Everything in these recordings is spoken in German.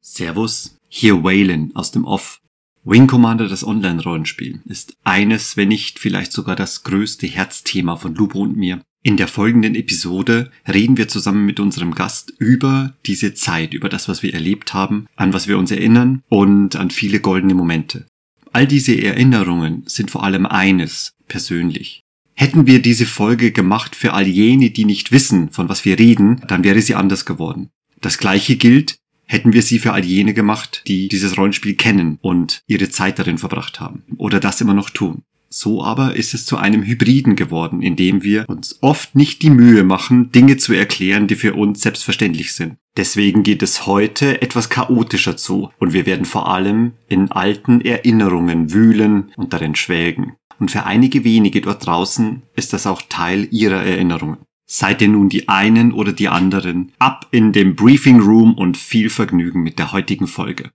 Servus, hier Waylon aus dem Off. Wing Commander, das Online-Rollenspiel, ist eines, wenn nicht vielleicht sogar das größte Herzthema von Lupo und mir. In der folgenden Episode reden wir zusammen mit unserem Gast über diese Zeit, über das, was wir erlebt haben, an was wir uns erinnern und an viele goldene Momente. All diese Erinnerungen sind vor allem eines, persönlich. Hätten wir diese Folge gemacht für all jene, die nicht wissen, von was wir reden, dann wäre sie anders geworden. Das gleiche gilt, hätten wir sie für all jene gemacht, die dieses Rollenspiel kennen und ihre Zeit darin verbracht haben oder das immer noch tun. So aber ist es zu einem Hybriden geworden, in dem wir uns oft nicht die Mühe machen, Dinge zu erklären, die für uns selbstverständlich sind. Deswegen geht es heute etwas chaotischer zu und wir werden vor allem in alten Erinnerungen wühlen und darin schwelgen. Und für einige wenige dort draußen ist das auch Teil ihrer Erinnerungen. Seid ihr nun die einen oder die anderen, ab in den Briefing Room und viel Vergnügen mit der heutigen Folge.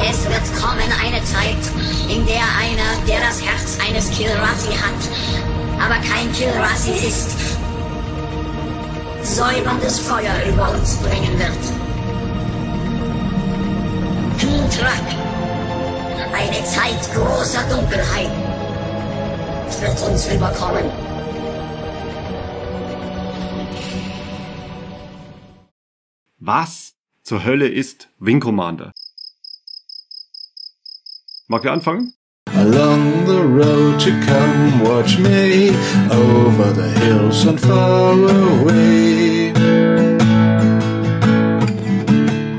Es wird kommen eine Zeit, in der einer, der das Herz eines Kilrasi hat, aber kein Kilrasi ist, säuberndes Feuer über uns bringen wird. Kintrak, eine Zeit großer Dunkelheit, wird uns überkommen. Was zur Hölle ist Wing Commander? Mag wir anfangen? Along the road to come watch me over the hills and far away.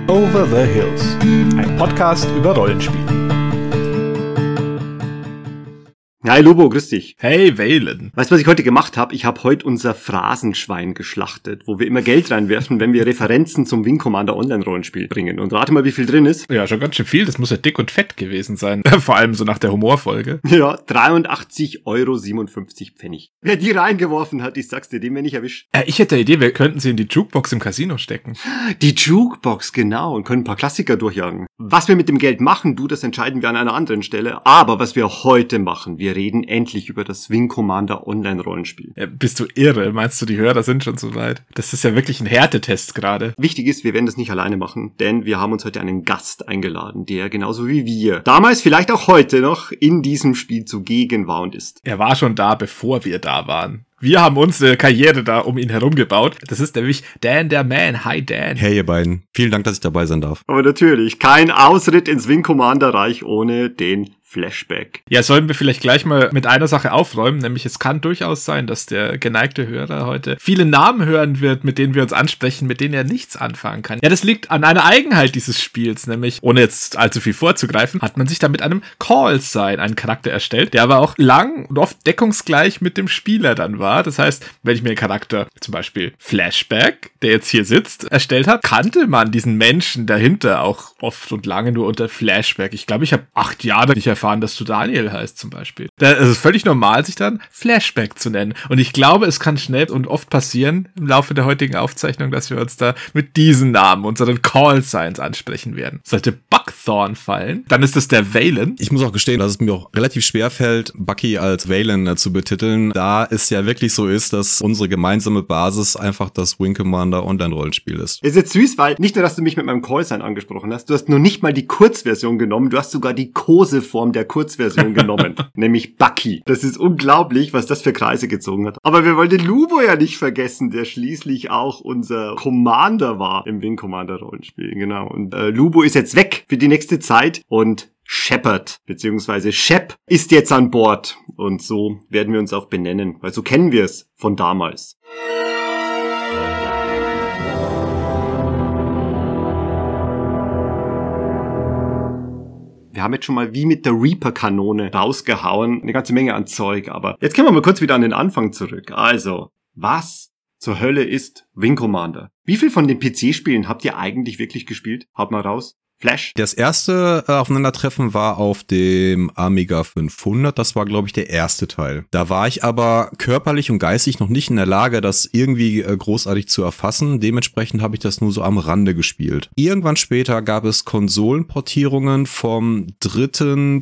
Over the Hills, ein Podcast über Rollenspiel. Hi Lobo, grüß dich. Hey Valen. Weißt du, was ich heute gemacht habe? Ich habe heute unser Phrasenschwein geschlachtet, wo wir immer Geld reinwerfen, wenn wir Referenzen zum Wing Commander Online-Rollenspiel bringen. Und rate mal, wie viel drin ist. Ja, schon ganz schön viel. Das muss ja dick und fett gewesen sein. Vor allem so nach der Humorfolge. Ja, 83,57 Euro Pfennig. Wer die reingeworfen hat, ich sag's dir, den wir nicht erwischt. Äh, ich hätte eine Idee, wir könnten sie in die Jukebox im Casino stecken. Die Jukebox, genau, und können ein paar Klassiker durchjagen. Was wir mit dem Geld machen, du, das entscheiden wir an einer anderen Stelle. Aber was wir heute machen, wir reden endlich über das Wing Commander Online Rollenspiel. Ja, bist du irre? Meinst du, die Hörer sind schon so weit? Das ist ja wirklich ein Härtetest gerade. Wichtig ist, wir werden das nicht alleine machen, denn wir haben uns heute einen Gast eingeladen, der genauso wie wir damals, vielleicht auch heute noch, in diesem Spiel zugegen war und ist. Er war schon da, bevor wir da waren. Wir haben unsere Karriere da um ihn herum gebaut. Das ist nämlich Dan der Man. Hi Dan. Hey ihr beiden, vielen Dank, dass ich dabei sein darf. Aber natürlich, kein Ausritt ins Wing Commander Reich ohne den Flashback. Ja, sollen wir vielleicht gleich mal mit einer Sache aufräumen, nämlich es kann durchaus sein, dass der geneigte Hörer heute viele Namen hören wird, mit denen wir uns ansprechen, mit denen er nichts anfangen kann. Ja, das liegt an einer Eigenheit dieses Spiels, nämlich, ohne jetzt allzu viel vorzugreifen, hat man sich da mit einem Call-Sign einen Charakter erstellt, der aber auch lang und oft deckungsgleich mit dem Spieler dann war. Das heißt, wenn ich mir einen Charakter, zum Beispiel Flashback, der jetzt hier sitzt, erstellt hat, kannte man diesen Menschen dahinter auch oft und lange nur unter Flashback. Ich glaube, ich habe acht Jahre nicht erfahren, dass du Daniel heißt zum Beispiel. Da ist es völlig normal, sich dann Flashback zu nennen. Und ich glaube, es kann schnell und oft passieren im Laufe der heutigen Aufzeichnung, dass wir uns da mit diesen Namen, unseren Call Signs ansprechen werden. Sollte Buckthorn fallen, dann ist es der Valen. Ich muss auch gestehen, dass es mir auch relativ schwer fällt, Bucky als Valen äh, zu betiteln, da es ja wirklich so ist, dass unsere gemeinsame Basis einfach das Wing Commander Online-Rollenspiel ist. Ist jetzt süß, weil nicht nur, dass du mich mit meinem Callsign angesprochen hast, du hast nur nicht mal die Kurzversion genommen, du hast sogar die Koseform der Kurzversion genommen, nämlich Bucky. Das ist unglaublich, was das für Kreise gezogen hat. Aber wir wollen den Lubo ja nicht vergessen, der schließlich auch unser Commander war im Wing Commander Rollenspiel, genau. Und äh, Lubo ist jetzt weg für die nächste Zeit und Shepard beziehungsweise Shep ist jetzt an Bord und so werden wir uns auch benennen, weil so kennen wir es von damals. Wir haben jetzt schon mal wie mit der Reaper-Kanone rausgehauen, eine ganze Menge an Zeug, aber jetzt kommen wir mal kurz wieder an den Anfang zurück. Also, was zur Hölle ist Wing Commander? Wie viel von den PC-Spielen habt ihr eigentlich wirklich gespielt? Haut mal raus. Flash? Das erste äh, Aufeinandertreffen war auf dem Amiga 500. Das war, glaube ich, der erste Teil. Da war ich aber körperlich und geistig noch nicht in der Lage, das irgendwie äh, großartig zu erfassen. Dementsprechend habe ich das nur so am Rande gespielt. Irgendwann später gab es Konsolenportierungen vom dritten,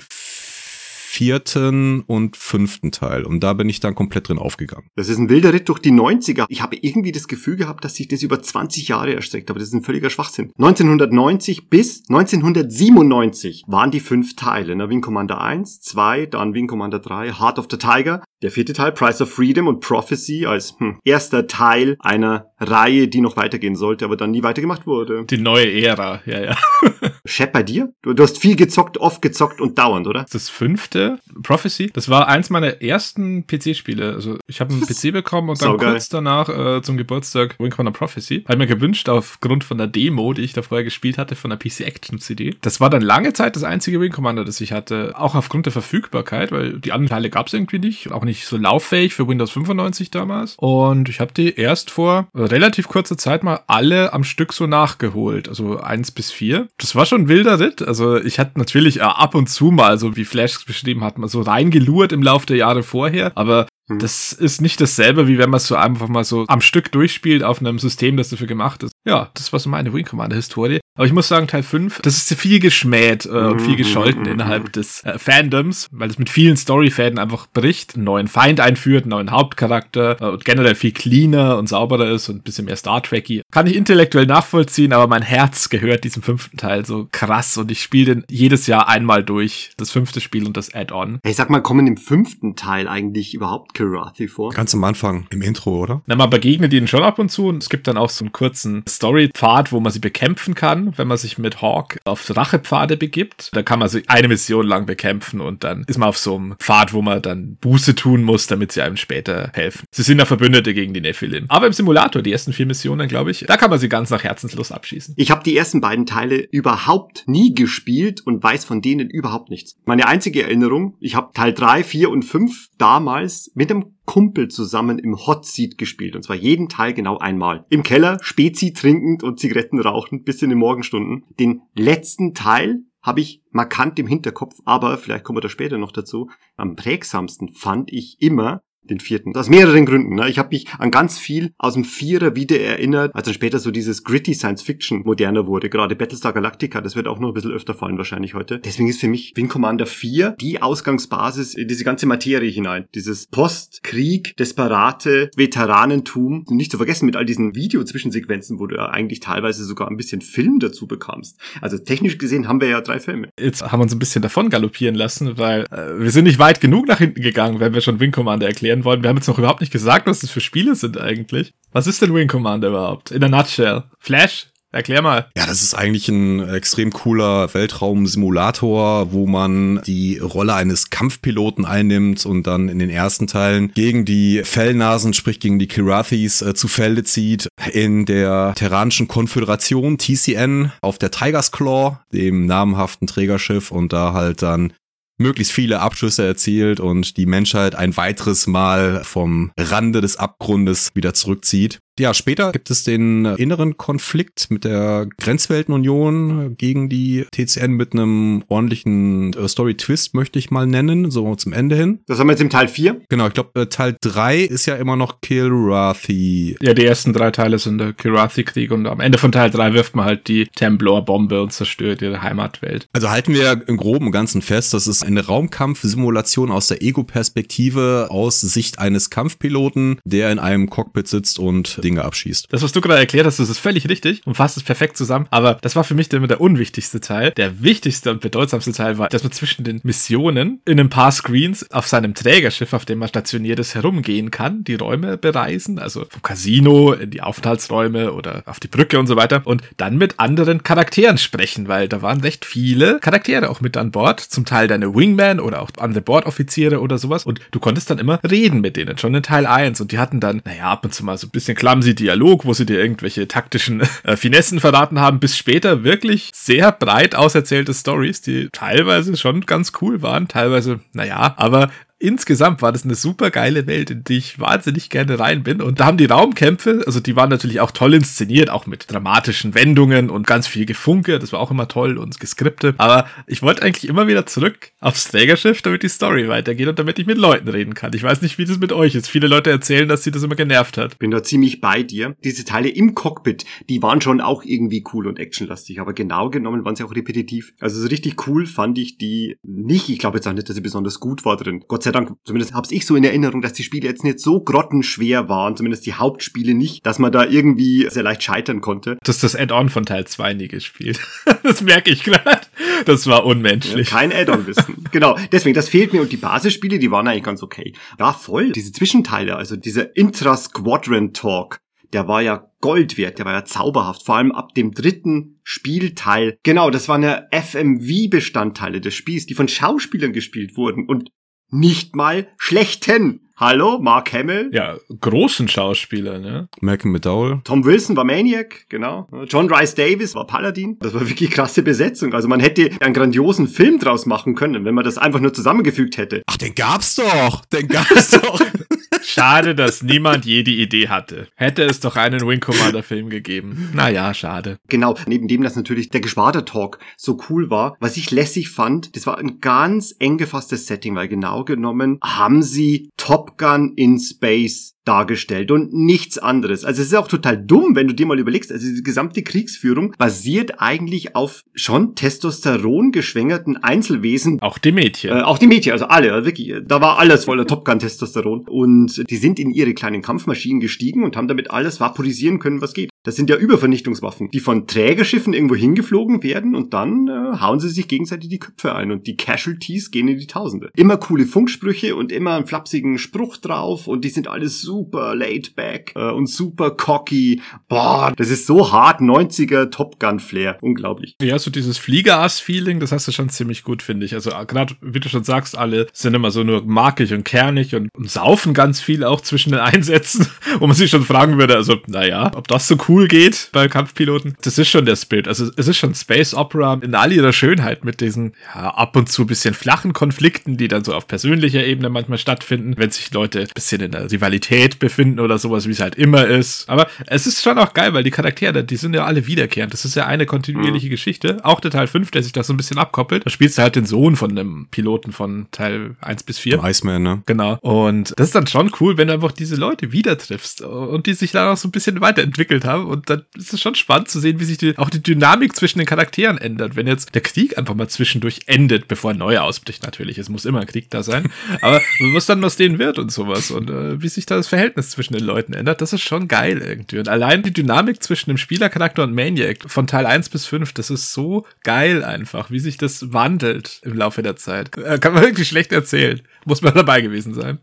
vierten und fünften Teil. Und da bin ich dann komplett drin aufgegangen. Das ist ein wilder Ritt durch die 90er. Ich habe irgendwie das Gefühl gehabt, dass sich das über 20 Jahre erstreckt, aber das ist ein völliger Schwachsinn. 1990 bis 1997 waren die fünf Teile. Ne? Wing Commander 1, 2, dann Wing Commander 3, Heart of the Tiger, der vierte Teil, Price of Freedom und Prophecy als hm, erster Teil einer Reihe, die noch weitergehen sollte, aber dann nie weitergemacht wurde. Die neue Ära, ja, ja. Shep bei dir? Du, du hast viel gezockt, oft gezockt und dauernd, oder? Das fünfte, Prophecy, das war eins meiner ersten PC-Spiele. Also ich habe einen PC bekommen und dann Saugeil. kurz danach äh, zum Geburtstag Wing Commander Prophecy. Habe mir gewünscht aufgrund von der Demo, die ich da vorher gespielt hatte, von der PC Action CD. Das war dann lange Zeit das einzige Wing Commander, das ich hatte. Auch aufgrund der Verfügbarkeit, weil die anderen Teile gab es irgendwie nicht. Auch nicht so lauffähig für Windows 95 damals. Und ich habe die erst vor relativ kurzer Zeit mal alle am Stück so nachgeholt. Also eins bis vier. Das war schon ein wilder Ritt. Also ich hatte natürlich äh, ab und zu mal, so wie Flash beschrieben hat, mal so reingelurrt im Laufe der Jahre vorher. Aber Hm. das ist nicht dasselbe, wie wenn man es so einfach mal so am Stück durchspielt auf einem System, das dafür gemacht ist. Ja, das war so meine Wing Commander Historie. Aber ich muss sagen, Teil 5, das ist viel geschmäht äh, und viel Mhm, gescholten mhm, innerhalb des äh, Fandoms, weil es mit vielen Storyfäden einfach bricht, einen neuen Feind einführt, einen neuen Hauptcharakter äh, und generell viel cleaner und sauberer ist und ein bisschen mehr Star Trekky. Kann ich intellektuell nachvollziehen, aber mein Herz gehört diesem fünften Teil so krass und ich spiele den jedes Jahr einmal durch. Das fünfte Spiel und das Add-on. Hey, sag mal, kommen im fünften Teil eigentlich überhaupt Kilrathi vor? Ganz am Anfang, im Intro, oder? Na, man begegnet ihnen schon ab und zu und es gibt dann auch so einen kurzen Story-Pfad, wo man sie bekämpfen kann, wenn man sich mit Hawk auf Rachepfade begibt. Da kann man sie eine Mission lang bekämpfen und dann ist man auf so einem Pfad, wo man dann Buße tun muss, damit sie einem später helfen. Sie sind ja Verbündete gegen die Nephilim. Aber im Simulator, die ersten vier Missionen, glaube ich, da kann man sie ganz nach Herzenslust abschießen. Ich habe die ersten beiden Teile überhaupt nie gespielt und weiß von denen überhaupt nichts. Meine einzige Erinnerung, ich habe Teil 3, 4 und 5 damals mit einem Kumpel zusammen im Hot Seat gespielt. Und zwar jeden Teil genau einmal. Im Keller, Spezi trinkend und Zigaretten rauchend bis in die Morgenstunden. Den letzten Teil habe ich markant im Hinterkopf, aber vielleicht kommen wir da später noch dazu. Am prägsamsten fand ich immer den vierten. Aus mehreren Gründen. Ne? Ich habe mich an ganz viel aus dem Vierer wieder erinnert, als dann später so dieses gritty Science Fiction moderner wurde. Gerade Battlestar Galactica, das wird auch noch ein bisschen öfter fallen wahrscheinlich heute. Deswegen ist für mich Wing Commander 4 die Ausgangsbasis in diese ganze Materie hinein. Dieses Postkrieg, desperate Veteranentum. Nicht zu vergessen mit all diesen Video-Zwischensequenzen, wo du ja eigentlich teilweise sogar ein bisschen Film dazu bekamst. Also technisch gesehen haben wir ja drei Filme. Jetzt haben wir uns ein bisschen davon galoppieren lassen, weil äh, wir sind nicht weit genug nach hinten gegangen, wenn wir schon Wing Commander erklären wollen. Wir haben jetzt noch überhaupt nicht gesagt, was das für Spiele sind eigentlich. Was ist denn Wing Commander überhaupt? In a nutshell. Flash? Erklär mal. Ja, das ist eigentlich ein extrem cooler Weltraumsimulator, wo man die Rolle eines Kampfpiloten einnimmt und dann in den ersten Teilen gegen die Fellnasen, sprich gegen die Kirathis, äh, zu Felde zieht. In der Terranischen Konföderation, TCN, auf der Tiger's Claw, dem namhaften Trägerschiff und da halt dann möglichst viele Abschüsse erzielt und die Menschheit ein weiteres Mal vom Rande des Abgrundes wieder zurückzieht. Ja, später gibt es den inneren Konflikt mit der Grenzweltenunion gegen die TCN mit einem ordentlichen äh, Story-Twist, möchte ich mal nennen, so zum Ende hin. Das haben wir jetzt im Teil 4. Genau, ich glaube, äh, Teil 3 ist ja immer noch Kilrathi. Ja, die ersten drei Teile sind der Kirathi-Krieg und am Ende von Teil 3 wirft man halt die Templor-Bombe und zerstört ihre Heimatwelt. Also halten wir im Groben und Ganzen fest, das ist eine Raumkampfsimulation aus der Ego-Perspektive aus Sicht eines Kampfpiloten, der in einem Cockpit sitzt und Dinge abschießt. Das, was du gerade erklärt hast, das ist völlig richtig und fasst es perfekt zusammen. Aber das war für mich immer der unwichtigste Teil. Der wichtigste und bedeutsamste Teil war, dass man zwischen den Missionen in ein paar Screens auf seinem Trägerschiff, auf dem man stationiert ist, herumgehen kann, die Räume bereisen, also vom Casino in die Aufenthaltsräume oder auf die Brücke und so weiter und dann mit anderen Charakteren sprechen, weil da waren recht viele Charaktere auch mit an Bord, zum Teil deine Wingman oder auch andere Bordoffiziere oder sowas und du konntest dann immer reden mit denen, schon in Teil 1 und die hatten dann, naja, ab und zu mal so ein bisschen clumsy Dialog, wo sie dir irgendwelche taktischen äh, Finessen verraten haben, bis später wirklich sehr breit auserzählte Stories, die teilweise schon ganz cool waren, teilweise, naja, aber insgesamt war das eine super geile Welt, in die ich wahnsinnig gerne rein bin. Und da haben die Raumkämpfe, also die waren natürlich auch toll inszeniert, auch mit dramatischen Wendungen und ganz viel Gefunke. Das war auch immer toll und geskriptet. Aber ich wollte eigentlich immer wieder zurück aufs Trägerschiff, damit die Story weitergeht und damit ich mit Leuten reden kann. Ich weiß nicht, wie das mit euch ist. Viele Leute erzählen, dass sie das immer genervt hat. Bin da ziemlich bei dir. Diese Teile im Cockpit, die waren schon auch irgendwie cool und actionlastig, aber genau genommen waren sie auch repetitiv. Also so richtig cool fand ich die nicht. Ich glaube jetzt auch nicht, dass sie besonders gut war drin. Gott sei Dank, zumindest hab's ich so in Erinnerung, dass die Spiele jetzt nicht so grottenschwer waren, zumindest die Hauptspiele nicht, dass man da irgendwie sehr leicht scheitern konnte. Das ist das Add-on von Teil 2 nie gespielt. das merke ich gerade. Das war unmenschlich. Ja, kein Add-on-Wissen. genau, deswegen, das fehlt mir und die Basisspiele, die waren eigentlich ganz okay. Ja, voll. Diese Zwischenteile, also dieser Intra-Squadron-Talk, der war ja Gold wert, der war ja zauberhaft, vor allem ab dem dritten Spielteil. Genau, das waren ja FMV-Bestandteile des Spiels, die von Schauspielern gespielt wurden und nicht mal schlechten. Hallo, Mark Hamill. Ja, großen Schauspieler, ne? Malcolm McDowell. Tom Wilson war Maniac, genau. John Rice Davis war Paladin. Das war wirklich krasse Besetzung. Also man hätte einen grandiosen Film draus machen können, wenn man das einfach nur zusammengefügt hätte. Ach, den gab's doch. Den gab's doch. Schade, dass niemand je die Idee hatte. Hätte es doch einen Wing Commander Film gegeben. Naja, schade. Genau, neben dem, dass natürlich der Geschwader-Talk so cool war, was ich lässig fand, das war ein ganz eng gefasstes Setting, weil genau genommen haben sie Top Gun in Space dargestellt und nichts anderes. Also es ist auch total dumm, wenn du dir mal überlegst, also die gesamte Kriegsführung basiert eigentlich auf schon Testosteron geschwängerten Einzelwesen. Auch die Mädchen. Äh, auch die Mädchen, also alle, wirklich. Da war alles voller Top Gun Testosteron. Und die sind in ihre kleinen Kampfmaschinen gestiegen und haben damit alles vaporisieren können, was geht. Das sind ja Übervernichtungswaffen, die von Trägerschiffen irgendwo hingeflogen werden und dann äh, hauen sie sich gegenseitig die Köpfe ein und die Casualties gehen in die Tausende. Immer coole Funksprüche und immer einen flapsigen Spruch drauf und die sind alles super laid back äh, und super cocky. Boah, das ist so hart 90er Top Gun Flair. Unglaublich. Ja, so dieses Fliegerass-Feeling, das hast du schon ziemlich gut, finde ich. Also gerade, wie du schon sagst, alle sind immer so nur markig und kernig und, und saufen ganz viel auch zwischen den Einsätzen, wo man sich schon fragen würde, also naja, ob das so cool geht bei Kampfpiloten. Das ist schon der Spirit. Also es ist schon Space Opera in all ihrer Schönheit mit diesen ja, ab und zu bisschen flachen Konflikten, die dann so auf persönlicher Ebene manchmal stattfinden, wenn sich Leute bisschen in der Rivalität befinden oder sowas, wie es halt immer ist. Aber es ist schon auch geil, weil die Charaktere, die sind ja alle wiederkehrend. Das ist ja eine kontinuierliche mhm. Geschichte. Auch der Teil 5, der sich da so ein bisschen abkoppelt. Da spielst du halt den Sohn von dem Piloten von Teil 1 bis 4. Iceman, ne? Genau. Und das ist dann schon cool, wenn du einfach diese Leute wieder triffst und die sich dann auch so ein bisschen weiterentwickelt haben und dann ist es schon spannend zu sehen, wie sich die, auch die Dynamik zwischen den Charakteren ändert. Wenn jetzt der Krieg einfach mal zwischendurch endet, bevor ein neuer ausbricht, natürlich. Es muss immer ein Krieg da sein. Aber was dann aus denen wird und sowas und äh, wie sich da das Verhältnis zwischen den Leuten ändert, das ist schon geil irgendwie. Und allein die Dynamik zwischen dem Spielercharakter und Maniac von Teil 1 bis 5, das ist so geil einfach, wie sich das wandelt im Laufe der Zeit. Äh, kann man wirklich schlecht erzählen. Muss man dabei gewesen sein.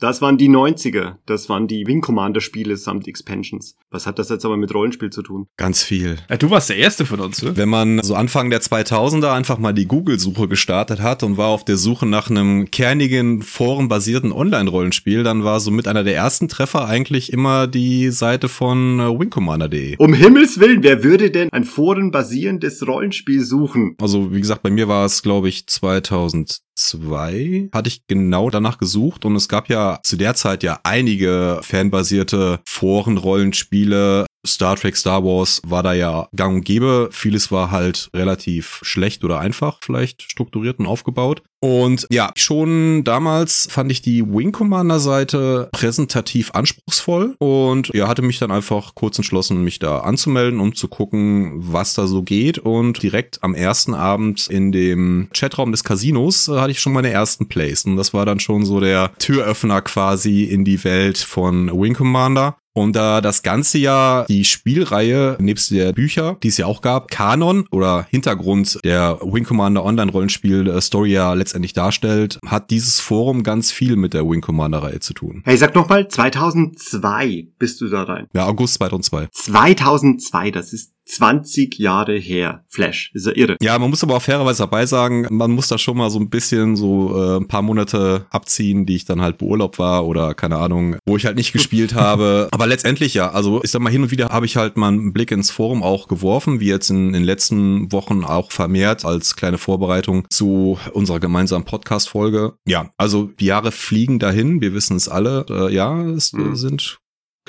Das waren die 90er. Das waren die Wing Commander Spiele samt Expansions. Was hat das jetzt aber mit Rollenspiel zu tun? Ganz viel. Ja, du warst der Erste von uns, ne? Wenn man so Anfang der 2000er einfach mal die Google-Suche gestartet hat und war auf der Suche nach einem kernigen, forenbasierten Online-Rollenspiel, dann war so mit einer der ersten Treffer eigentlich immer die Seite von äh, wingcommander.de. Um Himmels Willen, wer würde denn ein forenbasierendes Rollenspiel suchen? Also, wie gesagt, bei mir war es, glaube ich, 2000 2 hatte ich genau danach gesucht und es gab ja zu der Zeit ja einige fanbasierte Foren-Rollenspiele, Star Trek, Star Wars war da ja gang und gäbe. Vieles war halt relativ schlecht oder einfach vielleicht strukturiert und aufgebaut. Und ja, schon damals fand ich die Wing Commander Seite präsentativ anspruchsvoll und ja, hatte mich dann einfach kurz entschlossen, mich da anzumelden, um zu gucken, was da so geht. Und direkt am ersten Abend in dem Chatraum des Casinos äh, hatte ich schon meine ersten Plays. Und das war dann schon so der Türöffner quasi in die Welt von Wing Commander. Und da das ganze Jahr die Spielreihe, nebst der Bücher, die es ja auch gab, Kanon oder Hintergrund der Wing Commander Online-Rollenspiel äh, Story ja letztendlich darstellt, hat dieses Forum ganz viel mit der Wing Commander-Reihe zu tun. Hey, sag nochmal, 2002 bist du da rein. Ja, August 2002. 2002, das ist 20 Jahre her. Flash. Ist ja irre. Ja, man muss aber auch fairerweise dabei sagen, man muss da schon mal so ein bisschen so äh, ein paar Monate abziehen, die ich dann halt beurlaubt war oder keine Ahnung, wo ich halt nicht gespielt habe. Aber letztendlich ja, also ich sag mal, hin und wieder habe ich halt mal einen Blick ins Forum auch geworfen, wie jetzt in, in den letzten Wochen auch vermehrt als kleine Vorbereitung zu unserer gemeinsamen Podcast-Folge. Ja, also die Jahre fliegen dahin, wir wissen es alle. Äh, ja, es Mhm. sind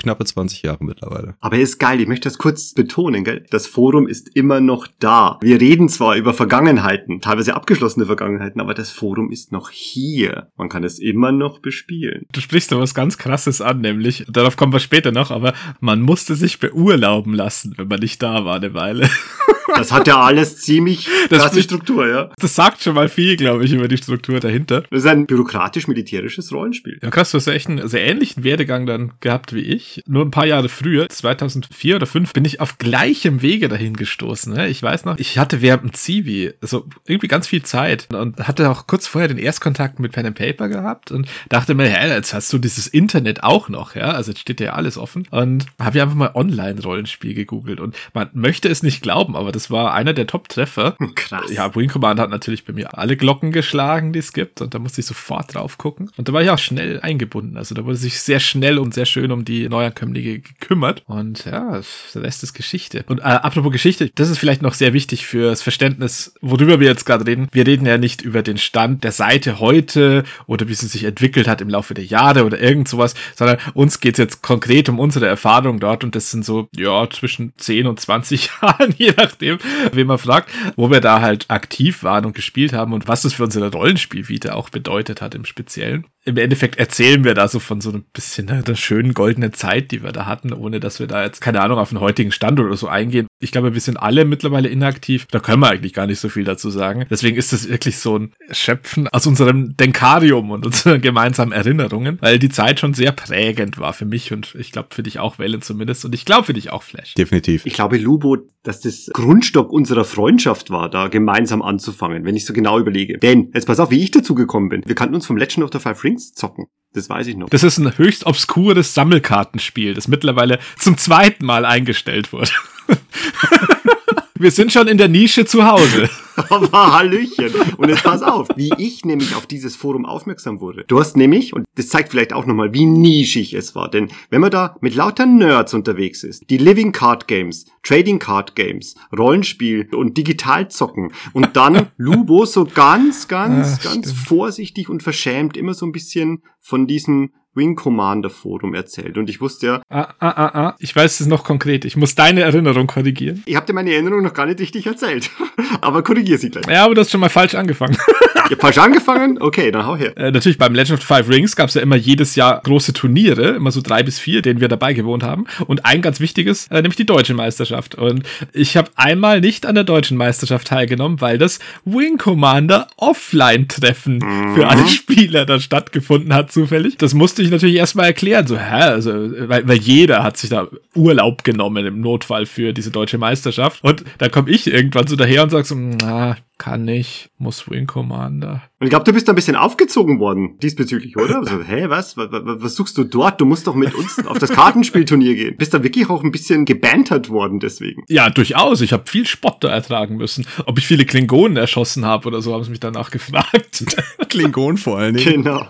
knappe 20 Jahre mittlerweile. Aber er ist geil, ich möchte das kurz betonen, gell? Das Forum ist immer noch da. Wir reden zwar über Vergangenheiten, teilweise abgeschlossene Vergangenheiten, aber das Forum ist noch hier. Man kann es immer noch bespielen. Du sprichst da was ganz krasses an, nämlich, darauf kommen wir später noch, aber man musste sich beurlauben lassen, wenn man nicht da war eine Weile. Das hat ja alles ziemlich Das krasse Struktur, ja. Das sagt schon mal viel, glaube ich, über die Struktur dahinter. Das ist ein bürokratisch-militärisches Rollenspiel. Ja, krass, du hast ja echt einen sehr ähnlichen Werdegang dann gehabt wie ich. Nur ein paar Jahre früher, 2004 oder 2005, bin ich auf gleichem Wege dahin gestoßen. Ne? Ich weiß noch, ich hatte während dem Zivi so irgendwie ganz viel Zeit und hatte auch kurz vorher den Erstkontakt mit Pen and Paper gehabt und dachte mir, hä, jetzt hast du dieses Internet auch noch, ja, also jetzt steht ja alles offen und habe ja einfach mal Online-Rollenspiel gegoogelt und man möchte es nicht glauben, aber das war einer der Top-Treffer. Krass. Ja, Wing Command hat natürlich bei mir alle Glocken geschlagen, die es gibt. Und da musste ich sofort drauf gucken. Und da war ich auch schnell eingebunden. Also da wurde sich sehr schnell und sehr schön um die Neuankömmlinge gekümmert. Und ja, der Rest ist Geschichte. Und äh, apropos Geschichte, das ist vielleicht noch sehr wichtig fürs Verständnis, worüber wir jetzt gerade reden. Wir reden ja nicht über den Stand der Seite heute oder wie sie sich entwickelt hat im Laufe der Jahre oder irgend sowas, sondern uns geht's jetzt konkret um unsere Erfahrung dort. Und das sind so, ja, zwischen 10 und 20 Jahren, je nachdem, wen man fragt, wo wir da halt aktiv waren und gespielt haben und was das für unsere Rollenspielvita auch bedeutet hat im Speziellen. Im Endeffekt erzählen wir da so von so ein bisschen der schönen goldenen Zeit, die wir da hatten, ohne dass wir da jetzt, keine Ahnung, auf den heutigen Stand oder so eingehen. Ich glaube, wir sind alle mittlerweile inaktiv. Da können wir eigentlich gar nicht so viel dazu sagen. Deswegen ist das wirklich so ein Schöpfen aus unserem Denkarium und unseren gemeinsamen Erinnerungen, weil die Zeit schon sehr prägend war für mich und ich glaube für dich auch, Wellen zumindest. Und ich glaube für dich auch, Flash. Definitiv. Ich glaube, Lubo, dass das Grundstock unserer Freundschaft war, da gemeinsam anzufangen, wenn ich so genau überlege. Denn, jetzt pass auf, wie ich dazu gekommen bin. Wir kannten uns vom Legend of the Five Rings zocken. Das weiß ich noch. Das ist ein höchst obskures Sammelkartenspiel, das mittlerweile zum zweiten Mal eingestellt wurde. Wir sind schon in der Nische zu Hause. Aber Hallöchen. Und jetzt pass auf, wie ich nämlich auf dieses Forum aufmerksam wurde. Du hast nämlich, und das zeigt vielleicht auch nochmal, wie nischig es war, denn wenn man da mit lauter Nerds unterwegs ist, die Living Card Games, Trading Card Games, Rollenspiel und digital zocken und dann Lubo so ganz, ganz, Ah, ganz stimmt. vorsichtig und verschämt immer so ein bisschen von diesem Wing Commander Forum erzählt. Und ich wusste ja, Ah, ah, ah, ah. Ich weiß es noch konkret. Ich muss deine Erinnerung korrigieren. ich habe dir meine Erinnerung noch gar nicht richtig erzählt. Aber korrigier sie gleich. Ja, aber du hast schon mal falsch angefangen. Ihr habt falsch angefangen? Okay, dann hau her. Äh, natürlich beim Legend of the Five Rings gab es ja immer jedes Jahr große Turniere, immer so drei bis vier, denen wir dabei gewohnt haben. Und ein ganz wichtiges, äh, nämlich die deutsche Meisterschaft. Und ich habe einmal nicht an der deutschen Meisterschaft teilgenommen, weil das Wing Commander Offline-Treffen für alle Spieler da stattgefunden hat, zufällig. Das musste ich natürlich erstmal erklären. So, hä? Also, weil, weil jeder hat sich da Urlaub genommen im Notfall für diese deutsche Meisterschaft. Und da komme ich irgendwann so daher und sag so, na, kann nicht, muss Wing Commander. Und ich glaube, du bist da ein bisschen aufgezogen worden diesbezüglich, oder? Also, hä, was? Was, was? suchst du dort? Du musst doch mit uns auf das Kartenspielturnier gehen. Bist da wirklich auch ein bisschen gebantert worden deswegen. Ja, durchaus. Ich habe viel Spott da ertragen müssen. Ob ich viele Klingonen erschossen habe oder so, haben sie mich danach gefragt. Klingon vor allen Dingen. Genau.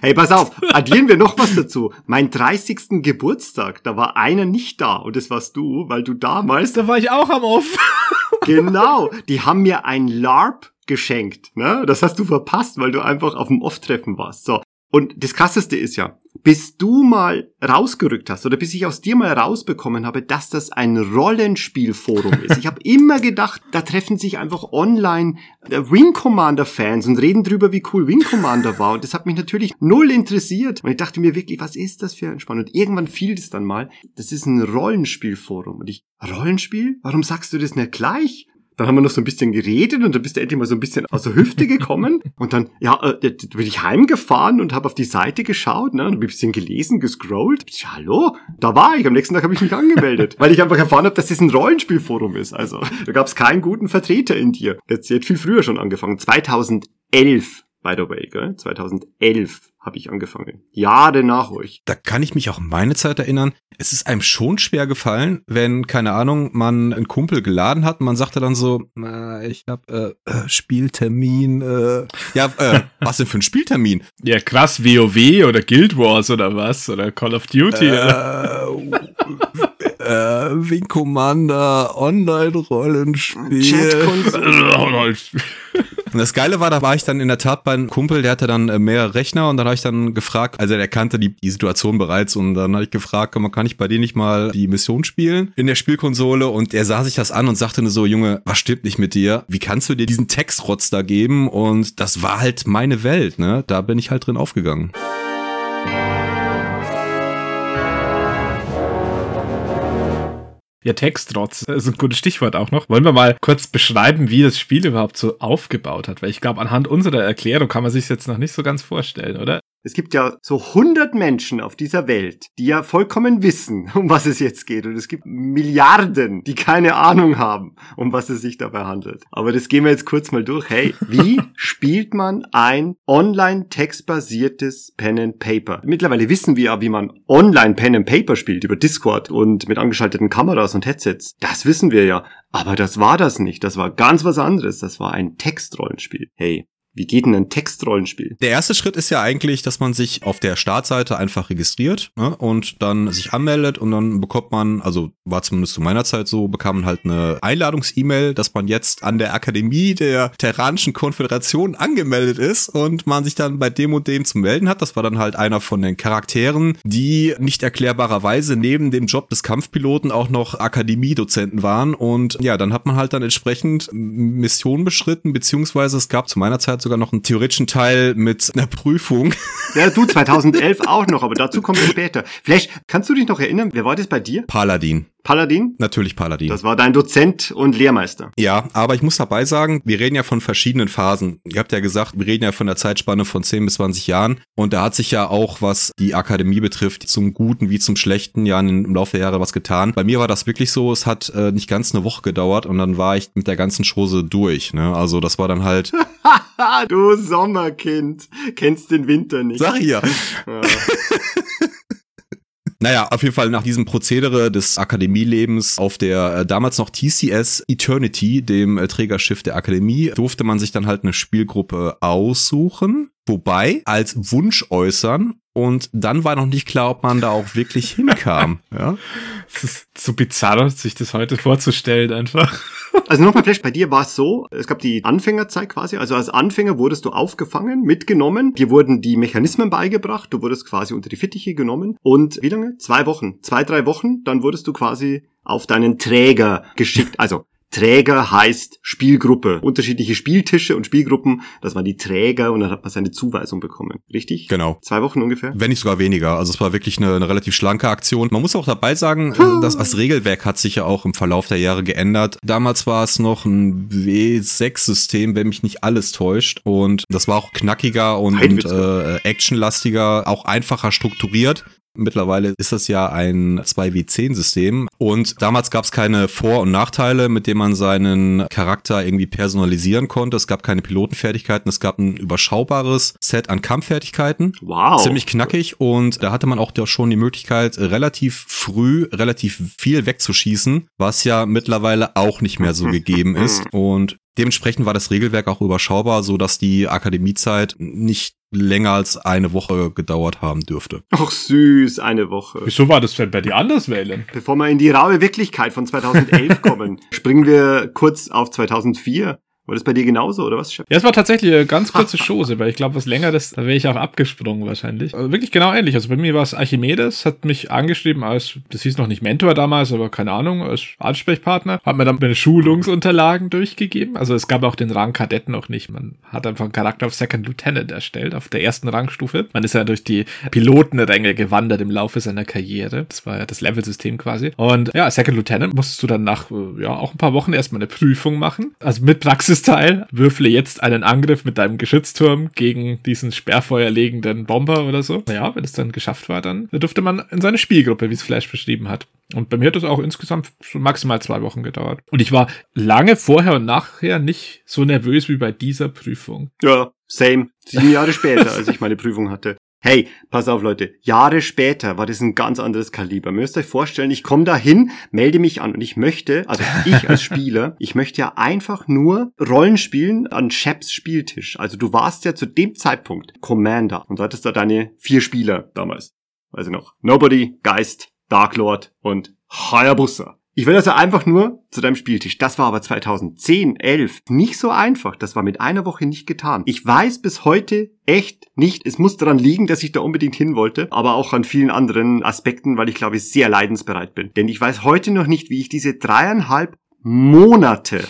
Hey, pass auf, addieren wir noch was dazu. Mein 30. Geburtstag, da war einer nicht da und das warst du, weil du damals, da war ich auch am Off. Genau, die haben mir ein LARP geschenkt, ne? Das hast du verpasst, weil du einfach auf dem Off-Treffen warst. So. Und das krasseste ist ja, bis du mal rausgerückt hast oder bis ich aus dir mal rausbekommen habe, dass das ein Rollenspielforum ist. Ich habe immer gedacht, da treffen sich einfach online äh, Wing Commander Fans und reden drüber, wie cool Wing Commander war. Und das hat mich natürlich null interessiert. Und ich dachte mir wirklich, was ist das für ein Spann? Und irgendwann fiel das dann mal, das ist ein Rollenspielforum. Und ich, Rollenspiel? Warum sagst du das nicht gleich? Dann haben wir noch so ein bisschen geredet und dann bist du endlich mal so ein bisschen aus der Hüfte gekommen. Und dann, ja, äh, da bin ich heimgefahren und habe auf die Seite geschaut, ne, und ein bisschen gelesen, gescrollt. Ja, hallo, da war ich. Am nächsten Tag habe ich mich angemeldet, weil ich einfach erfahren habe, dass das ein Rollenspielforum ist. Also, da gab es keinen guten Vertreter in dir. Jetzt hat viel früher schon angefangen. 2011, by the way, gell? 2011 habe ich angefangen. Jahre nach euch. Da kann ich mich auch meine Zeit erinnern. Es ist einem schon schwer gefallen, wenn, keine Ahnung, man einen Kumpel geladen hat und man sagte dann so, äh, ich hab äh, äh, Spieltermin, äh, ja, äh, was denn für ein Spieltermin? Ja, krass, WoW oder Guild Wars oder was? Oder Call of Duty. Äh, äh, Wing Commander, Online-Rollenspiel. Chatkonsole. Und das Geile war, da war ich dann in der Tat bei einem Kumpel, der hatte dann äh, mehrere Rechner und dann habe ich dann gefragt, also der kannte die, die Situation bereits und dann habe ich gefragt, kann, ich bei dir nicht mal die Mission spielen in der Spielkonsole und er sah sich das an und sagte nur so, Junge, was stimmt nicht mit dir? Wie kannst du dir diesen Textrotz da geben? Und das war halt meine Welt, ne? Da bin ich halt drin aufgegangen. Ja, Textrotz ist ein gutes Stichwort auch noch. Wollen wir mal kurz beschreiben, wie das Spiel überhaupt so aufgebaut hat? Weil ich glaube, anhand unserer Erklärung kann man sich jetzt noch nicht so ganz vorstellen, oder? Es gibt ja so 100 Menschen auf dieser Welt, die ja vollkommen wissen, um was es jetzt geht. Und es gibt Milliarden, die keine Ahnung haben, um was es sich dabei handelt. Aber das gehen wir jetzt kurz mal durch. Hey, wie spielt man ein online textbasiertes Pen and Paper? Mittlerweile wissen wir ja, wie man online Pen and Paper spielt über Discord und mit angeschalteten Kameras und Headsets. Das wissen wir ja. Aber das war das nicht. Das war ganz was anderes. Das war ein Textrollenspiel. Hey, wie geht denn ein Textrollenspiel? Der erste Schritt ist ja eigentlich, dass man sich auf der Startseite einfach registriert ne, und dann sich anmeldet und dann bekommt man, also war zumindest zu meiner Zeit so, bekam man halt eine Einladungs-E-Mail, dass man jetzt an der Akademie der Terranischen Konföderation angemeldet ist und man sich dann bei dem und dem zu melden hat. Das war dann halt einer von den Charakteren, die nicht erklärbarerweise neben dem Job des Kampfpiloten auch noch Akademiedozenten waren und ja, dann hat man halt dann entsprechend Missionen beschritten, beziehungsweise es gab zu meiner Zeit sogar noch einen theoretischen Teil mit einer Prüfung. Ja, du 2011 auch noch, aber dazu kommen wir später. Vielleicht kannst du dich noch erinnern, wer war das bei dir? Paladin. Paladin? Natürlich Paladin. Das war dein Dozent und Lehrmeister. Ja, aber ich muss dabei sagen, wir reden ja von verschiedenen Phasen. Ihr habt ja gesagt, wir reden ja von der Zeitspanne von 10 bis 20 Jahren. Und da hat sich ja auch, was die Akademie betrifft, zum Guten wie zum Schlechten ja im Laufe der Jahre was getan. Bei mir war das wirklich so, es hat äh, nicht ganz eine Woche gedauert und dann war ich mit der ganzen Chose durch. Ne? Also das war dann halt, Haha, du Sommerkind. Kennst den Winter nicht. sag ich ja. Ja. Naja, auf jeden Fall nach diesem Prozedere des Akademielebens auf der äh, damals noch TCS Eternity, dem äh, Trägerschiff der Akademie, durfte man sich dann halt eine Spielgruppe aussuchen. Wobei als Wunsch äußern und dann war noch nicht klar, ob man da auch wirklich hinkam. Ja? Es ist so bizarr, sich das heute vorzustellen einfach. Also nochmal vielleicht, bei dir war es so, es gab die Anfängerzeit quasi, also als Anfänger wurdest du aufgefangen, mitgenommen, dir wurden die Mechanismen beigebracht, du wurdest quasi unter die Fittiche genommen und wie lange? Zwei Wochen, zwei, drei Wochen, dann wurdest du quasi auf deinen Träger geschickt, also Träger heißt Spielgruppe. Unterschiedliche Spieltische und Spielgruppen, das waren die Träger und dann hat man seine Zuweisung bekommen. Richtig? Genau. Zwei Wochen ungefähr? Wenn nicht sogar weniger. Also es war wirklich eine, eine relativ schlanke Aktion. Man muss auch dabei sagen, äh, dass das Regelwerk hat sich ja auch im Verlauf der Jahre geändert. Damals war es noch ein W6-System, wenn mich nicht alles täuscht. Und das war auch knackiger und, und äh, actionlastiger, auch einfacher strukturiert. Mittlerweile ist das ja ein 2W10-System und damals gab es keine Vor- und Nachteile, mit denen man seinen Charakter irgendwie personalisieren konnte. Es gab keine Pilotenfertigkeiten, es gab ein überschaubares Set an Kampffertigkeiten. Wow. Ziemlich knackig und da hatte man auch schon die Möglichkeit, relativ früh relativ viel wegzuschießen, was ja mittlerweile auch nicht mehr so gegeben ist. Und dementsprechend war das Regelwerk auch überschaubar, so dass die Akademiezeit nicht länger als eine Woche gedauert haben dürfte. Ach süß, eine Woche. Wieso war das denn bei dir anders, Wählen? Bevor wir in die raue Wirklichkeit von 2011 kommen, springen wir kurz auf 2004. War das bei dir genauso, oder was? Ja, es war tatsächlich eine ganz kurze Chose, weil ich glaube, was längeres, da wäre ich auch abgesprungen wahrscheinlich. Also wirklich genau ähnlich. Also bei mir war es Archimedes, hat mich angeschrieben als, das hieß noch nicht Mentor damals, aber keine Ahnung, als Ansprechpartner, hat mir dann meine Schulungsunterlagen durchgegeben. Also es gab auch den Rang Kadett noch nicht. Man hat einfach einen Charakter auf Second Lieutenant erstellt, auf der ersten Rangstufe. Man ist ja durch die Pilotenränge gewandert im Laufe seiner Karriere. Das war ja das Level-System quasi. Und ja, Second Lieutenant musstest du dann nach, äh, ja, auch ein paar Wochen erstmal eine Prüfung machen. Also mit Praxisteil. Würfle jetzt einen Angriff mit deinem Geschützturm gegen diesen sperrfeuerlegenden Bomber oder so. Naja, wenn es dann geschafft war, dann durfte man in seine Spielgruppe, wie es Flash beschrieben hat. Und bei mir hat das auch insgesamt maximal zwei Wochen gedauert. Und ich war lange vorher und nachher nicht so nervös wie bei dieser Prüfung. Ja, same. Sieben Jahre später, als ich meine Prüfung hatte. Hey, pass auf Leute, Jahre später war das ein ganz anderes Kaliber. Müsst euch vorstellen, ich komme da hin, melde mich an und ich möchte, also ich als Spieler, ich möchte ja einfach nur Rollen spielen an Sheps Spieltisch. Also du warst ja zu dem Zeitpunkt Commander und du hattest da deine vier Spieler damals. Weiß ich noch. Nobody, Geist, Dark Lord und Hayabusa. Ich will also einfach nur zu deinem Spieltisch. Das war aber 2010, 11 nicht so einfach. Das war mit einer Woche nicht getan. Ich weiß bis heute echt nicht. Es muss daran liegen, dass ich da unbedingt hin wollte, aber auch an vielen anderen Aspekten, weil ich glaube, ich sehr leidensbereit bin. Denn ich weiß heute noch nicht, wie ich diese dreieinhalb Monate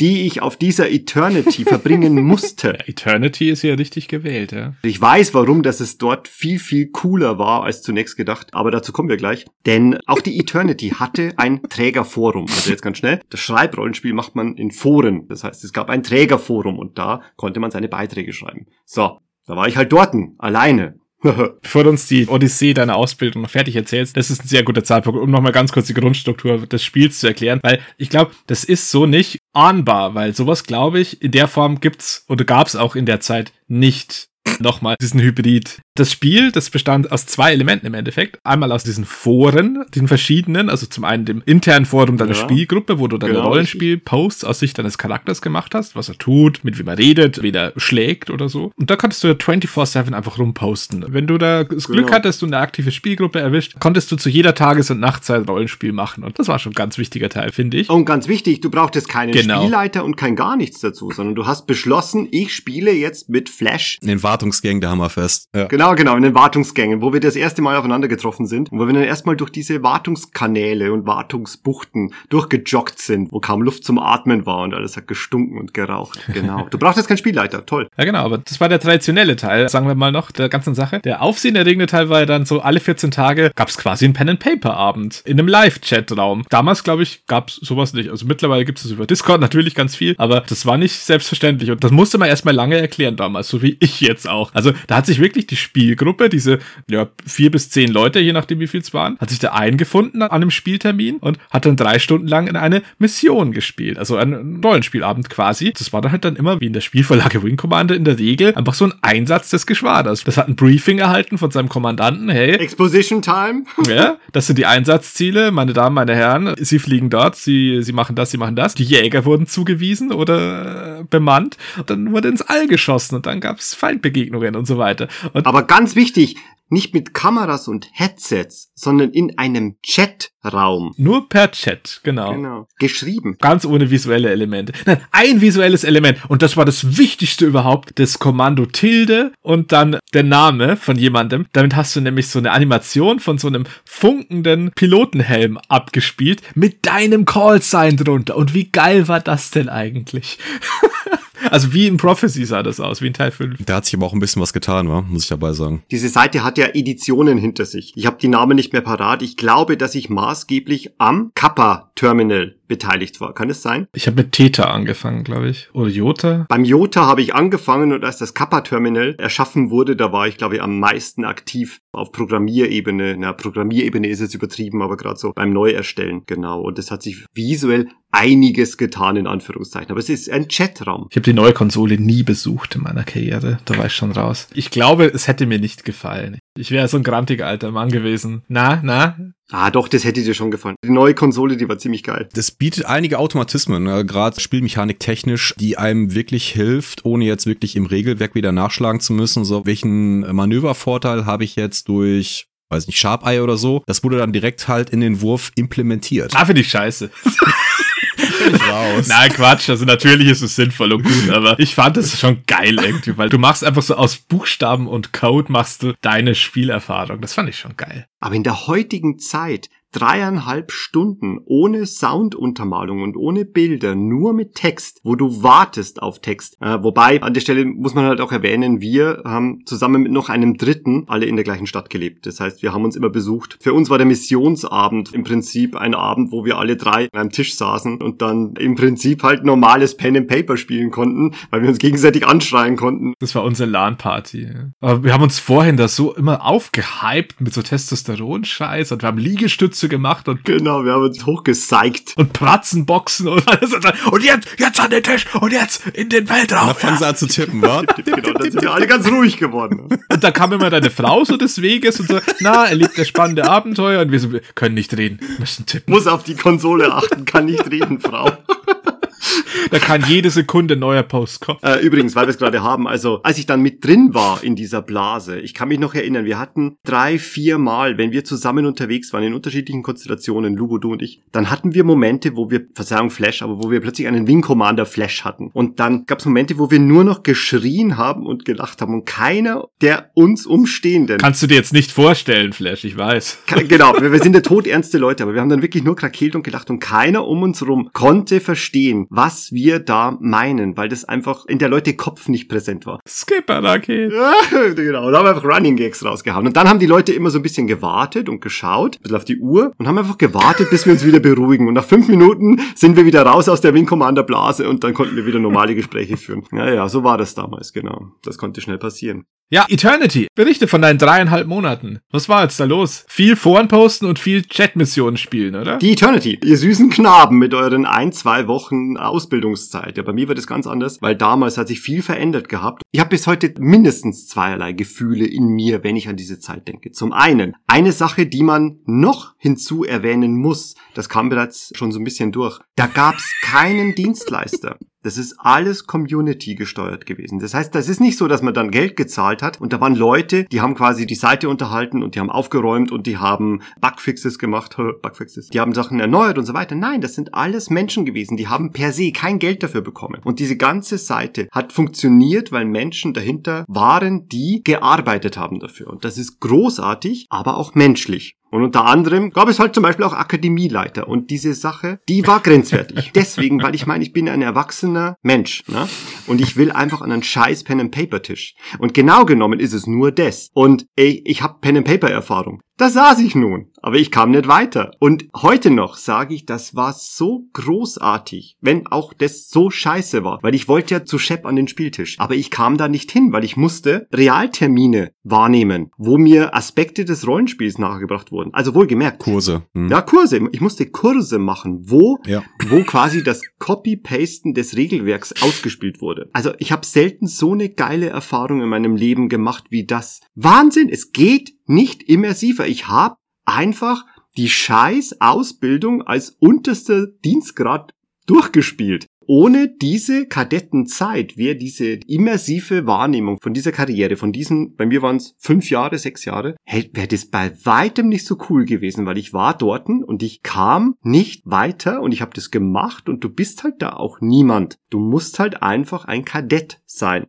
die ich auf dieser Eternity verbringen musste. Eternity ist ja richtig gewählt, ja. Ich weiß, warum, dass es dort viel, viel cooler war als zunächst gedacht, aber dazu kommen wir gleich. Denn auch die Eternity hatte ein Trägerforum. Also jetzt ganz schnell, das Schreibrollenspiel macht man in Foren. Das heißt, es gab ein Trägerforum und da konnte man seine Beiträge schreiben. So, da war ich halt dorten, alleine. Bevor du uns die Odyssee deiner Ausbildung noch fertig erzählst, das ist ein sehr guter Zeitpunkt, um nochmal ganz kurz die Grundstruktur des Spiels zu erklären, weil ich glaube, das ist so nicht ahnbar, weil sowas, glaube ich, in der Form gibt's oder gab's auch in der Zeit nicht nochmal diesen Hybrid. Das Spiel, das bestand aus zwei Elementen im Endeffekt. Einmal aus diesen Foren, den verschiedenen, also zum einen dem internen Forum deiner ja, Spielgruppe, wo du deine genau. Rollenspiel-Posts aus Sicht deines Charakters gemacht hast, was er tut, mit wem er redet, wie er schlägt oder so. Und da konntest du 24-7 einfach rumposten. Wenn du da das Glück genau. hattest und eine aktive Spielgruppe erwischt, konntest du zu jeder Tages- und Nachtzeit Rollenspiel machen. Und das war schon ein ganz wichtiger Teil, finde ich. Und ganz wichtig, du brauchtest keinen genau. Spielleiter und kein gar nichts dazu, sondern du hast beschlossen, ich spiele jetzt mit Flash. In den Wartungsgängen der Hammerfest. Ja. Genau, genau, in den Wartungsgängen, wo wir das erste Mal aufeinander getroffen sind und wo wir dann erstmal durch diese Wartungskanäle und Wartungsbuchten durchgejoggt sind, wo kaum Luft zum Atmen war und alles hat gestunken und geraucht. Genau. Du brauchst jetzt keinen Spielleiter, toll. Ja, genau, aber das war der traditionelle Teil, sagen wir mal noch, der ganzen Sache. Der aufsehenerregende Teil war ja dann so, alle 14 Tage gab es quasi einen Pen-and-Paper-Abend in einem Live-Chat-Raum. Damals, glaube ich, gab es sowas nicht. Also mittlerweile gibt es das über Discord natürlich ganz viel, aber das war nicht selbstverständlich und das musste man erstmal lange erklären damals, so wie ich jetzt auch. Also da hat sich wirklich die Spielgruppe, diese ja, vier bis zehn Leute, je nachdem wie viel es waren, hat sich da eingefunden an einem Spieltermin und hat dann drei Stunden lang in eine Mission gespielt. Also ein Rollenspielabend quasi. Das war dann halt dann immer wie in der Spielvorlage Wing Commander in der Regel einfach so ein Einsatz des Geschwaders. Das hat ein Briefing erhalten von seinem Kommandanten. Hey. Exposition Time. ja, das sind die Einsatzziele, meine Damen, meine Herren. Sie fliegen dort, sie, sie machen das, sie machen das. Die Jäger wurden zugewiesen oder äh, bemannt. Und dann wurde ins All geschossen und dann gab es Feindbegegnungen und so weiter. Und Aber ganz wichtig, nicht mit Kameras und Headsets, sondern in einem Chatraum. Nur per Chat, genau. Genau. Geschrieben. Ganz ohne visuelle Elemente. Nein, ein visuelles Element. Und das war das Wichtigste überhaupt. Das Kommando Tilde und dann der Name von jemandem. Damit hast du nämlich so eine Animation von so einem funkenden Pilotenhelm abgespielt mit deinem Callsign drunter. Und wie geil war das denn eigentlich? Also wie in Prophecy sah das aus, wie in Teil 5. Da hat sich aber auch ein bisschen was getan, wa? muss ich dabei sagen. Diese Seite hat ja Editionen hinter sich. Ich habe die Namen nicht mehr parat. Ich glaube, dass ich maßgeblich am Kappa-Terminal beteiligt war. Kann es sein? Ich habe mit Theta angefangen, glaube ich. Oder Jota? Beim Jota habe ich angefangen und als das Kappa-Terminal erschaffen wurde, da war ich, glaube ich, am meisten aktiv auf Programmierebene. Na, Programmierebene ist jetzt übertrieben, aber gerade so beim Neuerstellen, genau. Und es hat sich visuell einiges getan, in Anführungszeichen. Aber es ist ein Chatraum. Ich habe die neue Konsole nie besucht in meiner Karriere. Da war ich schon raus. Ich glaube, es hätte mir nicht gefallen. Ich wäre so ein grantiger alter Mann gewesen. Na, na? Ah, doch, das hätte dir schon gefallen. Die neue Konsole, die war ziemlich geil. Das bietet einige Automatismen, ne? gerade Spielmechanik technisch, die einem wirklich hilft, ohne jetzt wirklich im Regelwerk wieder nachschlagen zu müssen. So, welchen Manövervorteil habe ich jetzt durch weiß nicht, Sharp Eye oder so. Das wurde dann direkt halt in den Wurf implementiert. Ah, finde ich scheiße. raus. Nein, Quatsch. Also natürlich ist es sinnvoll und gut, aber ich fand es schon geil irgendwie, weil du machst einfach so aus Buchstaben und Code machst du deine Spielerfahrung. Das fand ich schon geil. Aber in der heutigen Zeit dreieinhalb Stunden ohne Sounduntermalung und ohne Bilder, nur mit Text, wo du wartest auf Text. Äh, wobei, an der Stelle muss man halt auch erwähnen, wir haben zusammen mit noch einem Dritten alle in der gleichen Stadt gelebt. Das heißt, wir haben uns immer besucht. Für uns war der Missionsabend im Prinzip ein Abend, wo wir alle drei an einem Tisch saßen und dann im Prinzip halt normales Pen and Paper spielen konnten, weil wir uns gegenseitig anschreien konnten. Das war unsere LAN-Party. Aber wir haben uns vorhin da so immer aufgehypt mit so Testosteron-Scheiß und wir haben Liegestütze Pause gemacht und Genau, wir haben uns hochgezeigt. und Pratzenboxen und alles. Und jetzt, jetzt an den Tisch und jetzt in den Und Weltraum. dann fangen sie an zu tippen, wa? Genau, dann sind wir alle ganz ruhig geworden. Und da kam immer deine Frau so des Weges und so, na, erlebt das spannende Abenteuer und wir so, wir können nicht reden, müssen tippen. Muss auf die Konsole achten, kann nicht reden, Frau. Da kann jede Sekunde ein neuer Post kommen. Äh, übrigens, weil wir es gerade haben, also als ich dann mit drin war in dieser Blase, ich kann mich noch erinnern, wir hatten drei, vier Mal, wenn wir zusammen unterwegs waren in unterschiedlichen Konstellationen, Lubo, du und ich, dann hatten wir Momente, wo wir, Verzeihung Flash, aber wo wir plötzlich einen Wing Commander Flash hatten. Und dann gab es Momente, wo wir nur noch geschrien haben und gelacht haben und keiner der uns Umstehenden Kannst du dir jetzt nicht vorstellen, Flash, ich weiß. Genau, wir wir sind ja todernste Leute, aber wir haben dann wirklich nur krakeelt und gelacht und keiner um uns herum konnte verstehen, was wir da meinen, weil das einfach in der Leute Kopf nicht präsent war. Skipper-Raket. genau, da haben wir einfach Running Gags rausgehauen. Und dann haben die Leute immer so ein bisschen gewartet und geschaut, ein bisschen auf die Uhr und haben einfach gewartet, bis wir uns wieder beruhigen. Und nach fünf Minuten sind wir wieder raus aus der Wing Commander Blase und dann konnten wir wieder normale Gespräche führen. Ja, ja, so war das damals, genau. Das konnte schnell passieren. Ja, Eternity. Berichte von deinen dreieinhalb Monaten. Was war jetzt da los? Viel Foren posten und viel Chat-Missionen spielen, oder? Die Eternity, ihr süßen Knaben mit euren ein, zwei Wochen Ausbildungszeit. Ja, bei mir war das ganz anders, weil damals hat sich viel verändert gehabt. Ich habe bis heute mindestens zweierlei Gefühle in mir, wenn ich an diese Zeit denke. Zum einen, eine Sache, die man noch hinzu erwähnen muss, das kam bereits schon so ein bisschen durch. Da gab's keinen Dienstleister. Das ist alles Community gesteuert gewesen. Das heißt, das ist nicht so, dass man dann Geld gezahlt hat und da waren Leute, die haben quasi die Seite unterhalten und die haben aufgeräumt und die haben Bugfixes gemacht, Bugfixes. Die haben Sachen erneuert und so weiter. Nein, das sind alles Menschen gewesen, die haben per se kein Geld dafür bekommen. Und diese ganze Seite hat funktioniert, weil Menschen dahinter waren, die gearbeitet haben dafür. Und das ist großartig, aber auch menschlich. Und unter anderem gab es halt zum Beispiel auch Akademieleiter. Und diese Sache, die war grenzwertig. Deswegen, weil ich meine, ich bin ein erwachsener Mensch. Ne? Und ich will einfach an einen scheiß Pen-and-Paper-Tisch. Und genau genommen ist es nur das. Und ey, ich habe Pen-and-Paper-Erfahrung. Da saß ich nun, aber ich kam nicht weiter. Und heute noch sage ich, das war so großartig, wenn auch das so scheiße war, weil ich wollte ja zu Shep an den Spieltisch, aber ich kam da nicht hin, weil ich musste Realtermine wahrnehmen, wo mir Aspekte des Rollenspiels nahegebracht wurden. Also wohlgemerkt, Kurse. Hm. ja, Kurse. Ich musste Kurse machen, wo, Ja. wo quasi das Copy-Pasten des Regelwerks ausgespielt wurde. Also ich habe selten so eine geile Erfahrung in meinem Leben gemacht wie das. Wahnsinn, es geht nicht immersiver. Ich habe einfach die scheiß Ausbildung als unterster Dienstgrad durchgespielt. Ohne diese Kadettenzeit wäre diese immersive Wahrnehmung von dieser Karriere, von diesen, bei mir waren es fünf Jahre, sechs Jahre, hey, wäre das bei weitem nicht so cool gewesen, weil ich war dorten und ich kam nicht weiter und ich habe das gemacht und du bist halt da auch niemand. Du musst halt einfach ein Kadett sein.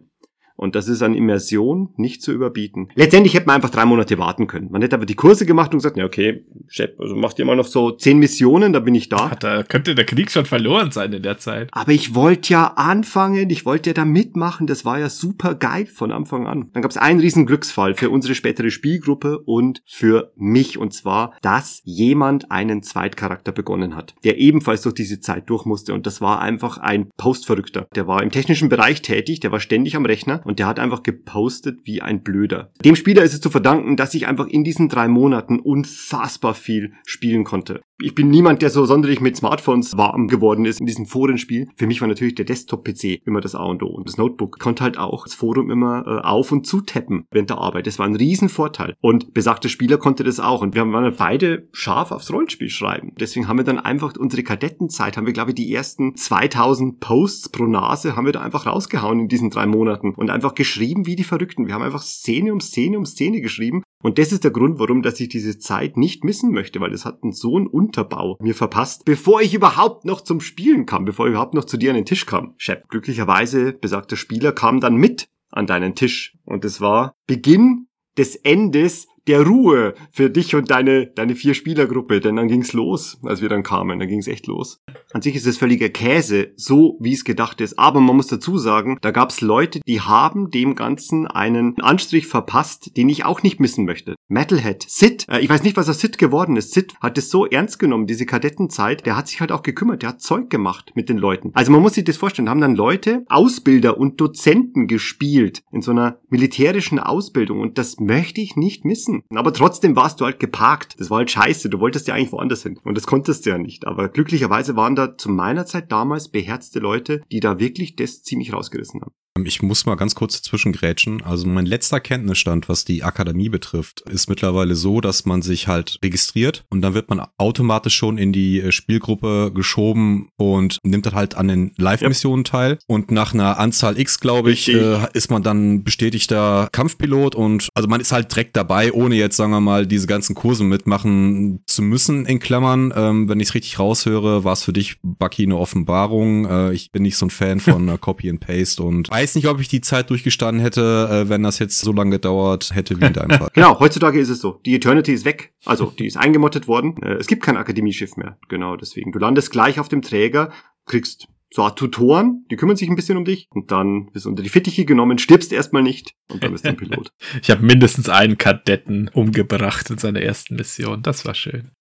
Und das ist an Immersion nicht zu überbieten. Letztendlich hätte man einfach drei Monate warten können. Man hätte aber die Kurse gemacht und gesagt, ja okay, Chef, also macht ihr mal noch so zehn Missionen, da bin ich da. Hat, da könnte der Krieg schon verloren sein in der Zeit. Aber ich wollte ja anfangen, ich wollte ja da mitmachen, das war ja super geil von Anfang an. Dann gab es einen riesen Glücksfall für unsere spätere Spielgruppe und für mich, und zwar, dass jemand einen Zweitcharakter begonnen hat, der ebenfalls durch diese Zeit durch musste und das war einfach ein Postverrückter. Der war im technischen Bereich tätig, der war ständig am Rechner und der hat einfach gepostet wie ein Blöder. Dem Spieler ist es zu verdanken, dass ich einfach in diesen drei Monaten unfassbar viel spielen konnte. Ich bin niemand, der so sonderlich mit Smartphones warm geworden ist in diesem Forenspiel. Für mich war natürlich der Desktop-PC immer das A und O. Und das Notebook konnte halt auch das Forum immer äh, auf- und zutappen während der Arbeit. Das war ein Riesenvorteil. Und besagter Spieler konnte das auch. Und wir waren beide scharf aufs Rollenspiel schreiben. Deswegen haben wir dann einfach unsere Kadettenzeit, haben wir glaube ich die ersten 2000 Posts pro Nase, haben wir da einfach rausgehauen in diesen drei Monaten. Und einfach geschrieben wie die Verrückten. Wir haben einfach Szene um Szene um Szene geschrieben. Und das ist der Grund, warum, dass ich diese Zeit nicht missen möchte, weil es hat so einen Unterbau mir verpasst, bevor ich überhaupt noch zum Spielen kam, bevor ich überhaupt noch zu dir an den Tisch kam. Shep, glücklicherweise, besagter Spieler kam dann mit an deinen Tisch. Und es war Beginn des Endes der Ruhe für dich und deine, deine Vier-Spieler-Gruppe, denn dann ging's los, als wir dann kamen, dann ging's echt los. An sich ist es völliger Käse, so wie es gedacht ist, aber man muss dazu sagen, da gab's Leute, die haben dem Ganzen einen Anstrich verpasst, den ich auch nicht missen möchte. Metalhead, Sid, äh, ich weiß nicht, was aus Sid geworden ist. Sid hat es so ernst genommen, diese Kadettenzeit, der hat sich halt auch gekümmert, der hat Zeug gemacht mit den Leuten. Also man muss sich das vorstellen, da haben dann Leute, Ausbilder und Dozenten gespielt in so einer militärischen Ausbildung und das möchte ich nicht missen. Vergessen. Aber trotzdem warst du halt geparkt. Das war halt scheiße. Du wolltest ja eigentlich woanders hin. Und das konntest du ja nicht. Aber glücklicherweise waren da zu meiner Zeit damals beherzte Leute, die da wirklich das ziemlich rausgerissen haben. Ich muss mal ganz kurz dazwischen grätschen. Also mein letzter Kenntnisstand, was die Akademie betrifft, ist mittlerweile so, dass man sich halt registriert und dann wird man automatisch schon in die äh, Spielgruppe geschoben und nimmt dann halt an den Live-Missionen ja. teil. Und nach einer Anzahl X, glaube ich, äh, ist man dann bestätigter Kampfpilot und also man ist halt direkt dabei, ohne jetzt, sagen wir mal, diese ganzen Kurse mitmachen zu müssen, in Klammern. Ähm, wenn ich es richtig raushöre, war es für dich, Bucky, eine Offenbarung. Äh, ich bin nicht so ein Fan von äh, Copy and Paste und weiß nicht, ob ich die Zeit durchgestanden hätte, äh, wenn das jetzt so lange gedauert hätte wie in deinem Fall. Genau, heutzutage ist es so. Die Eternity ist weg. Also, die ist eingemottet worden. Äh, es gibt kein Akademieschiff mehr. Genau, deswegen. Du landest gleich auf dem Träger, kriegst so Art Tutoren, die kümmern sich ein bisschen um dich und dann bist du unter die Fittiche genommen, stirbst erstmal nicht und dann bist du ein Pilot. ich habe mindestens einen Kadetten umgebracht in seiner ersten Mission. Das war schön.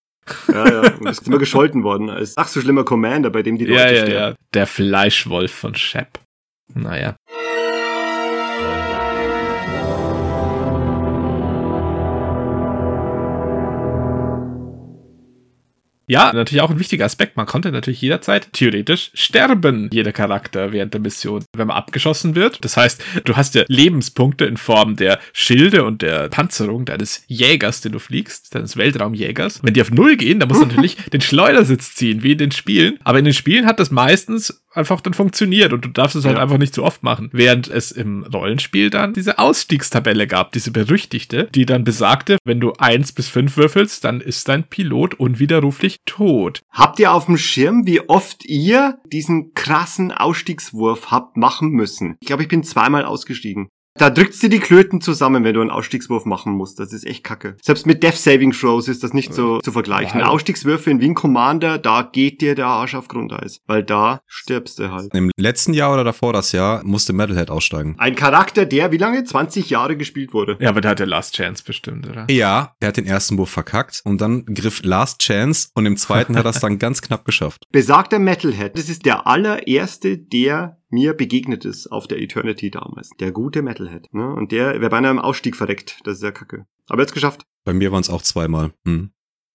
Ja, ja, und bist immer gescholten worden als ach so schlimmer Commander, bei dem die Leute ja, ja, sterben. Ja, der Fleischwolf von Shep. Naja. Ja, natürlich auch ein wichtiger Aspekt. Man konnte natürlich jederzeit theoretisch sterben, jeder Charakter während der Mission, wenn man abgeschossen wird. Das heißt, du hast ja Lebenspunkte in Form der Schilde und der Panzerung deines Jägers, den du fliegst, deines Weltraumjägers. Wenn die auf Null gehen, dann musst du natürlich den Schleudersitz ziehen, wie in den Spielen. Aber in den Spielen hat das meistens einfach dann funktioniert und du darfst es halt ja. einfach nicht zu so oft machen. Während es im Rollenspiel dann diese Ausstiegstabelle gab, diese berüchtigte, die dann besagte, wenn du eins bis fünf würfelst, dann ist dein Pilot unwiderruflich tot. Habt ihr auf dem Schirm, wie oft ihr diesen krassen Ausstiegswurf habt machen müssen? Ich glaube, ich bin zweimal ausgestiegen. Da drückst du die Klöten zusammen, wenn du einen Ausstiegswurf machen musst. Das ist echt kacke. Selbst mit Death Saving Throws ist das nicht so zu vergleichen. Ja, Ausstiegswürfe in Wing Commander, da geht dir der Arsch auf Grundeis. Weil da stirbst du halt. Im letzten Jahr oder davor das Jahr musste Metalhead aussteigen. Ein Charakter, der wie lange? 20 Jahre gespielt wurde. Ja, aber der hat ja Last Chance bestimmt, oder? Ja, er hat den ersten Wurf verkackt und dann griff Last Chance und im zweiten hat er es dann ganz knapp geschafft. Besagter Metalhead, das ist der allererste, der mir begegnet ist auf der Eternity damals. Der gute Metalhead. Ne? Und der wäre beinahe im Ausstieg verreckt. Das ist ja kacke. Aber jetzt geschafft. Bei mir waren es auch zweimal. Hm.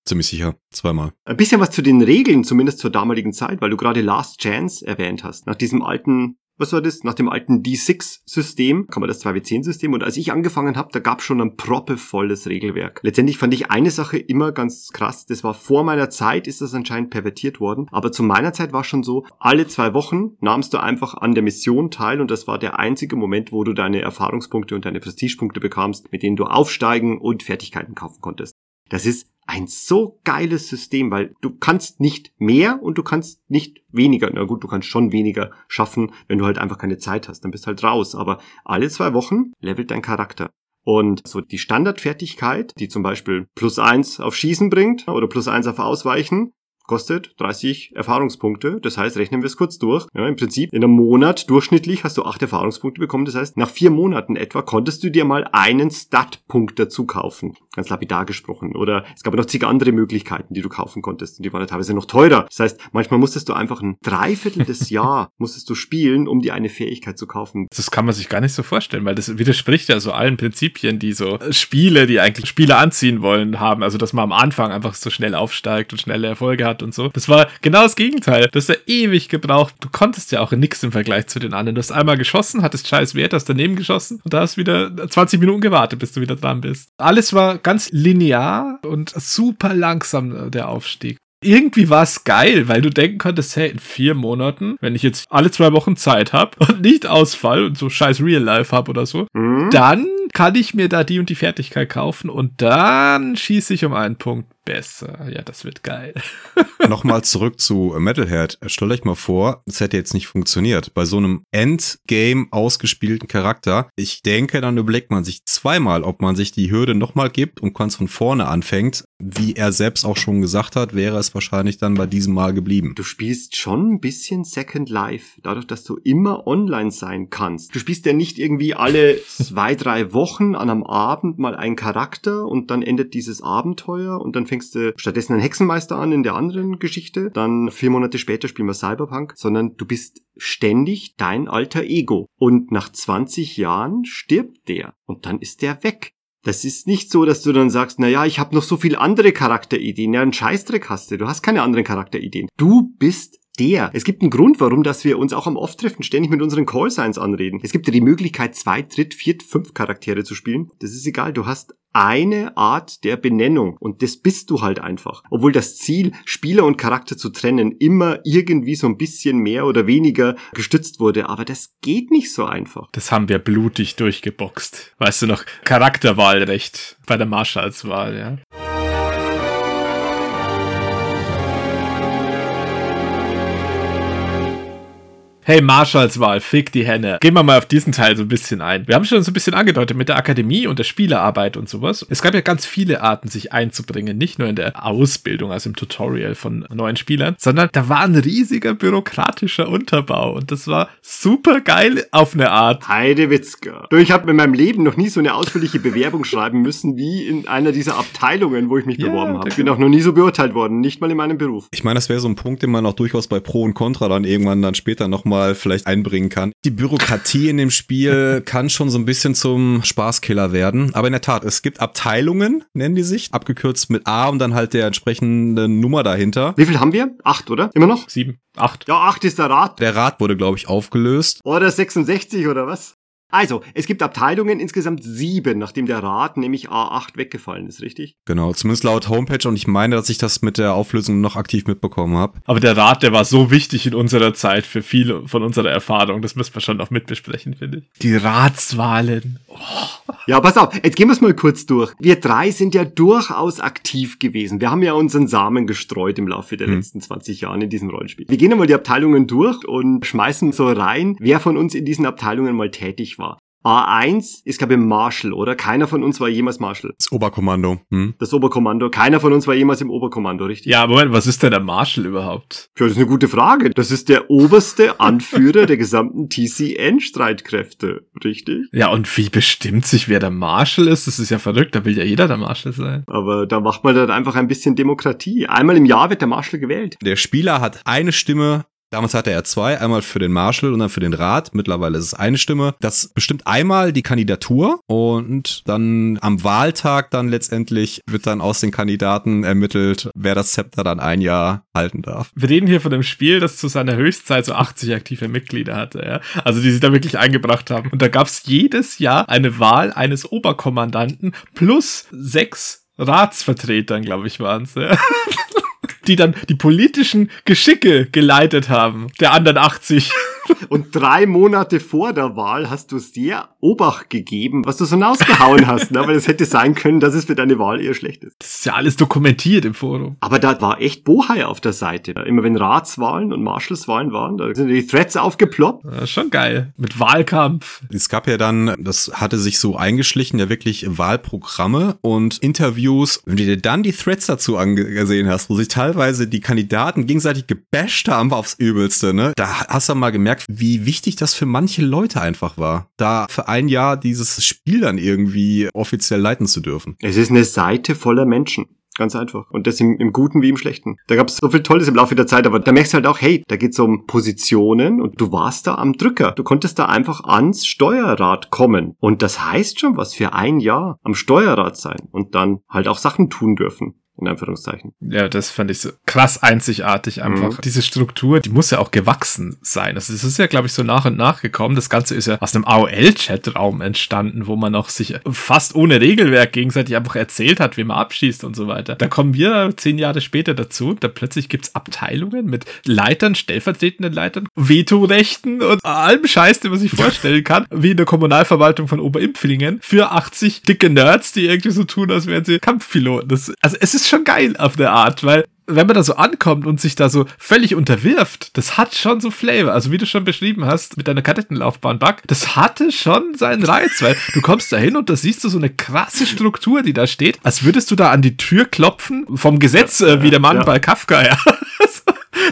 Ziemlich sicher. Zweimal. Ein bisschen was zu den Regeln, zumindest zur damaligen Zeit, weil du gerade Last Chance erwähnt hast. Nach diesem alten was war das? Nach dem alten D6-System kann man das 2W10-System. Und als ich angefangen habe, da gab schon ein proppevolles Regelwerk. Letztendlich fand ich eine Sache immer ganz krass. Das war vor meiner Zeit, ist das anscheinend pervertiert worden. Aber zu meiner Zeit war schon so, alle zwei Wochen nahmst du einfach an der Mission teil und das war der einzige Moment, wo du deine Erfahrungspunkte und deine Prestigepunkte bekamst, mit denen du aufsteigen und Fertigkeiten kaufen konntest. Das ist ein so geiles System, weil du kannst nicht mehr und du kannst nicht weniger. Na gut, du kannst schon weniger schaffen, wenn du halt einfach keine Zeit hast. Dann bist halt raus. Aber alle zwei Wochen levelt dein Charakter. Und so die Standardfertigkeit, die zum Beispiel plus eins auf Schießen bringt oder plus eins auf Ausweichen, kostet 30 Erfahrungspunkte. Das heißt, rechnen wir es kurz durch. Ja, Im Prinzip in einem Monat durchschnittlich hast du acht Erfahrungspunkte bekommen. Das heißt, nach vier Monaten etwa konntest du dir mal einen Stat-Punkt dazu kaufen. Ganz lapidar gesprochen. Oder es gab noch zig andere Möglichkeiten, die du kaufen konntest. Und die waren teilweise noch teurer. Das heißt, manchmal musstest du einfach ein Dreiviertel des Jahr musstest du spielen, um dir eine Fähigkeit zu kaufen. Das kann man sich gar nicht so vorstellen, weil das widerspricht ja so allen Prinzipien, die so Spiele, die eigentlich Spiele anziehen wollen, haben. Also, dass man am Anfang einfach so schnell aufsteigt und schnelle Erfolge hat und so. Das war genau das Gegenteil. Du hast ja ewig gebraucht. Du konntest ja auch nichts im Vergleich zu den anderen. Du hast einmal geschossen, hattest scheiß Wert, hast daneben geschossen und da hast wieder 20 Minuten gewartet, bis du wieder dran bist. Alles war ganz linear und super langsam der Aufstieg irgendwie war es geil, weil du denken konntest, hey, in vier Monaten, wenn ich jetzt alle zwei Wochen Zeit habe und nicht Ausfall und so scheiß Real Life habe oder so, mhm. dann kann ich mir da die und die Fertigkeit kaufen und dann schieße ich um einen Punkt besser. Ja, das wird geil. Nochmal zurück zu Metalhead. Stellt euch mal vor, es hätte jetzt nicht funktioniert. Bei so einem Endgame ausgespielten Charakter, ich denke, dann überlegt man sich zweimal, ob man sich die Hürde nochmal gibt und ganz von vorne anfängt. Wie er selbst auch schon gesagt hat, wäre es wahrscheinlich dann bei diesem Mal geblieben. Du spielst schon ein bisschen Second Life, dadurch, dass du immer online sein kannst. Du spielst ja nicht irgendwie alle zwei, drei Wochen an einem Abend mal einen Charakter und dann endet dieses Abenteuer und dann fängst du stattdessen einen Hexenmeister an in der anderen Geschichte, dann vier Monate später spielen wir Cyberpunk, sondern du bist ständig dein alter Ego. Und nach 20 Jahren stirbt der und dann ist der weg. Das ist nicht so, dass du dann sagst, na ja, ich habe noch so viel andere Charakterideen. Ja, einen Scheißdreck hast du. Du hast keine anderen Charakterideen. Du bist der. Es gibt einen Grund, warum, dass wir uns auch am Off-Treffen ständig mit unseren Callsigns anreden. Es gibt ja die Möglichkeit, zwei, dritt, viert, fünf Charaktere zu spielen. Das ist egal. Du hast eine Art der Benennung und das bist du halt einfach. Obwohl das Ziel, Spieler und Charakter zu trennen, immer irgendwie so ein bisschen mehr oder weniger gestützt wurde. Aber das geht nicht so einfach. Das haben wir blutig durchgeboxt. Weißt du noch, Charakterwahlrecht bei der Marschallswahl, ja. Hey, Marshalswahl, fick die Henne. Gehen wir mal auf diesen Teil so ein bisschen ein. Wir haben schon so ein bisschen angedeutet mit der Akademie und der Spielerarbeit und sowas. Es gab ja ganz viele Arten, sich einzubringen. Nicht nur in der Ausbildung, also im Tutorial von neuen Spielern, sondern da war ein riesiger bürokratischer Unterbau und das war super geil auf eine Art. Heidewitzka. Du, ich habe in meinem Leben noch nie so eine ausführliche Bewerbung schreiben müssen wie in einer dieser Abteilungen, wo ich mich Ja, beworben habe. Ich bin auch noch nie so beurteilt worden, nicht mal in meinem Beruf. Ich meine, das wäre so ein Punkt, den man auch durchaus bei Pro und Contra dann irgendwann dann später nochmal vielleicht einbringen kann. Die Bürokratie in dem Spiel kann schon so ein bisschen zum Spaßkiller werden. Aber in der Tat, es gibt Abteilungen, nennen die sich, abgekürzt mit A und dann halt der entsprechenden Nummer dahinter. Wie viel haben wir? Acht, oder? Immer noch? Sieben, acht. Ja, acht ist der Rat. Der Rat wurde, glaube ich, aufgelöst. Oder 66 oder was? Also, es gibt Abteilungen, insgesamt sieben, nachdem der Rat nämlich A8 weggefallen ist, richtig? Genau, zumindest laut Homepage und ich meine, dass ich das mit der Auflösung noch aktiv mitbekommen habe. Aber der Rat, der war so wichtig in unserer Zeit für viele von unserer Erfahrung. Das müssen wir schon noch mitbesprechen, finde ich. Die Ratswahlen. Ja, pass auf, jetzt gehen wir es mal kurz durch. Wir drei sind ja durchaus aktiv gewesen. Wir haben ja unseren Samen gestreut im Laufe der Hm. letzten 20 Jahre in diesem Rollenspiel. Wir gehen einmal die Abteilungen durch und schmeißen so rein, wer von uns in diesen Abteilungen mal tätig war. A1 ist, glaube ich, Marshall, oder? Keiner von uns war jemals Marshall. Das Oberkommando. Hm? Das Oberkommando. Keiner von uns war jemals im Oberkommando, richtig? Ja, Moment, was ist denn der Marshall überhaupt? Ja, das ist eine gute Frage. Das ist der oberste Anführer der gesamten TCN-Streitkräfte, richtig? Ja, und wie bestimmt sich, wer der Marshall ist? Das ist ja verrückt, da will ja jeder der Marshall sein. Aber da macht man dann einfach ein bisschen Demokratie. Einmal im Jahr wird der Marshall gewählt. Der Spieler hat eine Stimme. Damals hatte er zwei, einmal für den Marshal und dann für den Rat. Mittlerweile ist es eine Stimme. Das bestimmt einmal die Kandidatur und dann am Wahltag dann letztendlich wird dann aus den Kandidaten ermittelt, wer das Zepter dann ein Jahr halten darf. Wir reden hier von einem Spiel, das zu seiner Höchstzeit so 80 aktive Mitglieder hatte, ja. Also die sich da wirklich eingebracht haben. Und da gab's jedes Jahr eine Wahl eines Oberkommandanten plus sechs Ratsvertretern, glaube ich, waren's, ja. Die dann die politischen Geschicke geleitet haben, der anderen 80. Und drei Monate vor der Wahl hast du sehr Obacht gegeben, was du so ausgehauen hast, ne? weil es hätte sein können, dass es für deine Wahl eher schlecht ist. Das ist ja alles dokumentiert im Forum. Aber da war echt Bohai auf der Seite. Immer wenn Ratswahlen und Marshalswahlen waren, da sind die Threads aufgeploppt. Ja, schon geil. Mit Wahlkampf. Es gab ja dann, das hatte sich so eingeschlichen, ja wirklich Wahlprogramme und Interviews. Wenn du dir dann die Threads dazu angesehen hast, wo sich teilweise die Kandidaten gegenseitig gebasht haben aufs Übelste, ne? Da hast du mal gemerkt, wie wichtig das für manche Leute einfach war, da für ein Jahr dieses Spiel dann irgendwie offiziell leiten zu dürfen. Es ist eine Seite voller Menschen. Ganz einfach. Und das im, im Guten wie im Schlechten. Da gab es so viel Tolles im Laufe der Zeit, aber da merkst du halt auch, hey, da geht's um Positionen und du warst da am Drücker. Du konntest da einfach ans Steuerrad kommen. Und das heißt schon was für ein Jahr am Steuerrad sein und dann halt auch Sachen tun dürfen. In Anführungszeichen. Ja, das fand ich so krass einzigartig einfach. Mhm. Diese Struktur, die muss ja auch gewachsen sein. Also das ist ja, glaube ich, so nach und nach gekommen. Das Ganze ist ja aus einem AOL-Chatraum entstanden, wo man auch sich fast ohne Regelwerk gegenseitig einfach erzählt hat, wie man abschießt und so weiter. Da kommen wir zehn Jahre später dazu. Da plötzlich gibt's Abteilungen mit Leitern, stellvertretenden Leitern, Vetorechten und allem Scheiß, den man sich vorstellen kann, wie in der Kommunalverwaltung von Oberimpflingen für 80 dicke Nerds, die irgendwie so tun, als wären sie Kampfpiloten. Das, also es ist schon geil auf der Art, weil wenn man da so ankommt und sich da so völlig unterwirft, das hat schon so Flavor. Also wie du schon beschrieben hast mit deiner Kadettenlaufbahn Bug, das hatte schon seinen Reiz, weil du kommst da hin und da siehst du so eine krasse Struktur, die da steht, als würdest du da an die Tür klopfen vom Gesetz, äh, wie der Mann ja. bei Kafka, ja.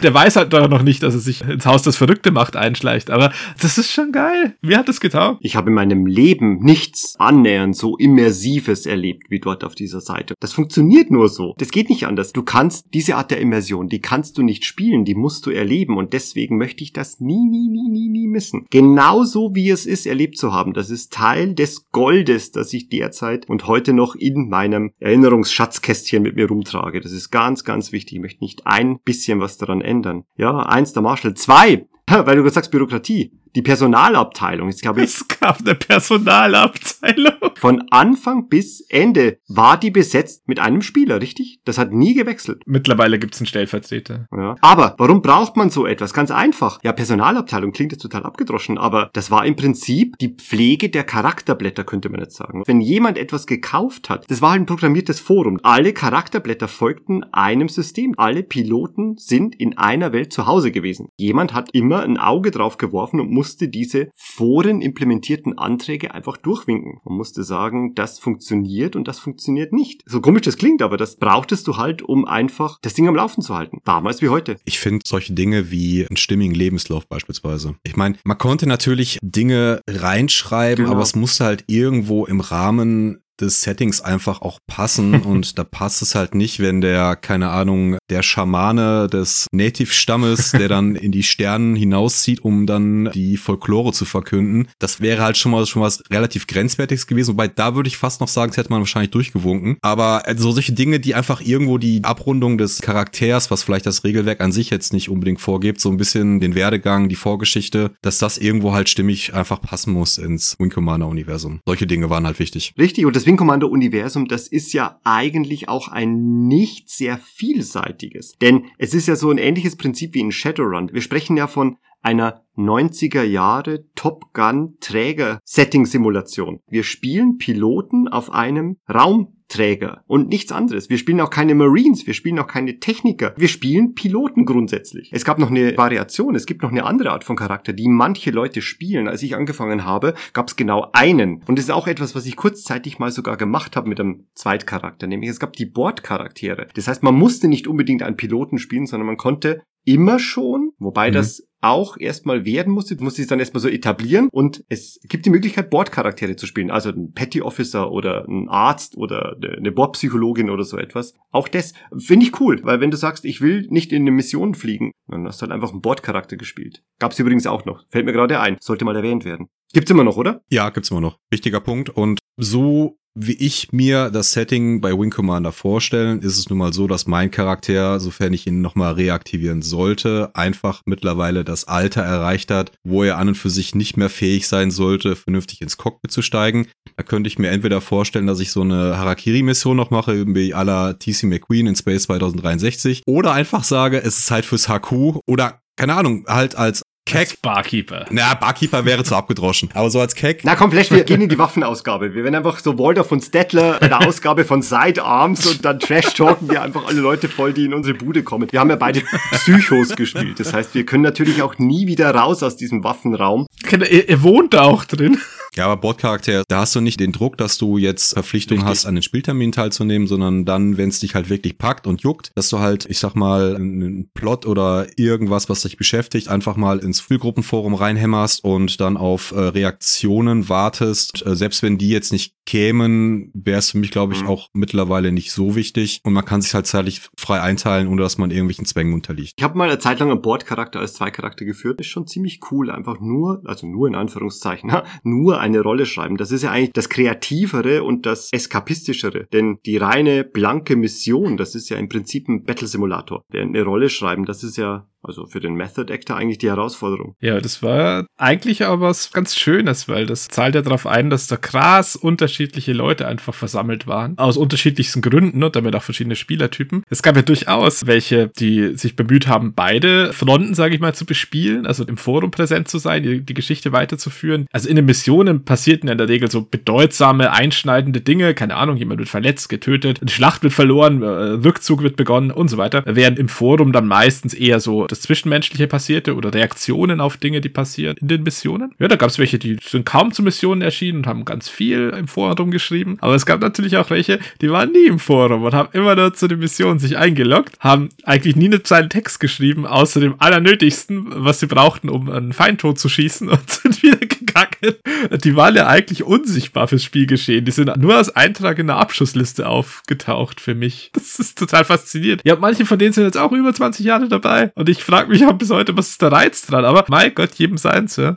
Der weiß halt doch noch nicht, dass er sich ins Haus das Verrückte macht einschleicht. Aber das ist schon geil. Mir hat das getan. Ich habe in meinem Leben nichts annähernd so Immersives erlebt wie dort auf dieser Seite. Das funktioniert nur so. Das geht nicht anders. Du kannst diese Art der Immersion, die kannst du nicht spielen, die musst du erleben. Und deswegen möchte ich das nie, nie, nie, nie, nie missen. Genauso wie es ist, erlebt zu haben. Das ist Teil des Goldes, das ich derzeit und heute noch in meinem Erinnerungsschatzkästchen mit mir rumtrage. Das ist ganz, ganz wichtig. Ich möchte nicht ein bisschen was daran ändern. Ja, eins der Marshall. Zwei, weil du gerade sagst Bürokratie die Personalabteilung. Ich glaube, es gab eine Personalabteilung. Von Anfang bis Ende war die besetzt mit einem Spieler, richtig? Das hat nie gewechselt. Mittlerweile gibt's einen Stellvertreter. Ja. Aber warum braucht man so etwas? Ganz einfach. Ja, Personalabteilung klingt jetzt total abgedroschen, aber das war im Prinzip die Pflege der Charakterblätter, könnte man jetzt sagen. Wenn jemand etwas gekauft hat, das war halt ein programmiertes Forum. Alle Charakterblätter folgten einem System. Alle Piloten sind in einer Welt zu Hause gewesen. Jemand hat immer ein Auge drauf geworfen und musste diese Foren implementierten Anträge einfach durchwinken. Man musste sagen, das funktioniert und das funktioniert nicht. So komisch das klingt, aber das brauchtest du halt, um einfach das Ding am Laufen zu halten. Damals wie heute. Ich finde solche Dinge wie einen stimmigen Lebenslauf beispielsweise. Ich meine, man konnte natürlich Dinge reinschreiben, genau. aber es musste halt irgendwo im Rahmen des Settings einfach auch passen und da passt es halt nicht, wenn der, keine Ahnung, der Schamane des Native-Stammes, der dann in die Sternen hinauszieht, um dann die Folklore zu verkünden. Das wäre halt schon mal schon was relativ grenzwertiges gewesen, wobei da würde ich fast noch sagen, das hätte man wahrscheinlich durchgewunken. Aber äh, so solche Dinge, die einfach irgendwo die Abrundung des Charakters, was vielleicht das Regelwerk an sich jetzt nicht unbedingt vorgibt, so ein bisschen den Werdegang, die Vorgeschichte, dass das irgendwo halt stimmig einfach passen muss ins Wing Commander Universum. Solche Dinge waren halt wichtig. Richtig, und deswegen Wing Commander Universum, das ist ja eigentlich auch ein nicht sehr vielseitiges. Denn es ist ja so ein ähnliches Prinzip wie in Shadowrun. Wir sprechen ja von einer 90er Jahre Top Gun Träger Setting Simulation. Wir spielen Piloten auf einem Raum Träger und nichts anderes. Wir spielen auch keine Marines, wir spielen auch keine Techniker. Wir spielen Piloten grundsätzlich. Es gab noch eine Variation, es gibt noch eine andere Art von Charakter, die manche Leute spielen. Als ich angefangen habe, gab es genau einen. Und das ist auch etwas, was ich kurzzeitig mal sogar gemacht habe mit einem Zweitcharakter, nämlich es gab die Bordcharaktere. Das heißt, man musste nicht unbedingt einen Piloten spielen, sondern man konnte immer schon, wobei mhm. das auch erstmal werden musste, musste es dann erstmal so etablieren und es gibt die Möglichkeit, Bordcharaktere zu spielen, also ein Petty Officer oder ein Arzt oder eine Bordpsychologin oder so etwas. Auch das finde ich cool, weil wenn du sagst, ich will nicht in eine Mission fliegen, dann hast du halt einfach einen Bordcharakter gespielt. Gab's übrigens auch noch, fällt mir gerade ein, sollte mal erwähnt werden. Gibt's immer noch, oder? Ja, gibt's immer noch. Wichtiger Punkt und so wie ich mir das Setting bei Wing Commander vorstellen, ist es nun mal so, dass mein Charakter, sofern ich ihn nochmal reaktivieren sollte, einfach mittlerweile das Alter erreicht hat, wo er an und für sich nicht mehr fähig sein sollte, vernünftig ins Cockpit zu steigen. Da könnte ich mir entweder vorstellen, dass ich so eine Harakiri-Mission noch mache, wie à la TC McQueen in Space 2063, oder einfach sage, es ist Zeit fürs HQ oder keine Ahnung, halt als Keck. Barkeeper. Na, Barkeeper wäre zu abgedroschen. Aber so als Keck. Na komm, vielleicht wir gehen in die Waffenausgabe. Wir werden einfach so Walter von Stettler eine Ausgabe von Sidearms und dann Trash-talken wir einfach alle Leute voll, die in unsere Bude kommen. Wir haben ja beide Psychos gespielt. Das heißt, wir können natürlich auch nie wieder raus aus diesem Waffenraum. Er, er wohnt da auch drin. Ja, aber Bordcharakter, da hast du nicht den Druck, dass du jetzt Verpflichtung Richtig. hast, an den Spieltermin teilzunehmen, sondern dann, wenn es dich halt wirklich packt und juckt, dass du halt, ich sag mal, einen Plot oder irgendwas, was dich beschäftigt, einfach mal ins Frühgruppenforum reinhämmerst und dann auf äh, Reaktionen wartest. Äh, selbst wenn die jetzt nicht kämen, wäre es für mich, glaube ich, mhm. auch mittlerweile nicht so wichtig. Und man kann sich halt zeitlich frei einteilen, ohne dass man irgendwelchen Zwängen unterliegt. Ich habe mal eine Zeit lang einen Bordcharakter als Zweicharakter geführt. Ist schon ziemlich cool. Einfach nur, also nur in Anführungszeichen, nur eine Rolle schreiben. Das ist ja eigentlich das Kreativere und das Eskapistischere. Denn die reine blanke Mission, das ist ja im Prinzip ein Battle-Simulator. Eine Rolle schreiben, das ist ja also für den Method Actor eigentlich die Herausforderung. Ja, das war eigentlich aber was ganz Schönes, weil das zahlt ja darauf ein, dass da krass unterschiedliche Leute einfach versammelt waren. Aus unterschiedlichsten Gründen und damit auch verschiedene Spielertypen. Es gab ja durchaus welche, die sich bemüht haben, beide Fronten, sage ich mal, zu bespielen, also im Forum präsent zu sein, die, die Geschichte weiterzuführen. Also in den Missionen passierten ja in der Regel so bedeutsame, einschneidende Dinge. Keine Ahnung, jemand wird verletzt, getötet, eine Schlacht wird verloren, äh, Rückzug wird begonnen und so weiter. Während im Forum dann meistens eher so das Zwischenmenschliche passierte oder Reaktionen auf Dinge, die passieren in den Missionen. Ja, da gab es welche, die sind kaum zu Missionen erschienen und haben ganz viel im Forum geschrieben. Aber es gab natürlich auch welche, die waren nie im Forum und haben immer nur zu den Missionen sich eingeloggt, haben eigentlich nie eine Zeile Text geschrieben, außer dem Allernötigsten, was sie brauchten, um einen Feind tot zu schießen und sind wieder gegangen. Die waren ja eigentlich unsichtbar fürs Spielgeschehen. Die sind nur als Eintrag in der Abschussliste aufgetaucht für mich. Das ist total faszinierend. Ja, manche von denen sind jetzt auch über 20 Jahre dabei und ich frage mich auch bis heute, was ist der Reiz dran? Aber mein Gott, jedem seins, ja.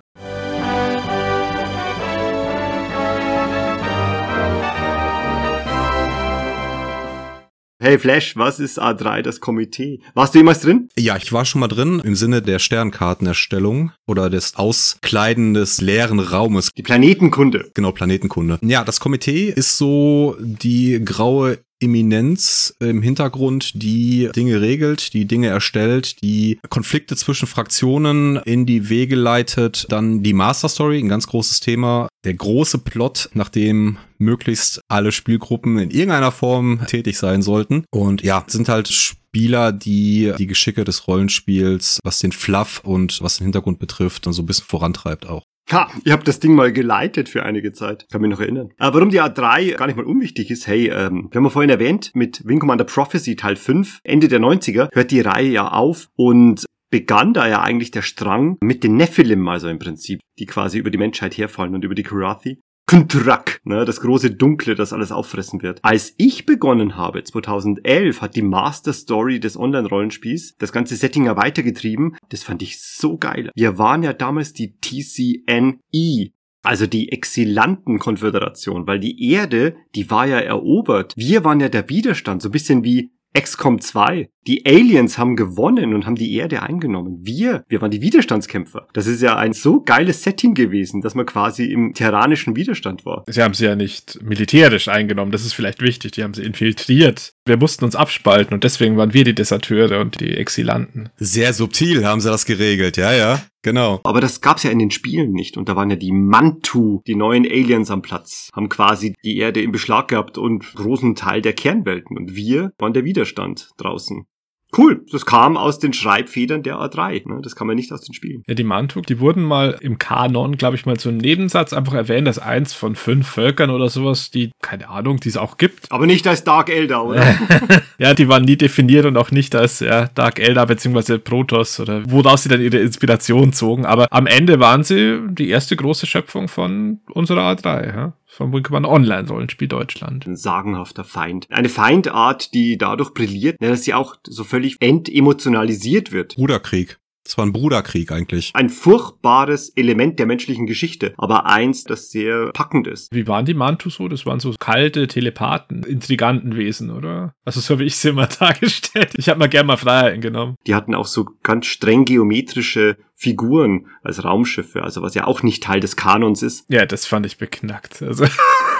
Hey Flash, was ist A3, das Komitee? Warst du jemals drin? Ja, ich war schon mal drin im Sinne der Sternkartenerstellung oder des Auskleiden des leeren Raumes. Die Planetenkunde. Genau, Planetenkunde. Ja, das Komitee ist so die graue Eminenz im Hintergrund, die Dinge regelt, die Dinge erstellt, die Konflikte zwischen Fraktionen in die Wege leitet. Dann die Master Story, ein ganz großes Thema. Der große Plot, nachdem möglichst alle Spielgruppen in irgendeiner Form tätig sein sollten. Und ja, sind halt Spieler, die die Geschicke des Rollenspiels, was den Fluff und was den Hintergrund betrifft, dann so ein bisschen vorantreibt auch. Ha, ihr habt das Ding mal geleitet für einige Zeit. Kann mich noch erinnern. Aber warum die A3 gar nicht mal unwichtig ist, hey, ähm, wir haben ja vorhin erwähnt, mit Wing Commander Prophecy Teil 5, Ende der 90er, hört die Reihe ja auf und begann da ja eigentlich der Strang mit den Nephilim, also im Prinzip, die quasi über die Menschheit herfallen und über die Kurathi. Kuntrak, ne, das große Dunkle, das alles auffressen wird. Als ich begonnen habe, 2011, hat die Master Story des Online-Rollenspiels das ganze Setting ja weitergetrieben. Das fand ich so geil. Wir waren ja damals die TCNE, also die Exilanten-Konföderation, weil die Erde, die war ja erobert. Wir waren ja der Widerstand, so ein bisschen wie XCOM 2. Die Aliens haben gewonnen und haben die Erde eingenommen. Wir, wir waren die Widerstandskämpfer. Das ist ja ein so geiles Setting gewesen, dass man quasi im terranischen Widerstand war. Sie haben sie ja nicht militärisch eingenommen, das ist vielleicht wichtig. Die haben sie infiltriert. Wir mussten uns abspalten und deswegen waren wir die Deserteure und die Exilanten. Sehr subtil haben sie das geregelt, ja, ja. Genau. Aber das gab's ja in den Spielen nicht. Und da waren ja die Mantu, die neuen Aliens am Platz, haben quasi die Erde im Beschlag gehabt und großen Teil der Kernwelten. Und wir waren der Widerstand draußen. Cool, das kam aus den Schreibfedern der A3. Ne? Das kann man nicht aus den Spielen. Ja, die Mantuk, die wurden mal im Kanon, glaube ich, mal so einen Nebensatz einfach erwähnt, dass eins von fünf Völkern oder sowas, die, keine Ahnung, die es auch gibt. Aber nicht als Dark Elder, oder? ja, die waren nie definiert und auch nicht als ja, Dark Elder bzw. Protoss oder woraus sie dann ihre Inspiration zogen. Aber am Ende waren sie die erste große Schöpfung von unserer A3. Ja? Vom Wingman Online-Rollenspiel Deutschland. Ein sagenhafter Feind. Eine Feindart, die dadurch brilliert, dass sie auch so völlig entemotionalisiert wird. Bruderkrieg. Das war ein Bruderkrieg eigentlich. Ein furchtbares Element der menschlichen Geschichte, aber eins, das sehr packend ist. Wie waren die Mantu so? Das waren so kalte Telepathen, intriganten Wesen, oder? Also so habe ich sie immer dargestellt. Ich habe mal gerne mal Freiheiten genommen. Die hatten auch so ganz streng geometrische Figuren als Raumschiffe, also was ja auch nicht Teil des Kanons ist. Ja, das fand ich beknackt. Also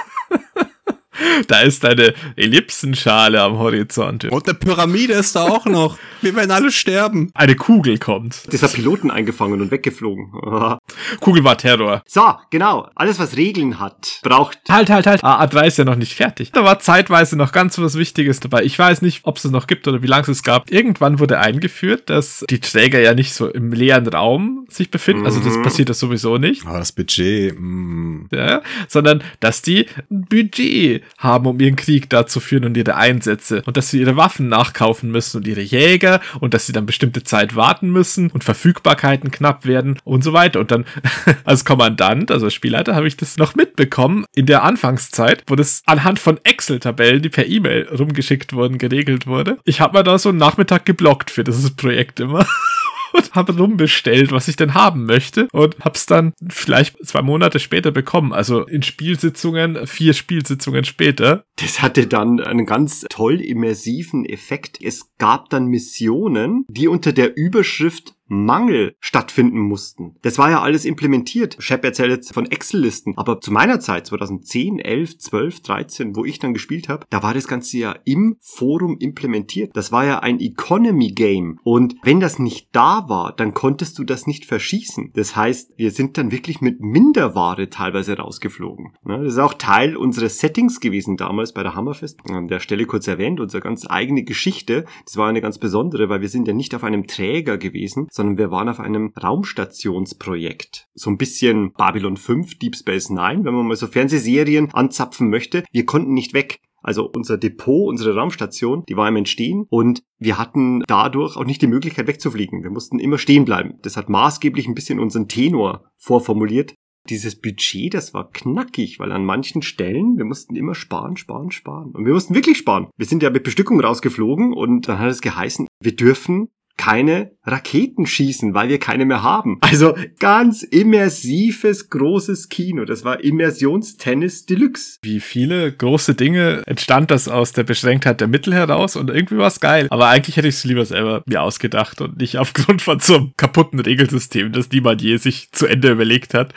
da ist eine Ellipsenschale am Horizont. Und eine Pyramide ist da auch noch. Wir werden alle sterben. Eine Kugel kommt. Das hat Piloten eingefangen und weggeflogen. Kugel war Terror. So, genau. Alles, was Regeln hat, braucht. Halt, halt, halt. Ah, A3 ist ja noch nicht fertig. Da war zeitweise noch ganz was Wichtiges dabei. Ich weiß nicht, ob es es noch gibt oder wie lange es gab. Irgendwann wurde eingeführt, dass die Träger ja nicht so im leeren Raum sich befinden. Also das passiert das sowieso nicht. Aber das Budget, mm. Ja, sondern dass die ein Budget haben, um ihren Krieg da zu führen und ihre Einsätze. Und dass sie ihre Waffen nachkaufen müssen und ihre Jäger und dass sie dann bestimmte Zeit warten müssen und Verfügbarkeiten knapp werden und so weiter. Und dann als Kommandant, also als Spielleiter, habe ich das noch mitbekommen in der Anfangszeit, wo das anhand von Excel-Tabellen, die per E-Mail rumgeschickt wurden, geregelt wurde. Ich habe mir da so einen Nachmittag geblockt für dieses Projekt immer. und habe rumbestellt, was ich denn haben möchte und hab's dann vielleicht zwei Monate später bekommen. Also in Spielsitzungen, vier Spielsitzungen später. Das hatte dann einen ganz toll immersiven Effekt. Es gab dann Missionen, die unter der Überschrift Mangel stattfinden mussten. Das war ja alles implementiert. Shep erzählt jetzt von Excel-Listen, aber zu meiner Zeit, 2010, 11, 12, 13, wo ich dann gespielt habe, da war das Ganze ja im Forum implementiert. Das war ja ein Economy-Game und wenn das nicht da war, dann konntest du das nicht verschießen. Das heißt, wir sind dann wirklich mit Minderware teilweise rausgeflogen. Das ist auch Teil unseres Settings gewesen damals bei der Hammerfest. An der Stelle kurz erwähnt, unsere ganz eigene Geschichte, das war eine ganz besondere, weil wir sind ja nicht auf einem Träger gewesen, sondern wir waren auf einem Raumstationsprojekt. So ein bisschen Babylon 5, Deep Space Nine, wenn man mal so Fernsehserien anzapfen möchte. Wir konnten nicht weg. Also unser Depot, unsere Raumstation, die war im Entstehen und wir hatten dadurch auch nicht die Möglichkeit wegzufliegen. Wir mussten immer stehen bleiben. Das hat maßgeblich ein bisschen unseren Tenor vorformuliert. Dieses Budget, das war knackig, weil an manchen Stellen, wir mussten immer sparen, sparen, sparen. Und wir mussten wirklich sparen. Wir sind ja mit Bestückung rausgeflogen und dann hat es geheißen, wir dürfen keine Raketen schießen, weil wir keine mehr haben. Also ganz immersives, großes Kino. Das war Immersionstennis Deluxe. Wie viele große Dinge entstand das aus der Beschränktheit der Mittel heraus und irgendwie war es geil. Aber eigentlich hätte ich es lieber selber mir ausgedacht und nicht aufgrund von so einem kaputten Regelsystem, das niemand je sich zu Ende überlegt hat.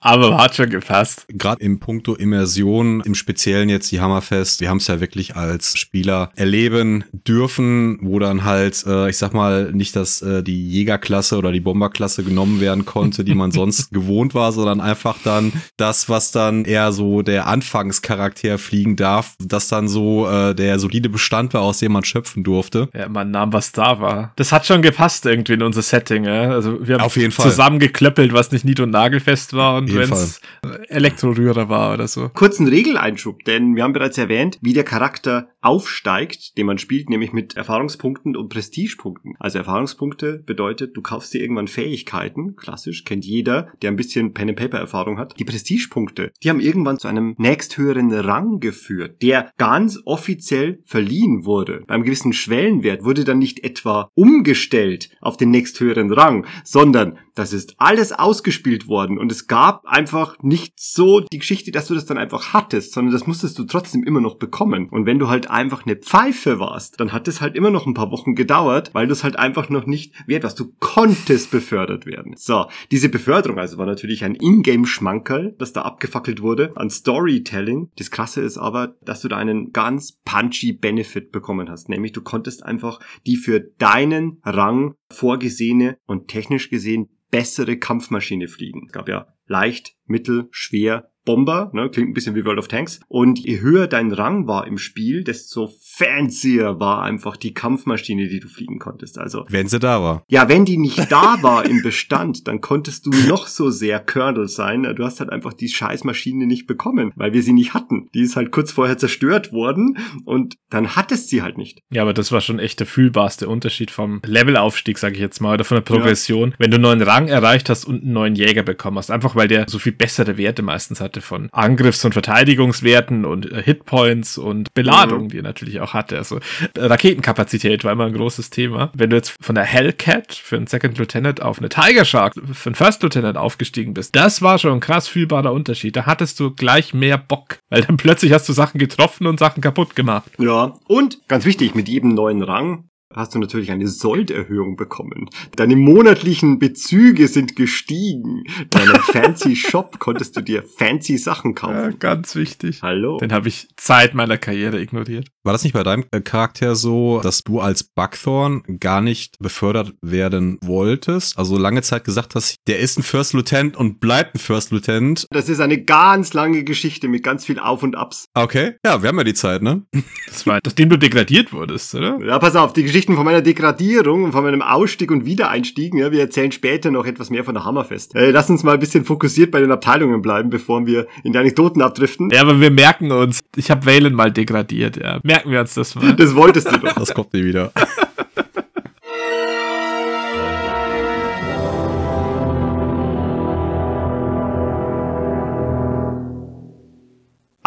Aber hat schon gepasst. Gerade im Punkto Immersion, im Speziellen jetzt die Hammerfest, wir haben es ja wirklich als Spieler erleben dürfen, wo dann halt, äh, ich sag mal, nicht, dass äh, die Jägerklasse oder die Bomberklasse genommen werden konnte, die man sonst gewohnt war, sondern einfach dann das, was dann eher so der Anfangscharakter fliegen darf, das dann so äh, der solide Bestand war, aus dem man schöpfen durfte. Ja, man nahm, was da war. Das hat schon gepasst irgendwie in unser Setting. Ja? Also wir haben Auf jeden Fall. zusammengeklöppelt, was nicht nied- und nagelfest war und wenn es Elektrorührer war oder so. Kurzen Regeleinschub, denn wir haben bereits erwähnt, wie der Charakter aufsteigt, den man spielt, nämlich mit Erfahrungspunkten und Prestigepunkten. Also Erfahrungspunkte bedeutet, du kaufst dir irgendwann Fähigkeiten, klassisch, kennt jeder, der ein bisschen Pen-and-Paper-Erfahrung hat. Die Prestigepunkte, die haben irgendwann zu einem nächsthöheren Rang geführt, der ganz offiziell verliehen wurde. Beim gewissen Schwellenwert wurde dann nicht etwa umgestellt auf den nächsthöheren Rang, sondern das ist alles ausgespielt worden und es gab einfach nicht so die Geschichte, dass du das dann einfach hattest, sondern das musstest du trotzdem immer noch bekommen. Und wenn du halt einfach eine Pfeife warst, dann hat es halt immer noch ein paar Wochen gedauert, weil du es halt einfach noch nicht wert warst. Du konntest befördert werden. So, diese Beförderung also war natürlich ein Ingame-Schmankerl, das da abgefackelt wurde an Storytelling. Das Krasse ist aber, dass du da einen ganz punchy Benefit bekommen hast, nämlich du konntest einfach die für deinen Rang vorgesehene und technisch gesehen bessere Kampfmaschine fliegen. Es gab ja leicht, mittel, schwer, Bomber, ne, klingt ein bisschen wie World of Tanks. Und je höher dein Rang war im Spiel, desto fancier war einfach die Kampfmaschine, die du fliegen konntest. Also wenn sie da war. Ja, wenn die nicht da war im Bestand, dann konntest du noch so sehr Colonel sein. Du hast halt einfach die Scheißmaschine nicht bekommen, weil wir sie nicht hatten. Die ist halt kurz vorher zerstört worden und dann hattest sie halt nicht. Ja, aber das war schon echt der fühlbarste Unterschied vom Levelaufstieg, sage ich jetzt mal, oder von der Progression. Ja. Wenn du einen neuen Rang erreicht hast und einen neuen Jäger bekommen hast, einfach weil der so viel bessere Werte meistens hatte von Angriffs- und Verteidigungswerten und äh, Hitpoints und Beladung, mhm. die er natürlich auch hatte. Also äh, Raketenkapazität war immer ein großes Thema. Wenn du jetzt von der Hellcat für einen Second Lieutenant auf eine Tiger Shark für einen First Lieutenant aufgestiegen bist, das war schon ein krass fühlbarer Unterschied. Da hattest du gleich mehr Bock, weil dann plötzlich hast du Sachen getroffen und Sachen kaputt gemacht. Ja, und ganz wichtig, mit jedem neuen Rang hast du natürlich eine Solderhöhung bekommen. Deine monatlichen Bezüge sind gestiegen. Deinen fancy Shop konntest du dir fancy Sachen kaufen. Ja, ganz wichtig. Hallo. Den habe ich Zeit meiner Karriere ignoriert. War das nicht bei deinem äh, Charakter so, dass du als Buckthorn gar nicht befördert werden wolltest? Also lange Zeit gesagt hast, der ist ein First Lieutenant und bleibt ein First Lieutenant. Das ist eine ganz lange Geschichte mit ganz viel Auf und Abs. Okay. Ja, wir haben ja die Zeit, ne? Das war, nachdem du degradiert wurdest, oder? Ja, pass auf, die Geschichte Geschichten von meiner Degradierung und von meinem Ausstieg und Wiedereinstieg. Ja, wir erzählen später noch etwas mehr von der Hammerfest. Äh, lass uns mal ein bisschen fokussiert bei den Abteilungen bleiben, bevor wir in die Anekdoten abdriften. Ja, aber wir merken uns, ich habe Valen mal degradiert, ja. Merken wir uns das mal. Das wolltest du doch. Das kommt nie wieder.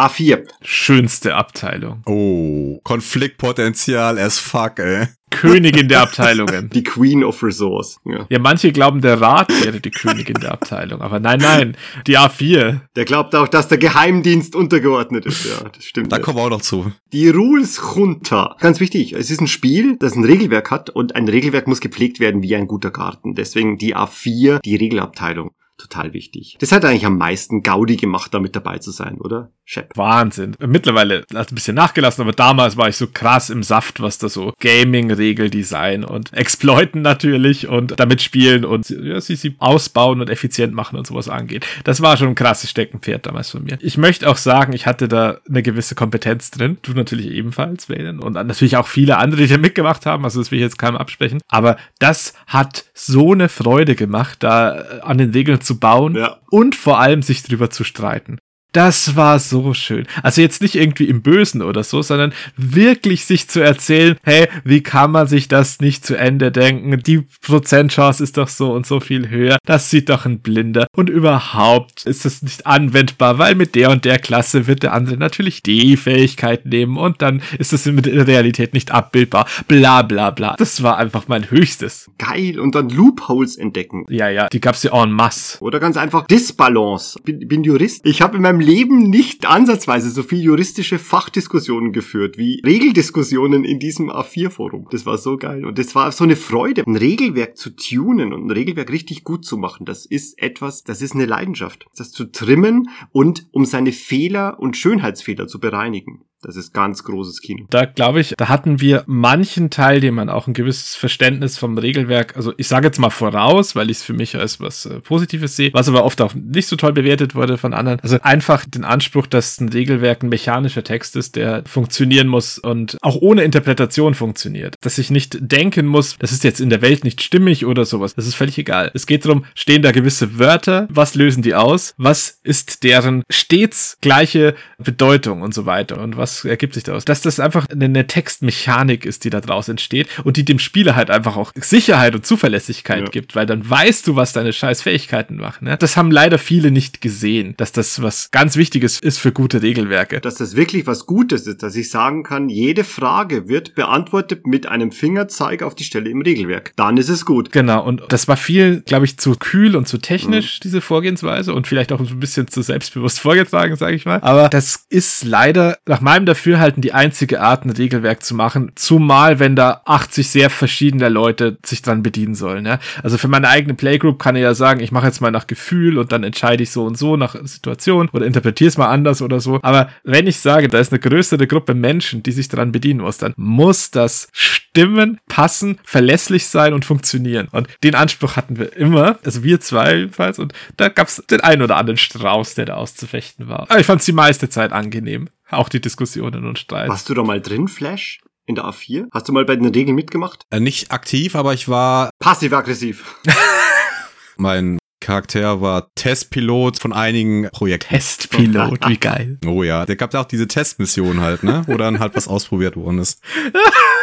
A4. Schönste Abteilung. Oh, Konfliktpotenzial as fuck, ey. Königin der Abteilungen. Die Queen of Resource. Ja. Ja, manche glauben, der Rat wäre die Königin der Abteilung. Aber nein, nein, die A4. Der glaubt auch, dass der Geheimdienst untergeordnet ist. Ja, das stimmt. Da ja. kommen wir auch noch zu. Die Rules Junta. Ganz wichtig. Es ist ein Spiel, das ein Regelwerk hat und ein Regelwerk muss gepflegt werden wie ein guter Garten. Deswegen die A4, die Regelabteilung. Total wichtig. Das hat eigentlich am meisten Gaudi gemacht, da mit dabei zu sein, oder? Shep. Wahnsinn. Mittlerweile hat es ein bisschen nachgelassen, aber damals war ich so krass im Saft, was da so Gaming, Regeldesign und Exploiten natürlich und damit spielen und ja, sie, sie ausbauen und effizient machen und sowas angeht. Das war schon ein krasses Steckenpferd damals von mir. Ich möchte auch sagen, ich hatte da eine gewisse Kompetenz drin. Du natürlich ebenfalls, Valen. Und natürlich auch viele andere, die da mitgemacht haben. Also das will ich jetzt keinem absprechen. Aber das hat so eine Freude gemacht, da äh, an den Regeln zu bauen Ja. und vor allem sich drüber zu streiten. Das war so schön. Also jetzt nicht irgendwie im Bösen oder so, sondern wirklich sich zu erzählen, hey, wie kann man sich das nicht zu Ende denken? Die Prozentchance ist doch so und so viel höher. Das sieht doch ein Blinder. Und überhaupt ist es nicht anwendbar, weil mit der und der Klasse wird der andere natürlich die Fähigkeit nehmen und dann ist es in der Realität nicht abbildbar. Bla bla bla. Das war einfach mein Höchstes. Geil. Und dann Loopholes entdecken. Ja, ja, die gab's ja en masse. Oder ganz einfach Disbalance. Bin, bin Jurist. Ich habe in meinem Leben nicht ansatzweise so viel juristische Fachdiskussionen geführt wie Regeldiskussionen in diesem A4-Forum. Das war so geil. Und das war so eine Freude, ein Regelwerk zu tunen und ein Regelwerk richtig gut zu machen. Das ist etwas, das ist eine Leidenschaft. Das zu trimmen und um seine Fehler und Schönheitsfehler zu bereinigen. Das ist ganz großes Kino. Da glaube ich, da hatten wir manchen Teil, dem man auch ein gewisses Verständnis vom Regelwerk, also ich sage jetzt mal voraus, weil ich es für mich als was äh, Positives sehe, was aber oft auch nicht so toll bewertet wurde von anderen. Also einfach den Anspruch, dass ein Regelwerk ein mechanischer Text ist, der funktionieren muss und auch ohne Interpretation funktioniert. Dass ich nicht denken muss, das ist jetzt in der Welt nicht stimmig oder sowas. Das ist völlig egal. Es geht darum, stehen da gewisse Wörter, was lösen die aus, was ist deren stets gleiche Bedeutung und so weiter und was ergibt sich daraus. Dass das einfach eine, Textmechanik ist, die da draus entsteht und die dem Spieler halt einfach auch Sicherheit und Zuverlässigkeit Ja. gibt, weil dann weißt du, was deine scheiß Fähigkeiten machen. Ne? Das haben leider viele nicht gesehen, dass das was ganz Wichtiges ist für gute Regelwerke. dass das wirklich was Gutes ist, dass ich sagen kann, jede Frage wird beantwortet mit einem Fingerzeig auf die Stelle im Regelwerk. Dann ist es gut. Genau, und das war viel, glaube ich, zu kühl und zu technisch, diese Vorgehensweise, und vielleicht auch ein bisschen zu selbstbewusst vorgetragen, sage ich mal. Aber das ist leider nach meinem Dafürhalten die einzige Art, ein Regelwerk zu machen, zumal wenn da 80 sehr verschiedene Leute sich dran bedienen sollen. Ja? Also für meine eigene Playgroup kann ich ja sagen, ich mache jetzt mal nach Gefühl und dann entscheide ich so und so nach Situation oder interpretiere es mal anders oder so. Aber wenn ich sage, da ist eine größere Gruppe Menschen, die sich daran bedienen muss, dann muss das stimmen, passen, verlässlich sein und funktionieren. Und den Anspruch hatten wir immer, also wir zwei jedenfalls, und da gab es den einen oder anderen Strauß, der da auszufechten war. Aber ich fand es die meiste Zeit angenehm. Auch die Diskussionen und Streits. Warst du da mal drin, Flash? In der A4? Hast du mal bei den Regeln mitgemacht? Äh, nicht aktiv, aber ich war, Passiv-aggressiv. mein Charakter war Testpilot von einigen Projekten. Testpilot, wie geil. Oh ja, der gab ja auch diese Testmission halt, ne? Wo dann halt was ausprobiert worden ist.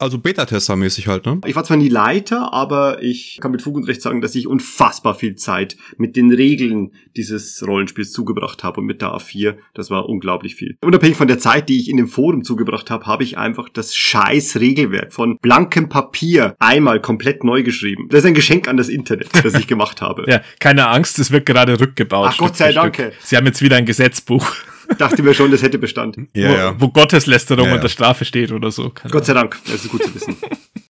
Also Beta-Tester-mäßig halt, ne? Ich war zwar nie Leiter, aber ich kann mit Fug und Recht sagen, dass ich unfassbar viel Zeit mit den Regeln dieses Rollenspiels zugebracht habe und mit der A4. Das war unglaublich viel. Unabhängig von der Zeit, die ich in dem Forum zugebracht habe, habe ich einfach das scheiß Regelwerk von blankem Papier einmal komplett neu geschrieben. Das ist ein Geschenk an das Internet, das ich gemacht habe. Ja, keine Angst, es wird gerade rückgebaut. Ach, Gott Stück sei für Dank. Sie haben jetzt wieder ein Gesetzbuch, Dachte mir schon, das hätte Bestand. Ja, wo, ja. wo Gotteslästerung Ja, ja. unter Strafe steht oder so. Keine Gott sei Dank. Das ist gut zu wissen.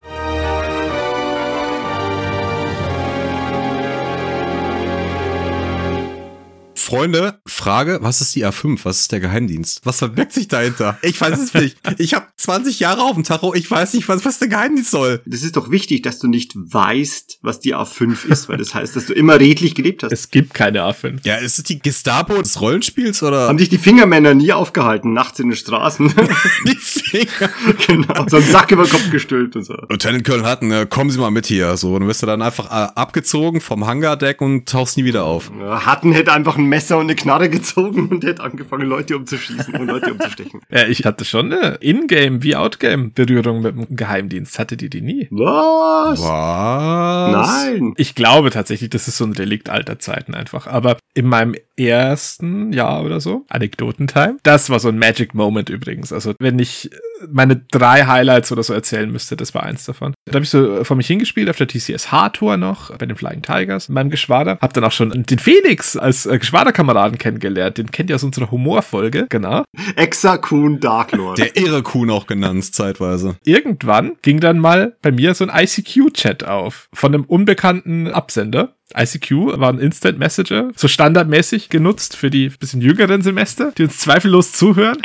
Freunde, Frage, was ist die A5? Was ist der Geheimdienst? Was verbirgt sich dahinter? Ich weiß es nicht. Ich habe 20 Jahre auf dem Tacho, ich weiß nicht, was, was der Geheimdienst soll. Das ist doch wichtig, dass du nicht weißt, was die A5 ist, weil das heißt, dass du immer redlich gelebt hast. Es gibt keine A5. Ja, ist es die Gestapo des Rollenspiels oder? Haben dich die Fingermänner nie aufgehalten, nachts in den Straßen? die Finger? genau. So einen Sack über den Kopf gestülpt und so. Lieutenant Colonel Hutton, äh, kommen Sie mal mit hier. So, und du wirst du dann einfach äh, abgezogen vom Hangardeck und tauchst nie wieder auf. Ja, Hatten hätte einfach ein Messer und eine Knarre gezogen und hätte angefangen, Leute umzuschießen und Leute umzustechen. Ja, ich hatte schon eine Ingame wie Outgame Berührung mit dem Geheimdienst. Hatte die die nie? Was? Was? Nein. Ich glaube tatsächlich, das ist so ein Relikt alter Zeiten einfach. Aber in meinem ersten Jahr oder so. Anekdotentime. Das war so ein Magic Moment übrigens. Also wenn ich meine drei Highlights oder so erzählen müsste, das war eins davon. Da habe ich so vor mich hingespielt auf der TCS H-Tour noch, bei den Flying Tigers, in meinem Geschwader. Hab dann auch schon den Felix als äh, Geschwaderkameraden kennengelernt. Den kennt ihr aus unserer Humorfolge, genau. Exa Kuhn Darklord. Der irre Kuhn auch genannt, zeitweise. Irgendwann ging dann mal bei mir so ein ICQ-Chat auf von einem unbekannten Absender. ICQ war ein Instant Messenger, so standardmäßig genutzt für die bisschen jüngeren Semester, die uns zweifellos zuhören.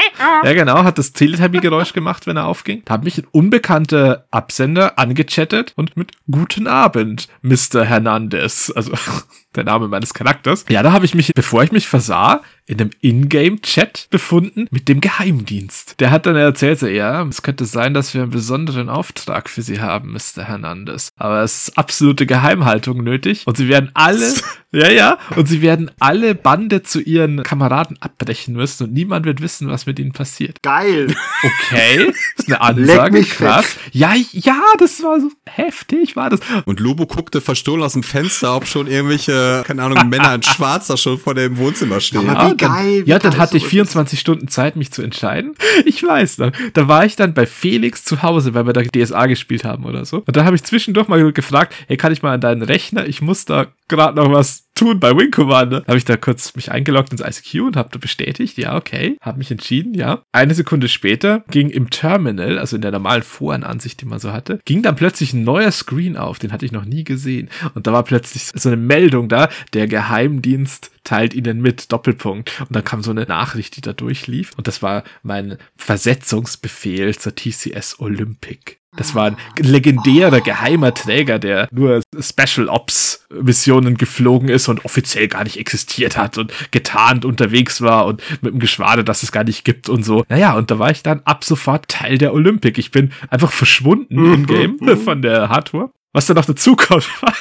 Ja, genau, hat das Teletubby-Geräusch gemacht, wenn er aufging. Da hat mich ein unbekannter Absender angechattet und mit Guten Abend, Mr. Hernandez. Also der Name meines Charakters. Ja, da habe ich mich, bevor ich mich versah, in einem Ingame-Chat befunden mit dem Geheimdienst. Der hat dann erzählt, so, ja, es könnte sein, dass wir einen besonderen Auftrag für Sie haben, Mr. Hernandez. Aber es ist absolute Geheimhaltung nötig und Sie werden alle, ja, ja, und Sie werden alle Bande zu Ihren Kameraden abbrechen müssen und niemand wird wissen, was mit Ihnen passiert. Geil. Okay, ist eine Leck Ansage, mich krass. Ja, ja, das war so heftig, war das. Und Lobo guckte verstohlen aus dem Fenster, ob schon irgendwelche, keine Ahnung, Männer in Schwarz da schon vor dem Wohnzimmer stehen. Aber wie dann, geil, wie ja, dann hatte ich sowas 24 Stunden Zeit, mich zu entscheiden. Ich weiß noch. Da war ich dann bei Felix zu Hause, weil wir da DSA gespielt haben oder so. Und da habe ich zwischendurch mal gefragt, hey, kann ich mal an deinen Rechner? Ich muss da gerade noch was tun bei Wing Commander. Habe ich da kurz mich eingeloggt ins ICQ und habe bestätigt, ja, okay, habe mich entschieden, ja. Eine Sekunde später ging im Terminal, also in der normalen Forenansicht, die man so hatte, ging dann plötzlich ein neuer Screen auf, den hatte ich noch nie gesehen. Und da war plötzlich so eine Meldung da, der Geheimdienst teilt ihnen mit, Doppelpunkt. Und dann kam so eine Nachricht, die da durchlief. Und das war mein Versetzungsbefehl zur TCS Olympic. Das war ein legendärer geheimer Träger, der nur Special Ops Missionen geflogen ist und offiziell gar nicht existiert hat und getarnt unterwegs war und mit dem Geschwader, das es gar nicht gibt und so. Naja, und da war ich dann ab sofort Teil der Olympic. Ich bin einfach verschwunden im Game von der Hardware. Was dann noch dazu kommt, war,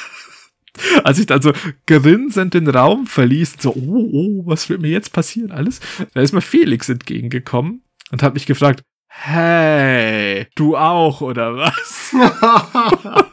als ich dann so grinsend den Raum verließ, so, oh, oh, was wird mir jetzt passieren alles? Da ist mir Felix entgegengekommen und hat mich gefragt, hey, du auch, oder was?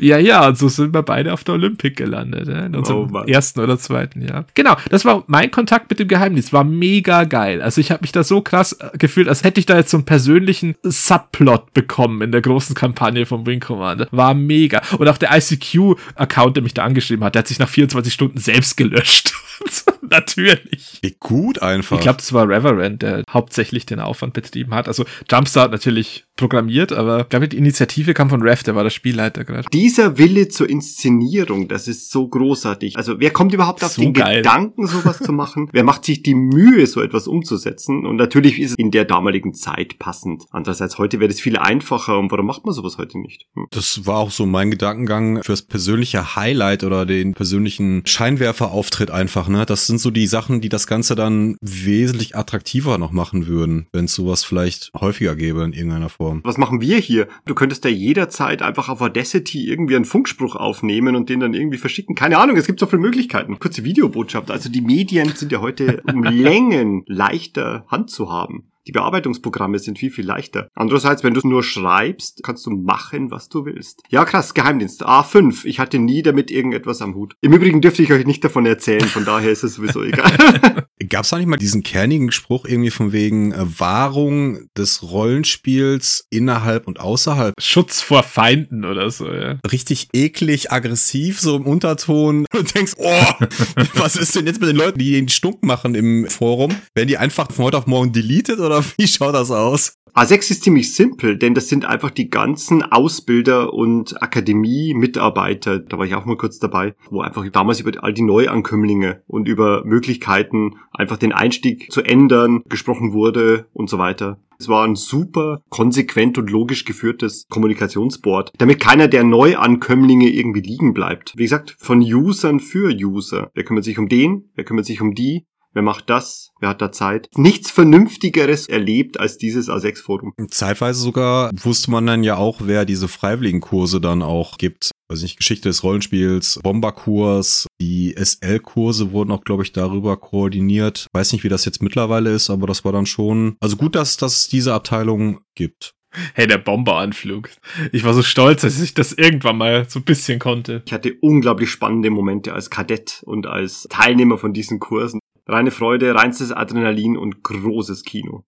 ja, ja, und so sind wir beide auf der Olympic gelandet, ne? in unserem Oh ersten oder zweiten Jahr. Genau, das war mein Kontakt mit dem Geheimdienst, war mega geil. Also ich habe mich da so krass äh, gefühlt, als hätte ich da jetzt so einen persönlichen Subplot bekommen in der großen Kampagne vom Wing Commander. War mega. Und auch der ICQ-Account, der mich da angeschrieben hat, der hat sich nach 24 Stunden selbst gelöscht. Natürlich. Wie gut einfach. Ich glaube, das war Reverend, der hauptsächlich den Aufwand betrieben hat. Also Jumpstart natürlich programmiert, aber ich glaube, die Initiative kam von Rev, der war der Spielleiter gerade. Dieser Wille zur Inszenierung, das ist so großartig. Also wer kommt überhaupt auf So den geil. Gedanken, sowas zu machen? Wer macht sich die Mühe, so etwas umzusetzen? Und natürlich ist es in der damaligen Zeit passend. Andererseits, heute wäre das viel einfacher. Und warum macht man sowas heute nicht? Hm. Das war auch so mein Gedankengang fürs persönliche Highlight oder den persönlichen Scheinwerferauftritt einfach, ne? Das sind so die Sachen, die das Ganze dann wesentlich attraktiver noch machen würden, wenn es sowas vielleicht häufiger gäbe in irgendeiner Form. Was machen wir hier? Du könntest ja jederzeit einfach auf Audacity irgendwie einen Funkspruch aufnehmen und den dann irgendwie verschicken. Keine Ahnung, es gibt so viele Möglichkeiten. Kurze Videobotschaft. Also die Medien sind ja heute um Längen leichter Hand zu haben. Die Bearbeitungsprogramme sind viel, viel leichter. Andererseits, wenn du nur schreibst, kannst du machen, was du willst. Ja, krass, Geheimdienst. A5. Ich hatte nie damit irgendetwas am Hut. Im Übrigen dürfte ich euch nicht davon erzählen, von daher ist es sowieso egal. Gab es da nicht mal diesen kernigen Spruch irgendwie von wegen äh, Wahrung des Rollenspiels innerhalb und außerhalb? Schutz vor Feinden oder so, ja. Richtig eklig, aggressiv, so im Unterton. Und denkst, oh, was ist denn jetzt mit den Leuten, die den Stunk machen im Forum? Werden die einfach von heute auf morgen deleted oder wie schaut das aus? A6 ist ziemlich simpel, denn das sind einfach die ganzen Ausbilder und Akademie-Mitarbeiter, da war ich auch mal kurz dabei, wo einfach damals über all die Neuankömmlinge und über Möglichkeiten, einfach den Einstieg zu ändern, gesprochen wurde und so weiter. Es war ein super konsequent und logisch geführtes Kommunikationsboard, damit keiner der Neuankömmlinge irgendwie liegen bleibt. Wie gesagt, von Usern für User. Wer kümmert sich um den? Wer kümmert sich um die? Wer macht das? Wer hat da Zeit? Nichts Vernünftigeres erlebt als dieses A6-Forum. Zeitweise sogar wusste man dann ja auch, wer diese Freiwilligenkurse dann auch gibt. Also nicht Geschichte des Rollenspiels, Bomberkurs, die SL-Kurse wurden auch, glaube ich, darüber koordiniert. Weiß nicht, wie das jetzt mittlerweile ist, aber das war dann schon. Also gut, dass dass es diese Abteilung gibt. Hey, der Bomberanflug. Ich war so stolz, dass ich das irgendwann mal so ein bisschen konnte. Ich hatte unglaublich spannende Momente als Kadett und als Teilnehmer von diesen Kursen. Reine Freude, reinstes Adrenalin und großes Kino.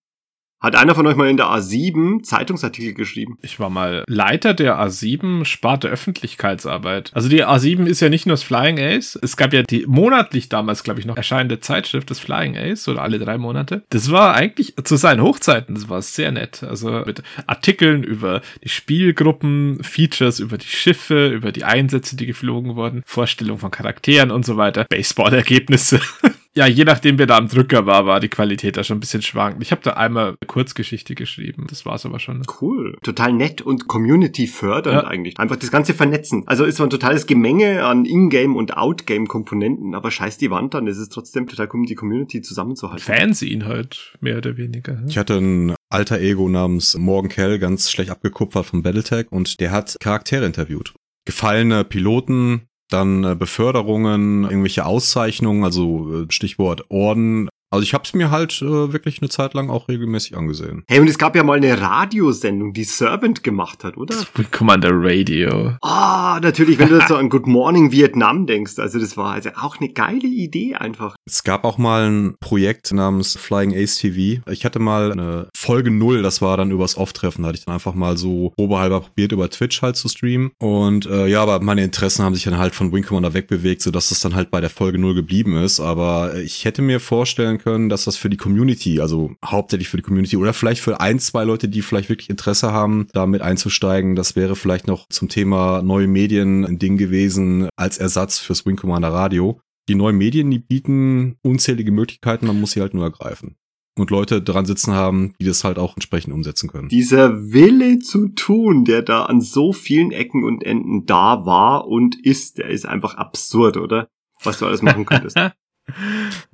Hat einer von euch mal in der A7 Zeitungsartikel geschrieben? Ich war mal Leiter der A7 Sparte Öffentlichkeitsarbeit. Also die A7 ist ja nicht nur das Flying Ace. Es gab ja die monatlich damals, glaube ich, noch erscheinende Zeitschrift des Flying Ace oder alle drei Monate. Das war eigentlich zu seinen Hochzeiten, das war sehr nett. Also mit Artikeln über die Spielgruppen, Features über die Schiffe, über die Einsätze, die geflogen wurden, Vorstellung von Charakteren und so weiter, Baseball-Ergebnisse. ja, je nachdem, wer da am Drücker war, war die Qualität da schon ein bisschen schwankend. Ich habe da einmal eine Kurzgeschichte geschrieben. Das war's aber schon. Cool. Total nett und Community fördernd Ja. eigentlich. Einfach das ganze Vernetzen. Also ist so ein totales Gemenge an Ingame und Outgame-Komponenten, aber scheiß die Wand an. Es ist trotzdem total cool, die Community zusammenzuhalten. Fanzine halt, mehr oder weniger. Ich hatte ein alter Ego namens Morgan Kell, ganz schlecht abgekupfert von Battletech und der hat Charaktere interviewt. Gefallene Piloten, dann äh, Beförderungen, irgendwelche Auszeichnungen, also äh, Stichwort Orden. Also ich habe es mir halt äh, wirklich eine Zeit lang auch regelmäßig angesehen. Hey, und es gab ja mal eine Radiosendung, die Servant gemacht hat, oder? Wing Commander Radio. Ah, natürlich, wenn du jetzt so an Good Morning Vietnam denkst. Also das war also auch eine geile Idee einfach. Es gab auch mal ein Projekt namens Flying Ace TV. Ich hatte mal eine Folge null, das war dann übers Off-Treffen. Da hatte ich dann einfach mal so probehalber probiert, über Twitch halt zu streamen. Und äh, ja, aber meine Interessen haben sich dann halt von Wing Commander wegbewegt, sodass es dann halt bei der Folge null geblieben ist. Aber ich hätte mir vorstellen können, dass das für die Community, also hauptsächlich für die Community oder vielleicht für ein, zwei Leute, die vielleicht wirklich Interesse haben, damit einzusteigen, das wäre vielleicht noch zum Thema neue Medien ein Ding gewesen als Ersatz fürs Wing Commander Radio die neuen Medien, die bieten unzählige Möglichkeiten, man muss sie halt nur ergreifen. Und Leute dran sitzen haben, die das halt auch entsprechend umsetzen können. Dieser Wille zu tun, der da an so vielen Ecken und Enden da war und ist, der ist einfach absurd, oder? Was du alles machen könntest.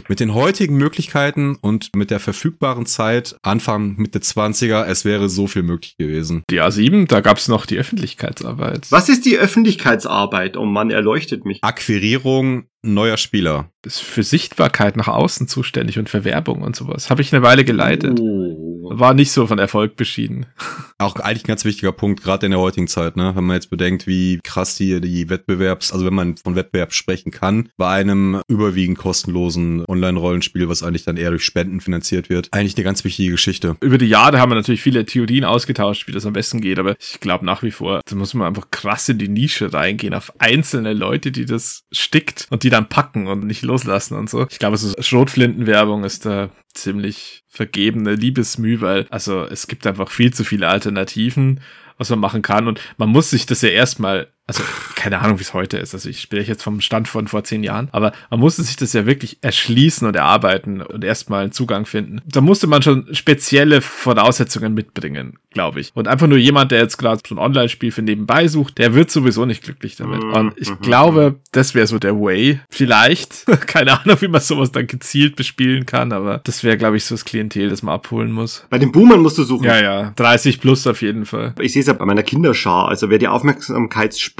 Mit den heutigen Möglichkeiten und mit der verfügbaren Zeit, Anfang Mitte 20er, es wäre so viel möglich gewesen. Die A7, da gab's noch die Öffentlichkeitsarbeit. Was ist die Öffentlichkeitsarbeit? Oh Mann, erleuchtet mich. Akquirierung neuer Spieler. Ist für Sichtbarkeit nach außen zuständig und für Werbung und sowas. Habe ich eine Weile geleitet. Oh. War nicht so von Erfolg beschieden. Auch eigentlich ein ganz wichtiger Punkt, gerade in der heutigen Zeit, ne? Wenn man jetzt bedenkt, wie krass die, die Wettbewerbs, also wenn man von Wettbewerb sprechen kann, bei einem überwiegend kostenlosen Online-Rollenspiel, was eigentlich dann eher durch Spenden finanziert wird, eigentlich eine ganz wichtige Geschichte. Über die Jahre haben wir natürlich viele Theorien ausgetauscht, wie das am besten geht, aber ich glaube nach wie vor, da muss man einfach krass in die Nische reingehen, auf einzelne Leute, die das stickt und die dann packen und nicht loslassen und so. Ich glaube, so Schrotflintenwerbung ist da ziemlich vergebene Liebesmüh, weil also es gibt einfach viel zu viele Alternativen, was man machen kann und man muss sich das ja erstmal also keine Ahnung, wie es heute ist. Also ich spreche jetzt vom Stand von vor zehn Jahren, aber man musste sich das ja wirklich erschließen und erarbeiten und erstmal einen Zugang finden. Da musste man schon spezielle Voraussetzungen mitbringen, glaube ich. Und einfach nur jemand, der jetzt gerade so ein Online-Spiel für nebenbei sucht, der wird sowieso nicht glücklich damit. Mhm, Und ich mhm, glaube, das wäre so der Way. Vielleicht. keine Ahnung, wie man sowas dann gezielt bespielen kann, aber das wäre, glaube ich, so das Klientel, das man abholen muss. Bei den Boomern musst du suchen. Ja, ja. 30 plus auf jeden Fall. Ich sehe es ja bei meiner Kinderschar. Also wer die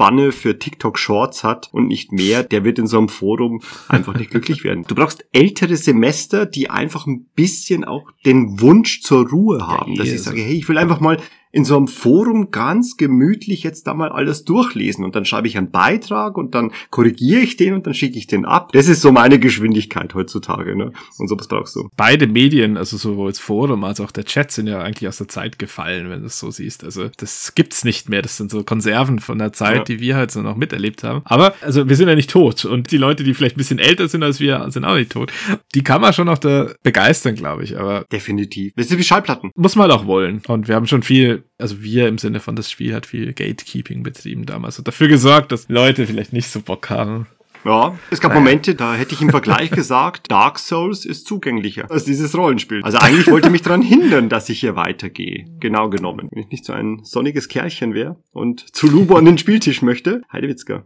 Aufmerksamkeitsspanne für TikTok Shorts hat und nicht mehr, der wird in so einem Forum einfach nicht glücklich werden. Du brauchst ältere Semester, die einfach ein bisschen auch den Wunsch zur Ruhe haben, dass ich Jesus. sage, hey, ich will einfach mal in so einem Forum ganz gemütlich jetzt da mal alles durchlesen und dann schreibe ich einen Beitrag und dann korrigiere ich den und dann schicke ich den ab. Das ist so meine Geschwindigkeit heutzutage, ne? Und sowas brauchst du. beide Medien, also sowohl das Forum als auch der Chat, sind ja eigentlich aus der Zeit gefallen, wenn du es so siehst. Also das gibt's nicht mehr. Das sind so Konserven von der Zeit, Ja. die wir halt so noch miterlebt haben. Aber also wir sind ja nicht tot und die Leute, die vielleicht ein bisschen älter sind als wir, sind auch nicht tot. Die kann man schon noch da begeistern, glaube ich. Aber Definitiv. Das ist wie Schallplatten. muss man auch wollen. Und wir haben schon viel, also wir im Sinne von das Spiel hat viel Gatekeeping betrieben damals und dafür gesorgt, dass Leute vielleicht nicht so Bock haben. Ja, es gab Momente, da hätte ich im Vergleich gesagt, Dark Souls ist zugänglicher als dieses Rollenspiel. Also eigentlich wollte mich daran hindern, dass ich hier weitergehe. Genau genommen. Wenn ich nicht so ein sonniges Kerlchen wäre und zu Lubo an den Spieltisch möchte, Heidewitzka.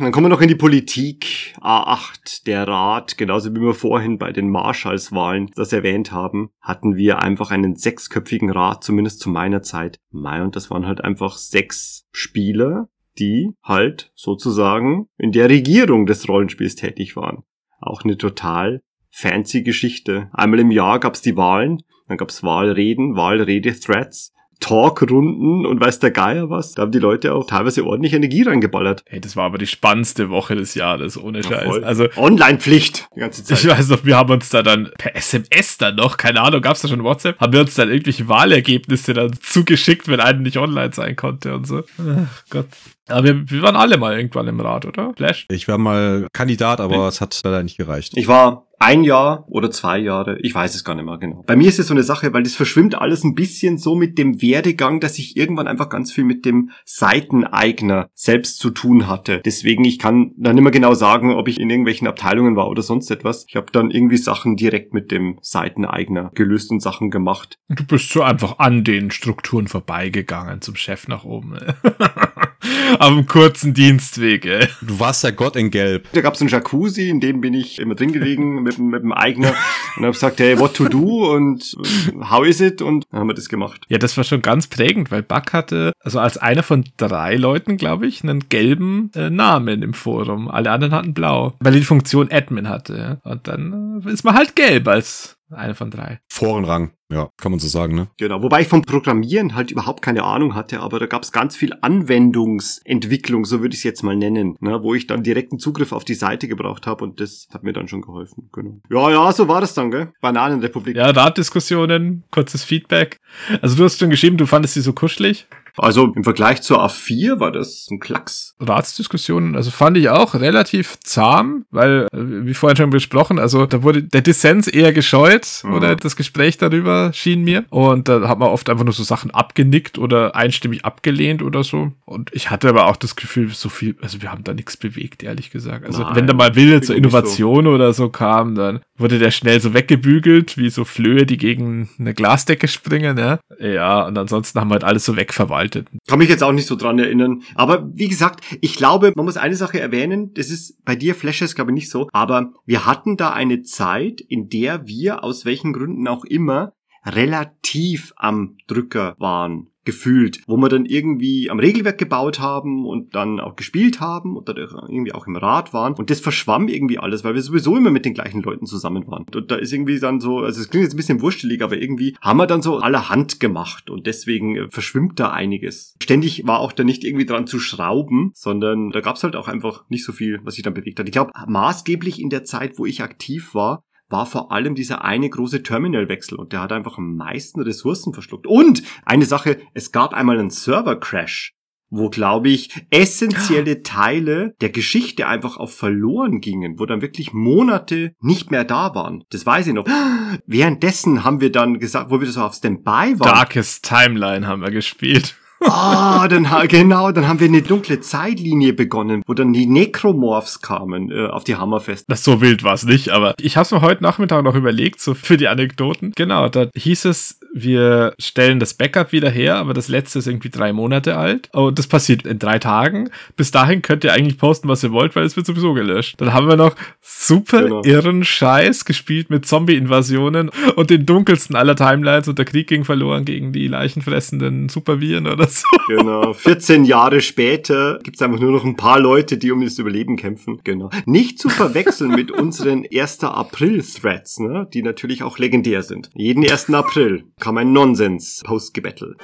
Dann kommen wir noch in die Politik. A8, der Rat, genauso wie wir vorhin bei den Marschallswahlen das erwähnt haben, hatten wir einfach einen sechsköpfigen Rat, zumindest zu meiner Zeit. Mai, und das waren halt einfach sechs Spieler, die halt sozusagen in der Regierung des Rollenspiels tätig waren. auch eine total fancy Geschichte. Einmal im Jahr gab's die Wahlen, dann gab's Wahlreden, Wahlrede-Threads. Talkrunden und weiß der Geier was. Da haben die Leute auch teilweise ordentlich Energie reingeballert. Hey, das war aber die spannendste Woche des Jahres, ohne Scheiß. voll. Also, Online-Pflicht die ganze Zeit. ich weiß noch, wir haben uns da dann per SMS dann noch, keine Ahnung, gab's da schon WhatsApp, haben wir uns dann irgendwelche Wahlergebnisse dann zugeschickt, wenn einer nicht online sein konnte und so. Ach Gott. Aber wir, wir waren alle mal irgendwann im Rat, oder? Flash? Ich war mal Kandidat, aber es hat leider nicht gereicht. Ich war ein Jahr oder zwei Jahre, ich weiß es gar nicht mehr genau. Bei mir ist es so eine Sache, weil das verschwimmt alles ein bisschen so mit dem Werdegang, dass ich irgendwann einfach ganz viel mit dem Seiteneigner selbst zu tun hatte. Deswegen, ich kann dann nicht mehr genau sagen, ob ich in irgendwelchen Abteilungen war oder sonst etwas. Ich habe dann irgendwie Sachen direkt mit dem Seiteneigner gelöst und Sachen gemacht. Du bist so einfach an den Strukturen vorbeigegangen zum Chef nach oben. dem kurzen Dienstweg, ey. Du warst der Gott in Gelb. Da gab es einen Jacuzzi, in dem bin ich immer drin gelegen mit, dem- mit dem Eigner und habe gesagt, hey, what to do und äh, how is it? Und dann haben wir das gemacht. Ja, das war schon ganz prägend, weil Buck hatte, also als einer von drei Leuten, glaube ich, einen gelben äh, Namen im Forum. Alle anderen hatten blau, weil er die Funktion Admin hatte. ja. Und dann äh, ist man halt gelb als einer von drei. Forenrang. Ja, kann man so sagen, ne? Genau, wobei ich vom Programmieren halt überhaupt keine Ahnung hatte, aber da gab es ganz viel Anwendungsentwicklung, so würde ich es jetzt mal nennen, ne, wo ich dann direkten Zugriff auf die Seite gebraucht habe und das hat mir dann schon geholfen. Genau. Ja, ja, so war das dann, gell? Bananenrepublik. Ja, Ratdiskussionen, kurzes Feedback. Also du hast schon geschrieben, du fandest sie so kuschelig. Also im Vergleich zur A4 war das ein Klacks. Ratsdiskussionen, also fand ich auch relativ zahm, weil, äh, wie vorhin schon besprochen, also da wurde der Dissens eher gescheut Mhm. oder das Gespräch darüber schien mir. Und da hat man oft einfach nur so Sachen abgenickt oder einstimmig abgelehnt oder so. Und ich hatte aber auch das Gefühl, so viel, also wir haben da nichts bewegt, ehrlich gesagt. Also Nein, wenn da mal Wille zur nicht so. Innovation oder so kam, dann wurde der schnell so weggebügelt, wie so Flöhe, die gegen eine Glasdecke springen, ja. Ja, und ansonsten haben wir halt alles so wegverwaltet. Kann mich jetzt auch nicht so dran erinnern. Aber wie gesagt, ich glaube, man muss eine Sache erwähnen. Das ist bei dir, Flashes, glaube ich, nicht so. Aber wir hatten da eine Zeit, in der wir, aus welchen Gründen auch immer, relativ am Drücker waren. Gefühlt, wo wir dann irgendwie am Regelwerk gebaut haben und dann auch gespielt haben und dann irgendwie auch im Rat waren. Und das verschwamm irgendwie alles, weil wir sowieso immer mit den gleichen Leuten zusammen waren. Und da ist irgendwie dann so, also es klingt jetzt ein bisschen wurstelig, aber irgendwie haben wir dann so allerhand gemacht und deswegen äh, verschwimmt da einiges. Ständig war auch da nicht irgendwie dran zu schrauben, sondern da gab's halt auch einfach nicht so viel, was sich dann bewegt hat. Ich glaube, maßgeblich in der Zeit, wo ich aktiv war, war vor allem dieser eine große Terminalwechsel und der hat einfach am meisten Ressourcen verschluckt. Und eine Sache, es gab einmal einen Server-Crash, wo, glaube ich, essentielle Teile der Geschichte einfach auf verloren gingen, wo dann wirklich Monate nicht mehr da waren. Das weiß ich noch. Währenddessen haben wir dann gesagt, wo wir so auf Standby waren, Darkest Timeline haben wir gespielt. Ah, dann genau, dann haben wir eine dunkle Zeitlinie begonnen, wo dann die Necromorphs kamen äh, auf die Hammerfest. Das so wild war es nicht, aber ich habe es mir heute Nachmittag noch überlegt, so für die Anekdoten. Genau, da hieß es, wir stellen das Backup wieder her, aber das letzte ist irgendwie drei Monate alt. Und das passiert in drei Tagen. Bis dahin könnt ihr eigentlich posten, was ihr wollt, weil es wird sowieso gelöscht. Dann haben wir noch super Genau. irren Scheiß gespielt mit Zombie-Invasionen und den dunkelsten aller Timelines und der Krieg ging verloren gegen die leichenfressenden Superviren oder so. Genau. 14 Jahre später gibt's einfach nur noch ein paar Leute, die um das Überleben kämpfen. Genau. Nicht zu verwechseln mit unseren 1. April-Threads, ne? die natürlich auch legendär sind. Jeden 1. April kam ein Nonsens-Post-Gebettel.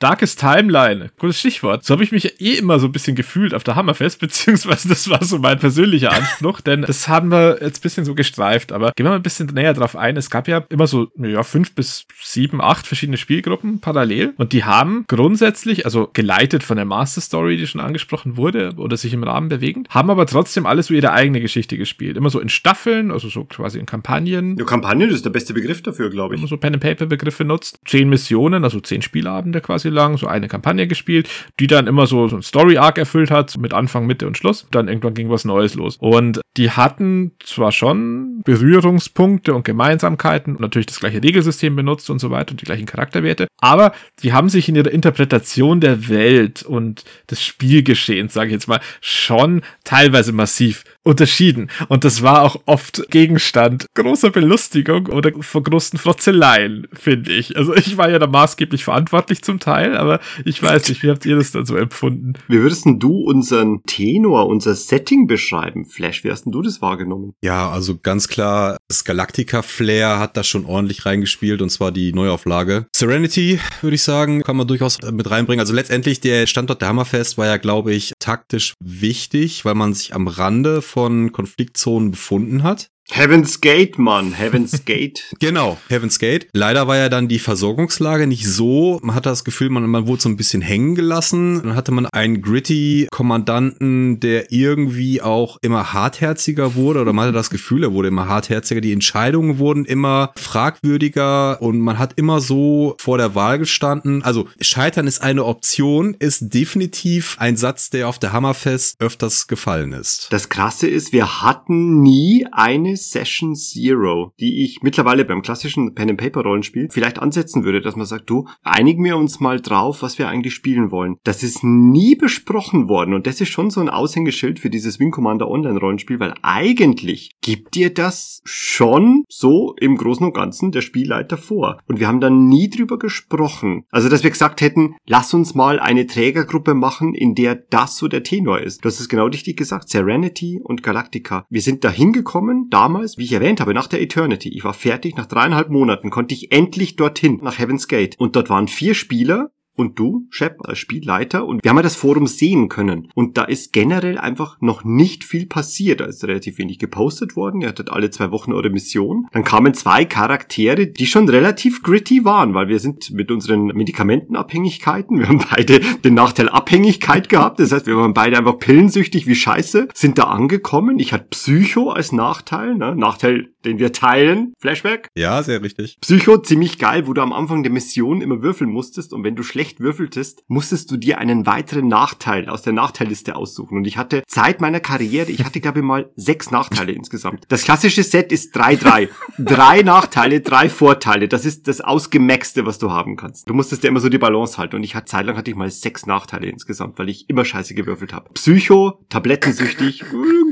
Darkest Timeline, gutes Stichwort. So habe ich mich eh immer so ein bisschen gefühlt auf der Hammerfest, beziehungsweise das war so mein persönlicher Anspruch, denn das haben wir jetzt ein bisschen so gestreift, aber gehen wir mal ein bisschen näher drauf ein. Es gab ja immer so, ja, fünf bis sieben, acht verschiedene Spielgruppen parallel und die haben grundsätzlich, also geleitet von der Master Story, die schon angesprochen wurde oder sich im Rahmen bewegend, haben aber trotzdem alles so ihre eigene Geschichte gespielt. Immer so in Staffeln, also so quasi in Kampagnen Ja, Kampagne, das ist der beste Begriff dafür, glaube wenn man ich. so Pen-and-Paper-Begriffe nutzt. Zehn Missionen, also zehn Spielabende quasi lang, so eine Kampagne gespielt, die dann immer so, so ein Story-Arc erfüllt hat, mit Anfang, Mitte und Schluss. Dann irgendwann ging was Neues los. Und die hatten zwar schon Berührungspunkte und Gemeinsamkeiten und natürlich das gleiche Regelsystem benutzt und so weiter und die gleichen Charakterwerte, aber die haben sich in ihrer Interpretation der Welt und des Spielgeschehens, sage ich jetzt mal, schon teilweise massiv unterschieden. Und das war auch oft Gegenstand großer Belustigung oder von großen Frotzeleien, finde ich. Also ich war ja da maßgeblich verantwortlich zum Teil, aber ich weiß nicht, wie habt ihr das dann so empfunden? Wie würdest denn du unseren Tenor, unser Setting beschreiben? Flash, wie hast denn du das wahrgenommen? Ja, also ganz klar, das Galactica-Flair hat da schon ordentlich reingespielt und zwar die Neuauflage. Serenity, würde ich sagen, kann man durchaus mit reinbringen. Also letztendlich der Standort der Hammerfest war ja, glaube ich, taktisch wichtig, weil man sich am Rande von Konfliktzonen befunden hat. Heaven's Gate, Mann, Heaven's Gate. Genau, Heaven's Gate. Leider war ja dann die Versorgungslage nicht so. Man hatte das Gefühl, man, man wurde so ein bisschen hängen gelassen. Dann hatte man einen gritty Kommandanten, der irgendwie auch immer hartherziger wurde. Oder man hatte das Gefühl, er wurde immer hartherziger. Die Entscheidungen wurden immer fragwürdiger und man hat immer so vor der Wahl gestanden. Also Scheitern ist eine Option, ist definitiv ein Satz, der auf der Hammerfest öfters gefallen ist. Das Krasse ist, wir hatten nie eine Session Zero, die ich mittlerweile beim klassischen Pen and Paper Rollenspiel vielleicht ansetzen würde, dass man sagt, du, einigen wir uns mal drauf, was wir eigentlich spielen wollen. Das ist nie besprochen worden und das ist schon so ein Aushängeschild für dieses Wing Commander Online Rollenspiel, weil eigentlich gibt dir das schon so im Großen und Ganzen der Spielleiter vor. Und wir haben da nie drüber gesprochen. Also, dass wir gesagt hätten, lass uns mal eine Trägergruppe machen, in der das so der Tenor ist. Du hast es genau richtig gesagt, Serenity und Galactica. Wir sind da hingekommen, damals, wie ich erwähnt habe, nach der Eternity. Ich war fertig, nach dreieinhalb Monaten konnte ich endlich dorthin, nach Heaven's Gate. Und dort waren vier Spieler, und du, Shep, als Spielleiter. Und wir haben ja das Forum sehen können. Und da ist generell einfach noch nicht viel passiert. Da ist relativ wenig gepostet worden. Ihr hattet alle zwei Wochen eure Mission. Dann kamen zwei Charaktere, die schon relativ gritty waren, weil wir sind mit unseren Medikamentenabhängigkeiten, wir haben beide den Nachteil Abhängigkeit gehabt. Das heißt, wir waren beide einfach pillensüchtig wie Scheiße, sind da angekommen. Ich hatte Psycho als Nachteil, ne? Nachteil, den wir teilen. Flashback. Ja, sehr richtig. Psycho, ziemlich geil, wo du am Anfang der Mission immer würfeln musstest und wenn du schlecht würfeltest, musstest du dir einen weiteren Nachteil aus der Nachteilliste aussuchen. Und ich hatte Zeit meiner Karriere, ich hatte glaube ich mal sechs Nachteile insgesamt. Das klassische Set ist 3-3. drei Nachteile, drei Vorteile. Das ist das Ausgemaxte, was du haben kannst. Du musstest ja immer so die Balance halten. Und ich hatte zeitlang hatte ich mal sechs Nachteile insgesamt, weil ich immer scheiße gewürfelt habe. Psycho, tablettensüchtig,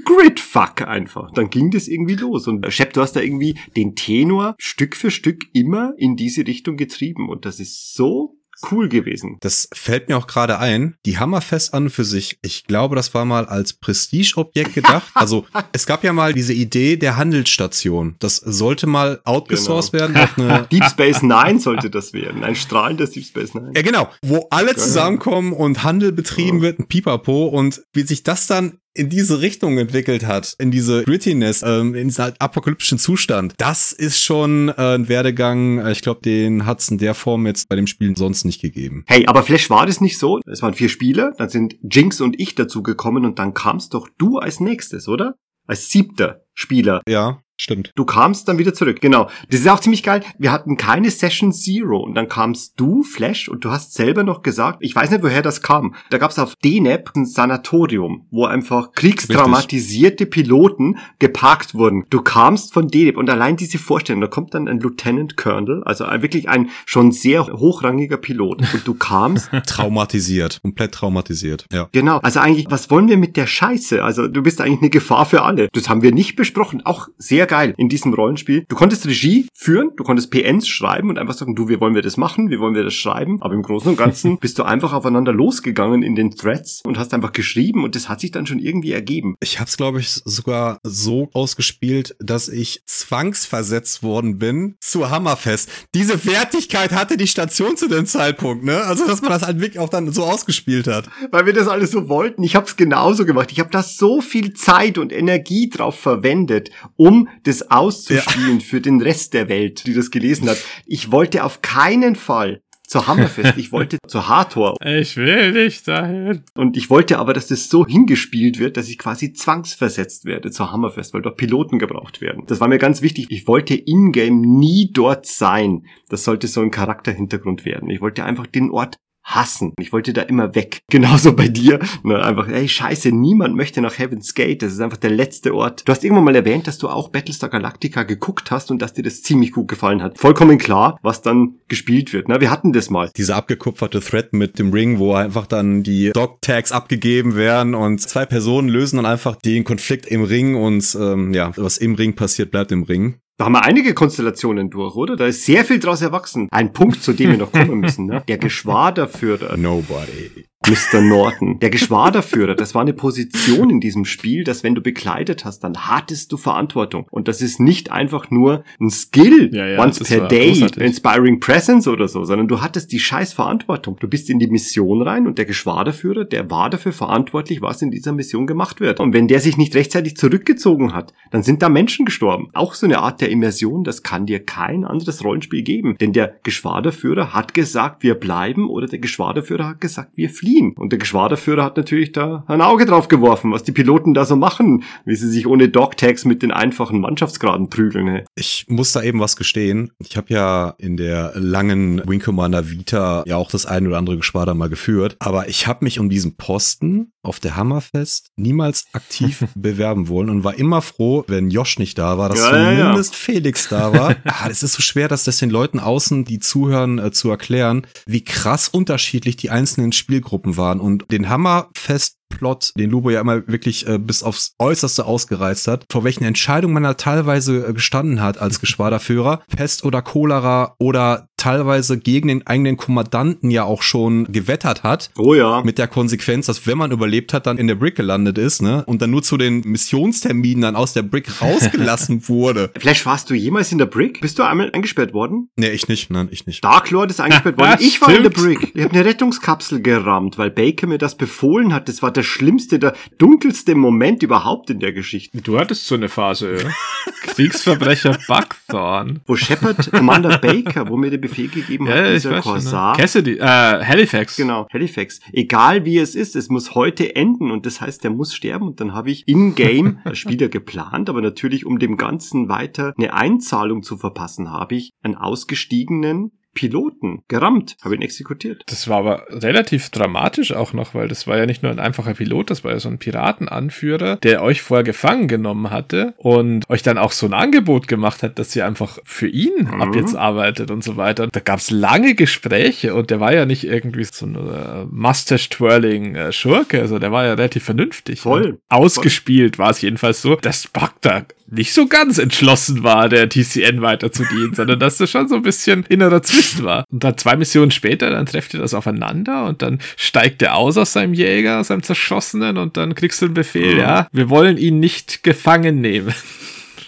Gridfuck einfach. Dann ging das irgendwie los. Und Shep, du hast da irgendwie den Tenor Stück für Stück immer in diese Richtung getrieben. Und das ist so cool gewesen. Das fällt mir auch gerade ein. Die Hammerfest an für sich, ich glaube, das war mal als Prestigeobjekt gedacht. also es gab ja mal diese Idee der Handelsstation. Das sollte mal outgesourced Genau. werden auf eine Deep Space Nine sollte das werden. Ein strahlendes Deep Space Nine. Ja, genau. Wo alle zusammenkommen und Handel betrieben wird, ein Pipapo. Und wie sich das dann in diese Richtung entwickelt hat, in diese Grittiness, ähm, in diesen apokalyptischen Zustand, das ist schon äh, ein Werdegang, äh, ich glaube, den hat es in der Form jetzt bei dem Spiel sonst nicht gegeben. Hey, aber Flash war das nicht so. Es waren vier Spieler, dann sind Jinx und ich dazu gekommen und dann kamst doch du als nächstes, oder? Als siebter Spieler. Ja, stimmt. Du kamst dann wieder zurück. Genau. Das ist auch ziemlich geil. Wir hatten keine Session Zero und dann kamst du, Flash, und du hast selber noch gesagt, ich weiß nicht, woher das kam. Da gab es auf DNAP ein Sanatorium, wo einfach kriegstraumatisierte Piloten geparkt wurden. Du kamst von DNAP und allein diese Vorstellung, da kommt dann ein Lieutenant Colonel, also wirklich ein schon sehr hochrangiger Pilot. Und du kamst Traumatisiert, komplett traumatisiert. Ja. Genau. Also eigentlich, was wollen wir mit der Scheiße? Also du bist eigentlich eine Gefahr für alle. Das haben wir nicht besprochen. Auch sehr geil in diesem Rollenspiel. Du konntest Regie führen, du konntest PNs schreiben und einfach sagen, du, wie wollen wir das machen? Wie wollen wir das schreiben? Aber im Großen und Ganzen bist du einfach aufeinander losgegangen in den Threads und hast einfach geschrieben und das hat sich dann schon irgendwie ergeben. Ich habe es, glaube ich, sogar so ausgespielt, dass ich zwangsversetzt worden bin zu Hammerfest. Diese Wertigkeit hatte die Station zu dem Zeitpunkt, ne? Also, dass man das halt wirklich auch dann so ausgespielt hat. Weil wir das alles so wollten. Ich habe es genauso gemacht. Ich habe da so viel Zeit und Energie drauf verwendet, um das auszuspielen für den Rest der Welt, die das gelesen hat. Ich wollte auf keinen Fall zur Hammerfest. Ich wollte zur Hathor. Ich will nicht dahin. Und ich wollte aber, dass das so hingespielt wird, dass ich quasi zwangsversetzt werde zur Hammerfest, weil dort Piloten gebraucht werden. Das war mir ganz wichtig. Ich wollte in-game nie dort sein. Das sollte so ein Charakterhintergrund werden. Ich wollte einfach den Ort hassen. Ich wollte da immer weg. Genauso bei dir. Ne, einfach, ey, scheiße, niemand möchte nach Heaven's Gate. Das ist einfach der letzte Ort. Du hast irgendwann mal erwähnt, dass du auch Battlestar Galactica geguckt hast und dass dir das ziemlich gut gefallen hat. Vollkommen klar, was dann gespielt wird. Ne? Wir hatten das mal. Dieser abgekupferte Thread mit dem Ring, wo einfach dann die Dog-Tags abgegeben werden und zwei Personen lösen dann einfach den Konflikt im Ring und ähm, ja, was im Ring passiert, bleibt im Ring. Da haben wir einige Konstellationen durch, oder? Da ist sehr viel draus erwachsen. Ein Punkt, zu dem wir noch kommen müssen. Ne? Der Geschwaderführer. Nobody. Mr. Norton. Der Geschwaderführer, das war eine Position in diesem Spiel, dass wenn du bekleidet hast, dann hattest du Verantwortung. Und das ist nicht einfach nur ein Skill, Ja, ja, once per day, großartig. inspiring presence oder so, sondern du hattest die scheiß Verantwortung. Du bist in die Mission rein und der Geschwaderführer, der war dafür verantwortlich, was in dieser Mission gemacht wird. Und wenn der sich nicht rechtzeitig zurückgezogen hat, dann sind da Menschen gestorben. Auch so eine Art der Immersion, das kann dir kein anderes Rollenspiel geben. Denn der Geschwaderführer hat gesagt, wir bleiben oder der Geschwaderführer hat gesagt, wir fliehen. Und der Geschwaderführer hat natürlich da ein Auge drauf geworfen, was die Piloten da so machen, wie sie sich ohne Dogtags mit den einfachen Mannschaftsgraden prügeln. Hey. Ich muss da eben was gestehen. Ich habe ja in der langen Wing Commander Vita ja auch das ein oder andere Geschwader mal geführt. Aber ich habe mich um diesen Posten auf der Hammerfest niemals aktiv bewerben wollen und war immer froh, wenn Josh nicht da war, dass Ja, ja, ja. zumindest Felix da war. ah, es ist so schwer, dass das den Leuten außen, die zuhören, äh, zu erklären, wie krass unterschiedlich die einzelnen Spielgruppen waren. Und den Hammerfest Plot, den Lubo ja immer wirklich äh, bis aufs Äußerste ausgereizt hat, vor welchen Entscheidungen man da teilweise äh, gestanden hat als Geschwaderführer, Pest oder Cholera oder teilweise gegen den eigenen Kommandanten ja auch schon gewettert hat. Oh ja. Mit der Konsequenz, dass wenn man überlebt hat, dann in der Brick gelandet ist, ne? Und dann nur zu den Missionsterminen dann aus der Brick rausgelassen wurde. Flash, warst du jemals in der Brick? Bist du einmal eingesperrt worden? Nee, ich nicht, nein, ich nicht. Dark Lord ist eingesperrt worden. Ich war in der. Brick. Ich habe eine Rettungskapsel gerammt, weil Baker mir das befohlen hat. Das war der schlimmste, der dunkelste Moment überhaupt in der Geschichte. Du hattest so eine Phase, ja. Kriegsverbrecher Buckthorn. Wo Shepard Commander Baker, wo mir den Befehl gegeben hat, Ja, dieser weiß schon. Ne? Cassidy, äh, Halifax. Genau, Halifax. Egal wie es ist, es muss heute enden und das heißt, er muss sterben und dann habe ich in-game das Spiel ja geplant, aber natürlich, um dem Ganzen weiter eine Einzahlung zu verpassen, habe ich einen ausgestiegenen Piloten gerammt, habe ihn exekutiert. Das war aber relativ dramatisch auch noch, weil das war ja nicht nur ein einfacher Pilot, das war ja so ein Piratenanführer, der euch vorher gefangen genommen hatte und euch dann auch so ein Angebot gemacht hat, dass ihr einfach für ihn ab jetzt arbeitet und so weiter. Da gab es lange Gespräche und der war ja nicht irgendwie so ein äh, Mustache-Twirling-Schurke, also der war ja relativ vernünftig. Voll. Und Ausgespielt war es jedenfalls so, dass Buck da nicht so ganz entschlossen war, der TCN weiter zu dienen, sondern dass das schon so ein bisschen innerer Zwist war. Und dann zwei Missionen später, dann trefft ihr das aufeinander und dann steigt er aus aus seinem Jäger, aus seinem Zerschossenen und dann kriegst du einen Befehl, ja, wir wollen ihn nicht gefangen nehmen.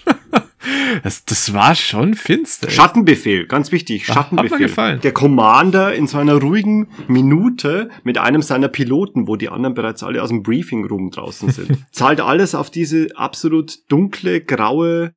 Das, das war schon finster. Schattenbefehl, ganz wichtig, Ah, hat mir Schattenbefehl. gefallen. Der Commander in so einer ruhigen Minute mit einem seiner Piloten, wo die anderen bereits alle aus dem Briefing Room draußen sind, zahlt alles auf diese absolut dunkle, graue,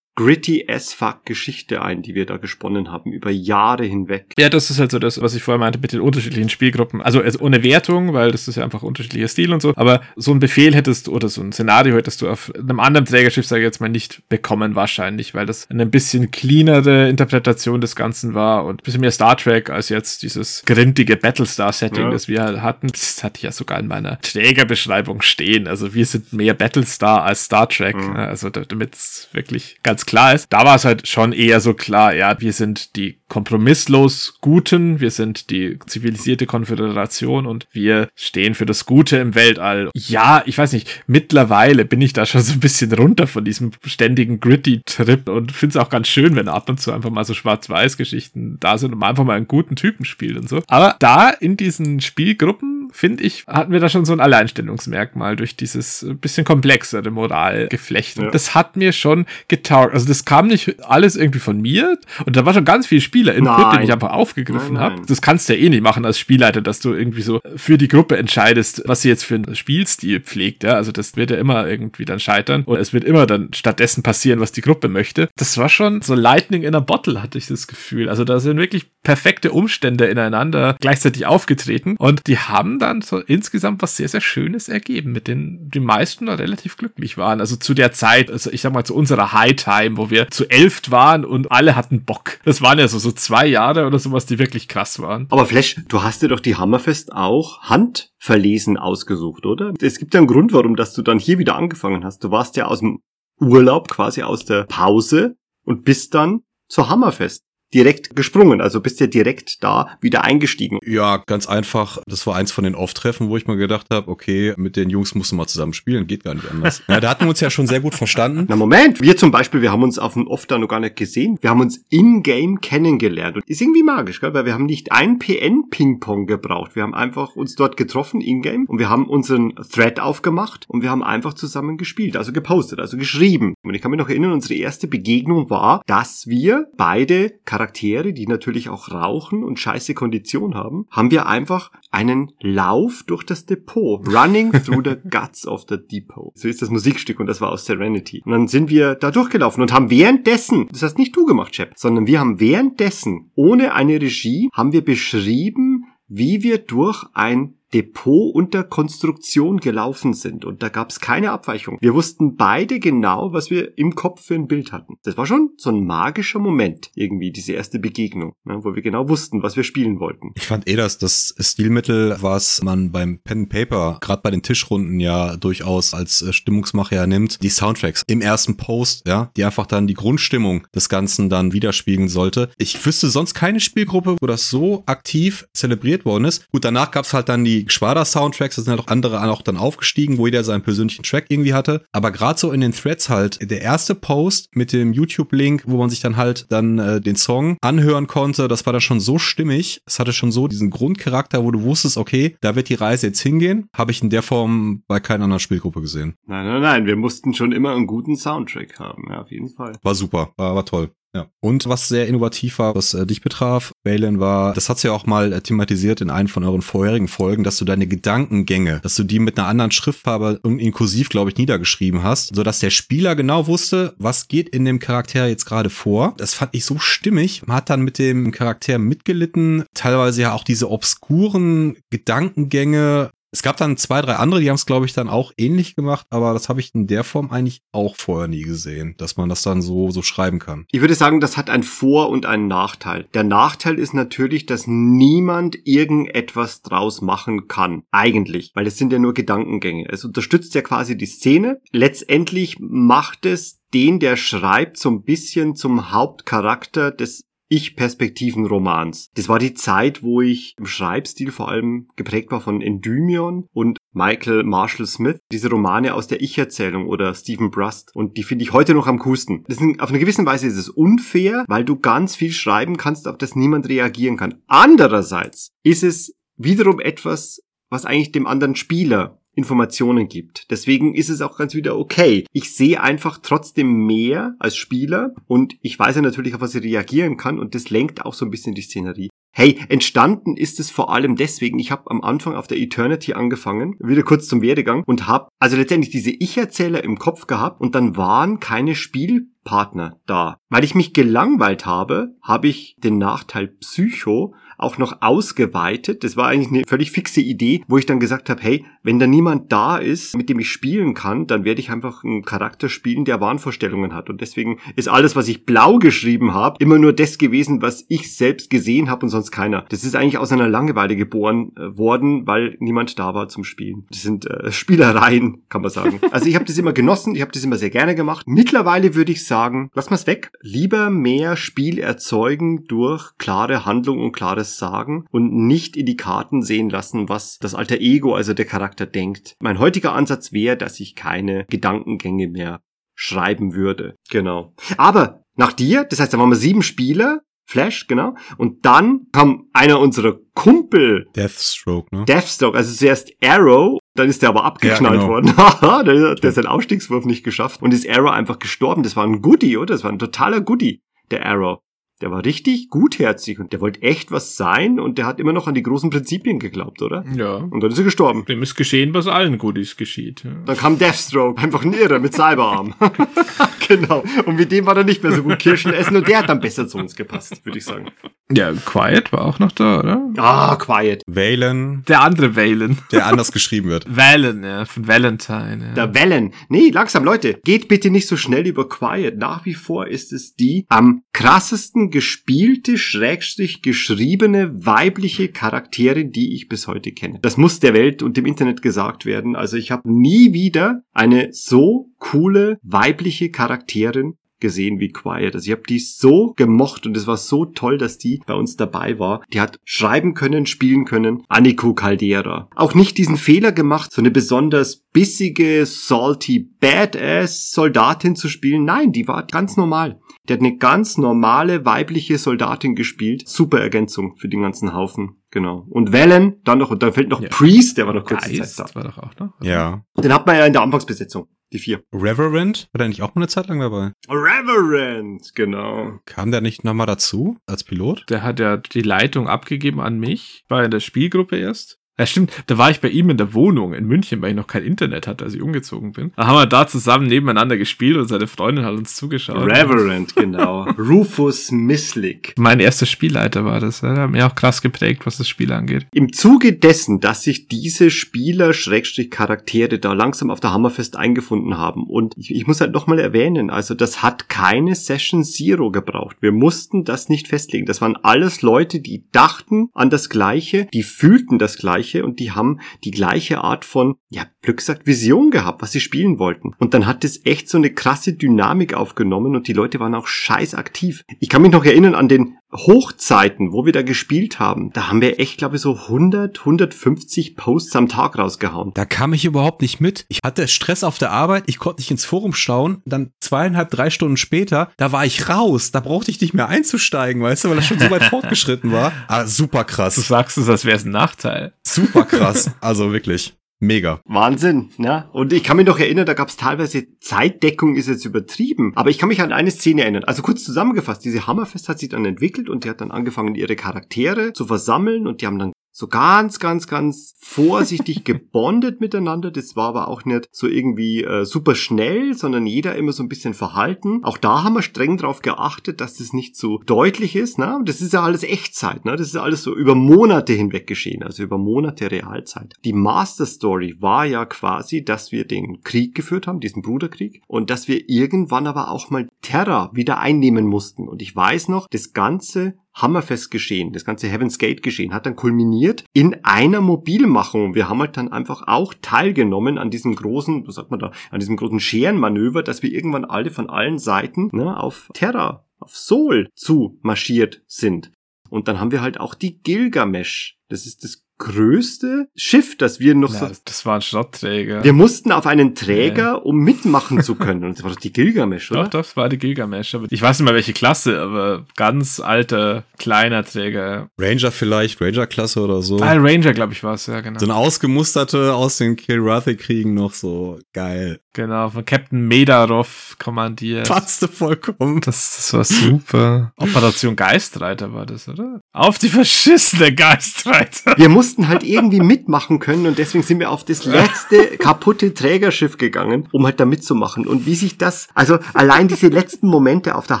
gritty as fuck Geschichte ein, die wir da gesponnen haben, über Jahre hinweg. Ja, das ist halt so das, was ich vorher meinte mit den unterschiedlichen Spielgruppen. Also, also ohne Wertung, weil das ist ja einfach unterschiedlicher Stil und so. Aber so ein Befehl hättest du oder so ein Szenario hättest du auf einem anderen Trägerschiff, sage ich jetzt mal, nicht bekommen wahrscheinlich, weil das eine bisschen cleanere Interpretation des Ganzen war und ein bisschen mehr Star Trek als jetzt dieses grindige Battlestar-Setting, Ja. das wir halt hatten. Das hatte ich ja sogar in meiner Trägerbeschreibung stehen. Also wir sind mehr Battlestar als Star Trek. Also damit es wirklich ganz klar ist. Da war es halt schon eher so klar, ja, wir sind die kompromisslos Guten, wir sind die zivilisierte Konföderation und wir stehen für das Gute im Weltall. Ja, ich weiß nicht, mittlerweile bin ich da schon so ein bisschen runter von diesem ständigen Gritty-Trip und finde es auch ganz schön, wenn ab und zu einfach mal so Schwarz-Weiß-Geschichten da sind und man einfach mal einen guten Typen spielt und so. Aber da in diesen Spielgruppen, finde ich, hatten wir da schon so ein Alleinstellungsmerkmal durch dieses bisschen komplexere Moralgeflecht. Und Ja. das hat mir schon getaugt. Also das kam nicht alles irgendwie von mir und da war schon ganz viel Spieler-Input, den Nein. ich einfach aufgegriffen habe. Das kannst du ja eh nicht machen als Spielleiter, dass du irgendwie so für die Gruppe entscheidest, was sie jetzt für einen Spielstil pflegt. Ja? Also das wird ja immer irgendwie dann scheitern und es wird immer dann stattdessen passieren, was die Gruppe möchte. Das war schon so Lightning in a Bottle, hatte ich das Gefühl. Also da sind wirklich perfekte Umstände ineinander gleichzeitig aufgetreten und die haben dann so insgesamt was sehr, sehr Schönes ergeben, mit denen die meisten da relativ glücklich waren. Also zu der Zeit, also ich sag mal zu unserer High Time, wo wir zu elft waren und alle hatten Bock. Das waren ja so, so zwei Jahre oder sowas, die wirklich krass waren. Aber Flash, du hast dir doch die Hammerfest auch handverlesen ausgesucht, oder? Es gibt ja einen Grund, warum dass du dann hier wieder angefangen hast. Du warst ja aus dem Urlaub, quasi aus der Pause und bist dann zur Hammerfest direkt gesprungen, also bist ja direkt da wieder eingestiegen. Ja, ganz einfach. Das war eins von den Off-Treffen, wo ich mal gedacht habe, okay, mit den Jungs musst du mal zusammen spielen, geht gar nicht anders. ja, da hatten wir uns ja schon sehr gut verstanden. Na Moment, wir zum Beispiel, wir haben uns auf dem Off da noch gar nicht gesehen. Wir haben uns in-game kennengelernt und ist irgendwie magisch, gell? weil wir haben nicht ein PN-Ping-Pong gebraucht. Wir haben einfach uns dort getroffen in-game und wir haben unseren Thread aufgemacht und wir haben einfach zusammen gespielt, also gepostet, also geschrieben. Und ich kann mich noch erinnern, unsere erste Begegnung war, dass wir beide Charaktere, die natürlich auch rauchen und scheiße Kondition haben, haben wir einfach einen Lauf durch das Depot. Running through the guts of the depot. So ist das Musikstück und das war aus Serenity. Und dann sind wir da durchgelaufen und haben währenddessen, das hast nicht du gemacht, Chap, sondern wir haben währenddessen, ohne eine Regie, haben wir beschrieben, wie wir durch ein Depot unter Konstruktion gelaufen sind und da gab es keine Abweichung. Wir wussten beide genau, was wir im Kopf für ein Bild hatten. Das war schon so ein magischer Moment irgendwie, diese erste Begegnung, ne, wo wir genau wussten, was wir spielen wollten. Ich fand eh das das Stilmittel, was man beim Pen Paper, gerade bei den Tischrunden ja durchaus als äh, Stimmungsmacher nimmt, die Soundtracks im ersten Post, ja, die einfach dann die Grundstimmung des Ganzen dann widerspiegeln sollte. Ich wüsste sonst keine Spielgruppe, wo das so aktiv zelebriert worden ist. Gut, danach gab's halt dann die Geschwader-Soundtracks, da sind halt auch andere auch dann aufgestiegen, wo jeder seinen persönlichen Track irgendwie hatte. Aber gerade so in den Threads halt, der erste Post mit dem YouTube-Link, wo man sich dann halt dann äh, den Song anhören konnte, das war da schon so stimmig. Es hatte schon so diesen Grundcharakter, wo du wusstest, okay, da wird die Reise jetzt hingehen. Habe ich in der Form bei keiner anderen Spielgruppe gesehen. Nein, nein, nein, wir mussten schon immer einen guten Soundtrack haben, ja, auf jeden Fall. War super, war, war toll. Ja. Und was sehr innovativ war, was äh, dich betraf, Balin, war, das hat's ja auch mal äh, thematisiert in einem von euren vorherigen Folgen, dass du deine Gedankengänge, dass du die mit einer anderen Schriftfarbe und inkursiv, glaube ich, niedergeschrieben hast, so dass der Spieler genau wusste, was geht in dem Charakter jetzt gerade vor. Das fand ich so stimmig. Man hat dann mit dem Charakter mitgelitten, teilweise ja auch diese obskuren Gedankengänge es gab dann zwei, drei andere, die haben es, glaube ich, dann auch ähnlich gemacht, aber das habe ich in der Form eigentlich auch vorher nie gesehen, dass man das dann so, so schreiben kann. Ich würde sagen, das hat ein Vor- und einen Nachteil. Der Nachteil ist natürlich, dass niemand irgendetwas draus machen kann. Eigentlich. Weil es sind ja nur Gedankengänge. Es unterstützt ja quasi die Szene. Letztendlich macht es den, der schreibt, so ein bisschen zum Hauptcharakter des ich-Perspektiven-Romans. Das war die Zeit, wo ich im Schreibstil vor allem geprägt war von Endymion und Michael Marshall Smith, diese Romane aus der Ich-Erzählung oder Stephen Brust. Und die finde ich heute noch am coolsten. Sind, auf eine gewisse Weise ist es unfair, weil du ganz viel schreiben kannst, auf das niemand reagieren kann. Andererseits ist es wiederum etwas, was eigentlich dem anderen Spieler Informationen gibt. Deswegen ist es auch ganz wieder okay. Ich sehe einfach trotzdem mehr als Spieler und ich weiß ja natürlich, auf was ich reagieren kann und das lenkt auch so ein bisschen die Szenerie. Hey, entstanden ist es vor allem deswegen, ich habe am Anfang auf der Eternity angefangen, wieder kurz zum Werdegang und habe also letztendlich diese Ich-Erzähler im Kopf gehabt und dann waren keine Spielpartner da. Weil ich mich gelangweilt habe, habe ich den Nachteil Psycho auch noch ausgeweitet. Das war eigentlich eine völlig fixe Idee, wo ich dann gesagt habe, hey, wenn da niemand da ist, mit dem ich spielen kann, dann werde ich einfach einen Charakter spielen, der Wahnvorstellungen hat. Und deswegen ist alles, was ich blau geschrieben habe, immer nur das gewesen, was ich selbst gesehen habe und sonst keiner. Das ist eigentlich aus einer Langeweile geboren äh, worden, weil niemand da war zum Spielen. Das sind äh, Spielereien, kann man sagen. Also ich habe das immer genossen, ich habe das immer sehr gerne gemacht. Mittlerweile würde ich sagen, lass mal's weg. Lieber mehr Spiel erzeugen durch klare Handlung und klares sagen und nicht in die Karten sehen lassen, was das alter Ego, also der Charakter denkt. Mein heutiger Ansatz wäre, dass ich keine Gedankengänge mehr schreiben würde. Genau. Aber nach dir, das heißt, da waren wir sieben Spieler, Flash, genau. Und dann kam einer unserer Kumpel. Deathstroke, ne? Deathstroke, also zuerst Arrow, dann ist der aber abgeknallt Ja, genau. worden. Haha, der, der hat seinen Aufstiegswurf nicht geschafft und ist Arrow einfach gestorben. Das war ein Goodie, oder? Das war ein totaler Goodie, der Arrow. Der war richtig gutherzig und der wollte echt was sein und der hat immer noch an die großen Prinzipien geglaubt, oder? Ja. Und dann ist er gestorben. Dem ist geschehen, was allen Goodies geschieht. Ja. Dann kam Deathstroke, einfach ein Irrer mit Cyberarm. genau. Und mit dem war er nicht mehr so gut Kirschen essen und der hat dann besser zu uns gepasst, würde ich sagen. ja, Quiet war auch noch da, oder? Ah, quiet. Valen, Der andere Valen. der anders geschrieben wird. Valen, ja, von Valentine. Ja. Der Wellen. Nee, langsam, Leute. Geht bitte nicht so schnell über Quiet. Nach wie vor ist es die am krassesten gespielte, schrägstrich geschriebene weibliche Charakterin, die ich bis heute kenne. Das muss der Welt und dem Internet gesagt werden. Also ich habe nie wieder eine so coole weibliche Charakterin gesehen wie Quiet. Also ich habe die so gemocht und es war so toll, dass die bei uns dabei war. Die hat schreiben können, spielen können. Aniko Caldera. Auch nicht diesen Fehler gemacht, so eine besonders bissige, salty, badass Soldatin zu spielen. Nein, die war ganz normal. Die hat eine ganz normale weibliche Soldatin gespielt. Super Ergänzung für den ganzen Haufen. Genau. Und Valen, dann noch, und dann fällt noch Ja. Priest, der war noch kurze Geist Zeit war doch auch noch. Ja. da. Den hat man ja in der Anfangsbesetzung. Die vier. Reverend, war der nicht auch mal eine Zeit lang dabei? Reverend, genau. Kam der nicht nochmal dazu als Pilot? Der hat ja die Leitung abgegeben an mich, war in der Spielgruppe erst. Ja, stimmt, da war ich bei ihm in der Wohnung in München, weil ich noch kein Internet hatte, als ich umgezogen bin. Da haben wir da zusammen nebeneinander gespielt und seine Freundin hat uns zugeschaut. Reverend, genau. Rufus Misslick. Mein erster Spielleiter war das. Der hat mir auch krass geprägt, was das Spiel angeht. Im Zuge dessen, dass sich diese Spieler, Schrägstrich Charaktere da langsam auf der Hammerfest eingefunden haben und ich, ich muss halt nochmal erwähnen, also das hat keine Session Zero gebraucht. Wir mussten das nicht festlegen. Das waren alles Leute, die dachten an das Gleiche, die fühlten das Gleiche und die haben die gleiche Art von, ja, Glück gesagt, Vision gehabt, was sie spielen wollten. Und dann hat es echt so eine krasse Dynamik aufgenommen und die Leute waren auch scheiß aktiv. Ich kann mich noch erinnern an den Hochzeiten, wo wir da gespielt haben. Da haben wir echt, glaube ich, so 100, 150 Posts am Tag rausgehauen. Da kam ich überhaupt nicht mit. Ich hatte Stress auf der Arbeit, ich konnte nicht ins Forum schauen. Dann zweieinhalb, drei Stunden später, da war ich raus. Da brauchte ich nicht mehr einzusteigen, weißt du, weil das schon so weit fortgeschritten war. Ah, super Du krass. sagst es, als wäre es ein Nachteil. Super krass. Also wirklich. Mega. Wahnsinn, ja. Und ich kann mich noch erinnern, da gab es teilweise Zeitdeckung ist jetzt übertrieben. Aber ich kann mich an eine Szene erinnern. Also kurz zusammengefasst, diese Hammerfest hat sich dann entwickelt und die hat dann angefangen, ihre Charaktere zu versammeln und die haben dann so ganz, ganz, ganz vorsichtig gebondet miteinander. Das war aber auch nicht so irgendwie äh, super schnell, sondern jeder immer so ein bisschen verhalten. Auch da haben wir streng drauf geachtet, dass das nicht so deutlich ist. Ne? Das ist ja alles Echtzeit. Ne? Das ist alles so über Monate hinweg geschehen, also über Monate Realzeit. Die Master Story war ja quasi, dass wir den Krieg geführt haben, diesen Bruderkrieg, und dass wir irgendwann aber auch mal Terra wieder einnehmen mussten. Und ich weiß noch, das ganze Hammerfest geschehen, das ganze Heaven's Gate geschehen, hat dann kulminiert in einer Mobilmachung. Wir haben halt dann einfach auch teilgenommen an diesem großen, was sagt man da, an diesem großen Scherenmanöver, dass wir irgendwann alle von allen Seiten ne, auf Terra, auf Sol zu marschiert sind. Und dann haben wir halt auch die Gilgamesh. Das ist das größte Schiff, das wir noch so Ja, das war ein Schrottträger. wir mussten auf einen Träger, um mitmachen zu können. Und das war doch die Gilgamesh, oder? Doch, das war die Gilgamesh. Aber ich weiß nicht mal welche Klasse, aber ganz alter, kleiner Träger. Ranger vielleicht, Ranger-Klasse oder so. Ah, Ranger, glaube ich, war es, ja, genau. So eine ausgemusterte aus den Kilrathi-Kriegen noch so geil. Genau, von Captain Medarov kommandiert. Passte vollkommen. Das, das war super. Operation Geistreiter war das, oder? Auf die verschissene Geistreiter. Wir mussten halt irgendwie mitmachen können und deswegen sind wir auf das letzte kaputte Trägerschiff gegangen, um halt da mitzumachen. Und wie sich das, also allein diese letzten Momente auf der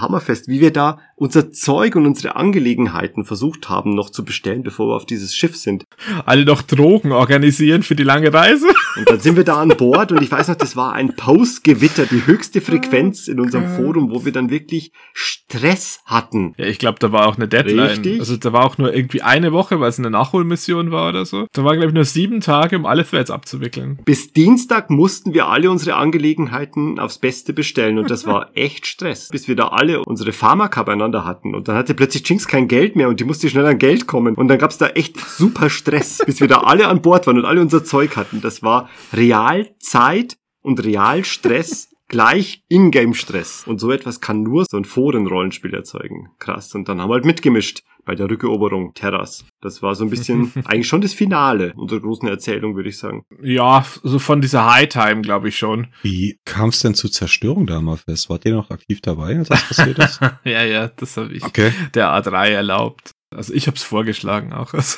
Hammerfest, wie wir da unser Zeug und unsere Angelegenheiten versucht haben noch zu bestellen, bevor wir auf dieses Schiff sind. Alle noch Drogen organisieren für die lange Reise. Und dann sind wir da an Bord und ich weiß noch, das war ein Postgewitter, die höchste Frequenz in unserem Forum, wo wir dann wirklich Stress hatten. Ja, ich glaube, da war auch eine Deadline. Richtig. Also da war auch nur irgendwie eine Woche, weil es eine Nachholmission war oder so. Da waren, glaube ich, nur sieben Tage, um alle Threads abzuwickeln. Bis Dienstag mussten wir alle unsere Angelegenheiten aufs Beste bestellen und das war echt Stress, bis wir da alle unsere Pharmaka beieinander hatten und dann hatte plötzlich Jinx kein Geld mehr und die musste schnell an Geld kommen und dann gab's da echt super Stress, bis wir da alle an Bord waren und alle unser Zeug hatten. Das war Realzeit und Realstress gleich Ingame-Stress. Und so etwas kann nur so ein Foren-Rollenspiel erzeugen. Krass. Und dann haben wir halt mitgemischt bei der Rückeroberung Terras. Das war so ein bisschen eigentlich schon das Finale unserer großen Erzählung, würde ich sagen. Ja, so von dieser High Time, glaube ich schon. Wie kam es denn zur Zerstörung Hammerfest? Wart ihr noch aktiv dabei, als das passiert ist? ja, ja, das habe ich Okay. der A3 erlaubt. Also ich habe es vorgeschlagen auch. Also,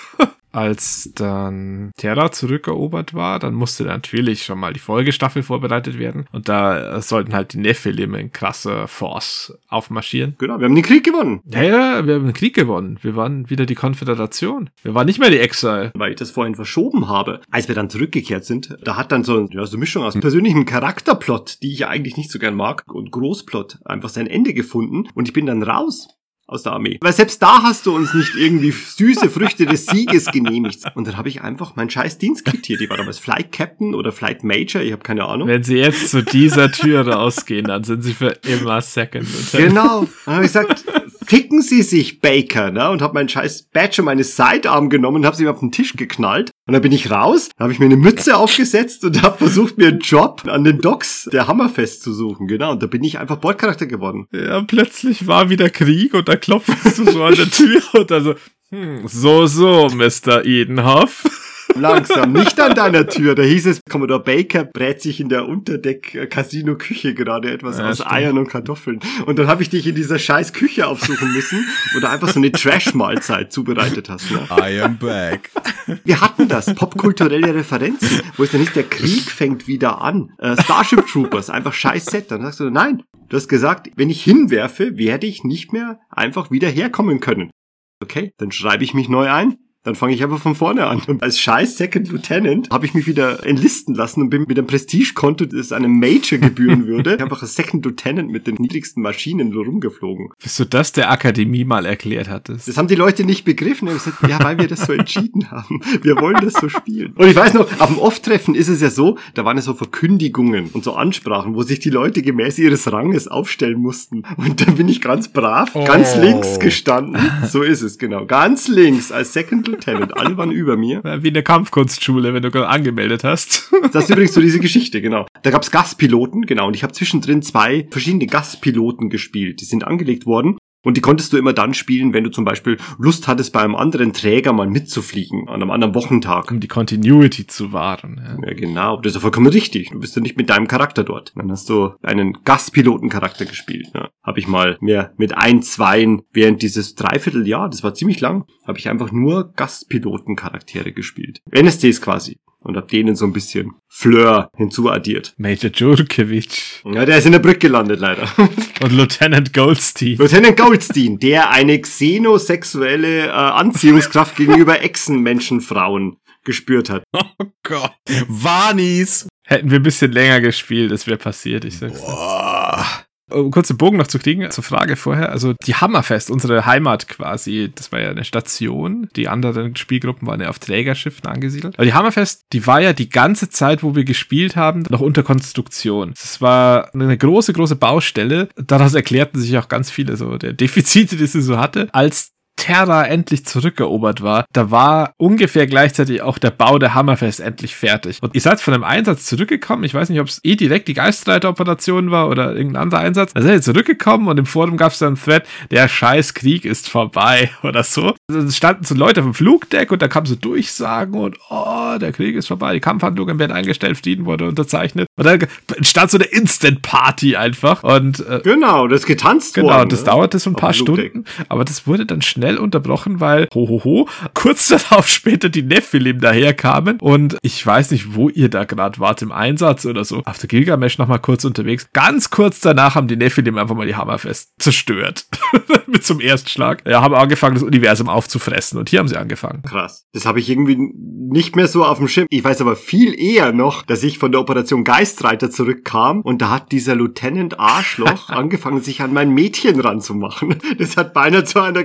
als dann Terra zurückerobert war, dann musste natürlich schon mal die Folgestaffel vorbereitet werden. Und da äh, sollten halt die Nephilim in krasser Force aufmarschieren. Genau, wir haben den Krieg gewonnen. Ja, ja, wir haben den Krieg gewonnen. Wir waren wieder die Konföderation. Wir waren nicht mehr die Exile. weil ich das vorhin verschoben habe. Als wir dann zurückgekehrt sind, da hat dann so, ja, so eine Mischung aus persönlichem Charakterplot, die ich ja eigentlich nicht so gern mag, und Großplot einfach sein Ende gefunden und ich bin dann raus aus der Armee. Weil selbst da hast du uns nicht irgendwie süße Früchte des Sieges genehmigt. Und dann habe ich einfach mein scheiß Dienst quittiert. Ich war damals Flight Captain oder Flight Major, ich habe keine Ahnung. Wenn sie jetzt zu dieser Tür rausgehen, dann sind sie für immer Second. Genau. Dann habe ich gesagt, ficken Sie sich, Baker, ne? Und habe meinen scheiß Badge und meine Sidearm genommen und habe sie mir auf den Tisch geknallt. Und dann bin ich raus, dann habe ich mir eine Mütze aufgesetzt und habe versucht, mir einen Job an den Docks der Hammerfest zu suchen. Genau. Und da bin ich einfach Bordcharakter geworden. Ja, plötzlich war wieder Krieg und da klopfst du so an der Tür und dann so, hm, so, so, Mr. Edenhoff. Langsam, nicht an deiner Tür. Da hieß es, Commodore Baker brät sich in der Unterdeck-Casino-Küche gerade etwas Ja, aus stimmt. Eiern und Kartoffeln. Und dann habe ich dich in dieser scheiß Küche aufsuchen müssen, wo du einfach so eine Trash-Mahlzeit zubereitet hast. Ne? I am back. Wir hatten das, popkulturelle Referenzen, wo es dann nicht der Krieg fängt wieder an. Äh, Starship Troopers, einfach scheiß Set. Dann sagst du, nein, du hast gesagt, wenn ich hinwerfe, werde ich nicht mehr einfach wieder herkommen können. Okay, dann schreibe ich mich neu ein. Dann fange ich einfach von vorne an. Und als scheiß Second Lieutenant habe ich mich wieder enlisten lassen und bin mit einem Prestige-Konto, das einem Major gebühren würde, einfach als Second Lieutenant mit den niedrigsten Maschinen rumgeflogen. Bis du das der Akademie mal erklärt hattest. Das haben die Leute nicht begriffen. Haben gesagt, ja, weil wir das so entschieden haben. Wir wollen das so spielen. Und ich weiß noch, ab dem Off-Treffen ist es ja so, da waren ja so Verkündigungen und so Ansprachen, wo sich die Leute gemäß ihres Ranges aufstellen mussten. Und dann bin ich ganz brav, ganz Oh. links gestanden. So ist es, genau. Ganz links als Second Lieutenant. Alle waren über mir. Wie in der Kampfkunstschule, wenn du gerade angemeldet hast. Das ist übrigens so diese Geschichte, genau. Da gab's Gastpiloten, genau. Und ich habe zwischendrin zwei verschiedene Gastpiloten gespielt. Die sind angelegt worden. Und die konntest du immer dann spielen, wenn du zum Beispiel Lust hattest, bei einem anderen Träger mal mitzufliegen, an einem anderen Wochentag. um die Continuity zu wahren. Ja. Ja, genau. Das ist ja vollkommen richtig. Du bist ja nicht mit deinem Charakter dort. Dann hast du einen Gastpilotencharakter gespielt. Ja. Habe ich mal mehr mit ein, zweien während dieses Dreivierteljahr, das war ziemlich lang, habe ich einfach nur Gastpilotencharaktere gespielt. NSTs quasi. Und hab denen so ein bisschen Fleur hinzuaddiert. Major Djurkovic Ja, der ist in der Brücke gelandet, leider. und Lieutenant Goldstein. Lieutenant Goldstein, der eine xenosexuelle äh, Anziehungskraft gegenüber Echsenmenschenfrauen gespürt hat. Oh Gott. Vanis. Hätten wir ein bisschen länger gespielt, es wäre passiert, ich sag's. Boah. Um kurz den Bogen noch zu kriegen, zur Frage vorher. Also die Hammerfest, unsere Heimat quasi, das war ja eine Station. Die anderen Spielgruppen waren ja auf Trägerschiffen angesiedelt. Aber die Hammerfest, die war ja die ganze Zeit, wo wir gespielt haben, noch unter Konstruktion. Es war eine große, große Baustelle. Daraus erklärten sich auch ganz viele so der Defizite, die sie so hatte. Als Terra endlich zurückerobert war, da war ungefähr gleichzeitig auch der Bau der Hammerfest endlich fertig. Und ihr seid von einem Einsatz zurückgekommen. Ich weiß nicht, ob es eh direkt die Geistreiteroperation war oder irgendein anderer Einsatz. Da seid ihr zurückgekommen und im Forum gab es dann einen Thread, der scheiß Krieg ist vorbei oder so. Also Es standen so Leute auf dem Flugdeck und da kamen so Durchsagen und oh, der Krieg ist vorbei, die Kampfhandlungen werden eingestellt, Frieden wurde unterzeichnet. Und dann entstand so eine Instant-Party einfach. Und äh, Genau, das getanzt Genau, worden. das ne? dauerte so ein Auf paar. Stunden, aber das wurde dann schnell unterbrochen, weil, hohoho, kurz darauf später die Nephilim daherkamen und ich weiß nicht, wo ihr da gerade wart im Einsatz oder so. Auf der Gilgamesh noch mal kurz unterwegs. Ganz kurz danach haben die Nephilim einfach mal die Hammerfest zerstört. Mit zum Erstschlag. Ja, haben angefangen, das Universum aufzufressen und hier haben sie angefangen. Krass. Das habe ich irgendwie nicht mehr so auf dem Schirm. Ich weiß aber viel eher noch, dass ich von der Operation Geistreiter zurückkam und da hat dieser Lieutenant Arschloch angefangen, sich an mein Mädchen ranzumachen. Das hat beinahe zu einer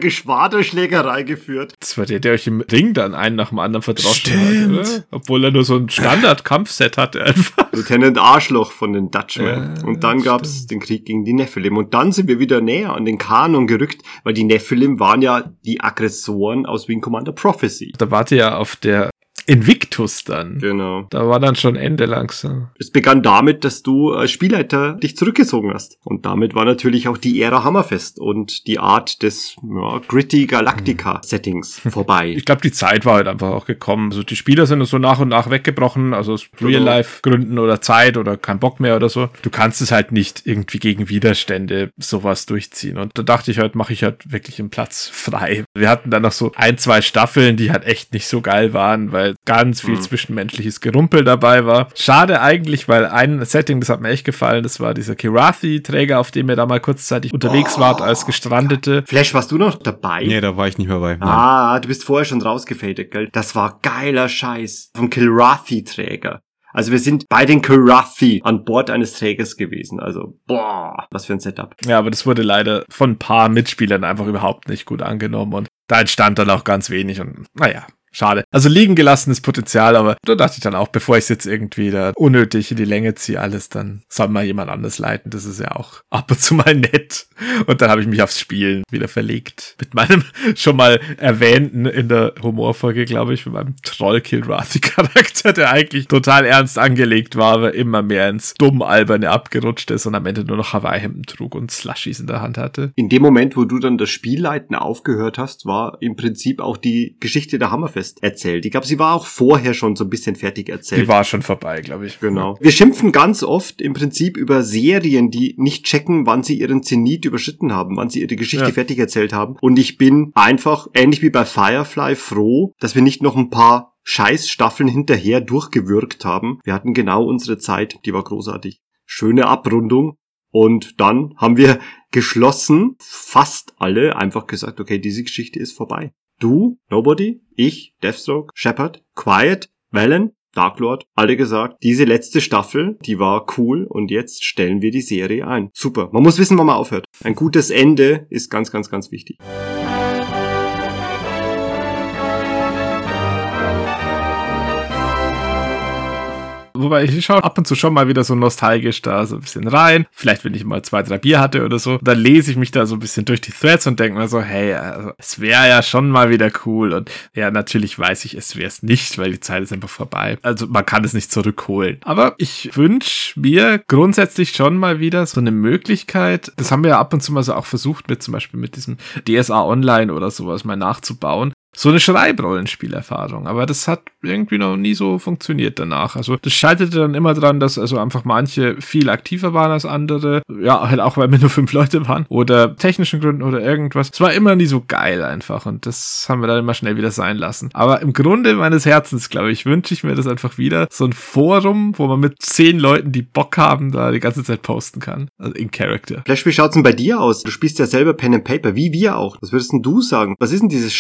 Geschwaderschlägerei geführt. Das war der, der euch im Ring dann einen nach dem anderen verdroschen Stimmt. hat, oder? Obwohl er nur so ein Standard-Kampfset hatte einfach. Lieutenant Arschloch von den Dutchmen. Ja, und dann gab's den Krieg gegen die Nephilim. Und dann sind wir wieder näher an den Kanon gerückt, weil die Nephilim waren ja die Aggressoren aus Wing Commander Prophecy. Da wart ihr ja auf der Invictus dann. Genau. Da war dann schon Ende langsam. Es begann damit, dass du als Spielleiter dich zurückgezogen hast. Und damit war natürlich auch die Ära Hammerfest und die Art des ja, gritty Galactica-Settings vorbei. Ich glaube, die Zeit war halt einfach auch gekommen. Also die Spieler sind so nach und nach weggebrochen, also aus Real-Life-Gründen oder Zeit oder kein Bock mehr oder so. Du kannst es halt nicht irgendwie gegen Widerstände sowas durchziehen. Und da dachte ich halt, mache ich halt wirklich einen Platz frei. Wir hatten dann noch so ein, zwei Staffeln, die halt echt nicht so geil waren, weil ganz viel Mhm. zwischenmenschliches Gerumpel dabei war. Schade eigentlich, weil ein Setting, das hat mir echt gefallen, das war dieser Kirathi-Träger, auf dem ihr da mal kurzzeitig unterwegs wart als Gestrandete. Flash, warst du noch dabei? Nee, da war ich nicht mehr bei. Nein. Ah, du bist vorher schon rausgefadet, gell? Das war geiler Scheiß. Vom Kilrathi-Träger. Also wir sind bei den Kilrathi an Bord eines Trägers gewesen. Also, boah, was für ein Setup. Ja, aber das wurde leider von ein paar Mitspielern einfach überhaupt nicht gut angenommen und da entstand dann auch ganz wenig und naja. Schade. Also liegen gelassenes Potenzial, aber da dachte ich dann auch, bevor ich es jetzt irgendwie da unnötig in die Länge ziehe, alles, dann soll mal jemand anders leiten. Das ist ja auch ab und zu mal nett. Und dann habe ich mich aufs Spielen wieder verlegt. Mit meinem schon mal erwähnten in der Humorfolge, glaube ich, mit meinem Troll-Kilrathi-Charakter, der eigentlich total ernst angelegt war, aber immer mehr ins dumm-alberne abgerutscht ist und am Ende nur noch Hawaii-Hemden trug und Slushies in der Hand hatte. In dem Moment, wo du dann das Spielleiten aufgehört hast, war im Prinzip auch die Geschichte der Hammerfest erzählt. Ich glaube, sie war auch vorher schon so ein bisschen fertig erzählt. Die war schon vorbei, glaube ich. Genau. Wir schimpfen ganz oft im Prinzip über Serien, die nicht checken, wann sie ihren Zenit überschritten haben, wann sie ihre Geschichte Ja. fertig erzählt haben. Und ich bin einfach, ähnlich wie bei Firefly, froh, dass wir nicht noch ein paar Scheißstaffeln hinterher durchgewürgt haben. Wir hatten genau unsere Zeit, die war großartig. Schöne Abrundung. Und dann haben wir geschlossen, fast alle, einfach gesagt, okay, diese Geschichte ist vorbei. Du, Nobody, ich, Deathstroke, Shepard, Quiet, Valen, Darklord, alle gesagt, diese letzte Staffel, die war cool und jetzt stellen wir die Serie ein. Super. Man muss wissen, wann man aufhört. Ein gutes Ende ist ganz, ganz, ganz wichtig. Wobei ich schaue ab und zu schon mal wieder so nostalgisch da so ein bisschen rein. Vielleicht, wenn ich mal zwei, drei Bier hatte oder so. Dann lese ich mich da so ein bisschen durch die Threads und denke mir so, hey, also, es wäre ja schon mal wieder cool. Und ja, natürlich weiß ich, es wäre es nicht, weil die Zeit ist einfach vorbei. Also man kann es nicht zurückholen. Aber ich wünsche mir grundsätzlich schon mal wieder so eine Möglichkeit. Das haben wir ja ab und zu mal so auch versucht, mit zum Beispiel mit diesem DSA Online oder sowas mal nachzubauen so eine Schreibrollenspielerfahrung. Aber das hat irgendwie noch nie so funktioniert danach. Also das scheiterte dann immer dran, dass also einfach manche viel aktiver waren als andere. Ja, halt auch, weil wir nur fünf Leute waren. Oder technischen Gründen oder irgendwas. Es war immer nie so geil einfach. Und das haben wir dann immer schnell wieder sein lassen. Aber im Grunde meines Herzens, glaube ich, wünsche ich mir das einfach wieder. So ein Forum, wo man mit zehn Leuten, die Bock haben, da die ganze Zeit posten kann. Also in Character. Flash, wie schaut's denn bei dir aus? Du spielst ja selber Pen and Paper, wie wir auch. Was würdest denn du sagen? Was ist denn dieses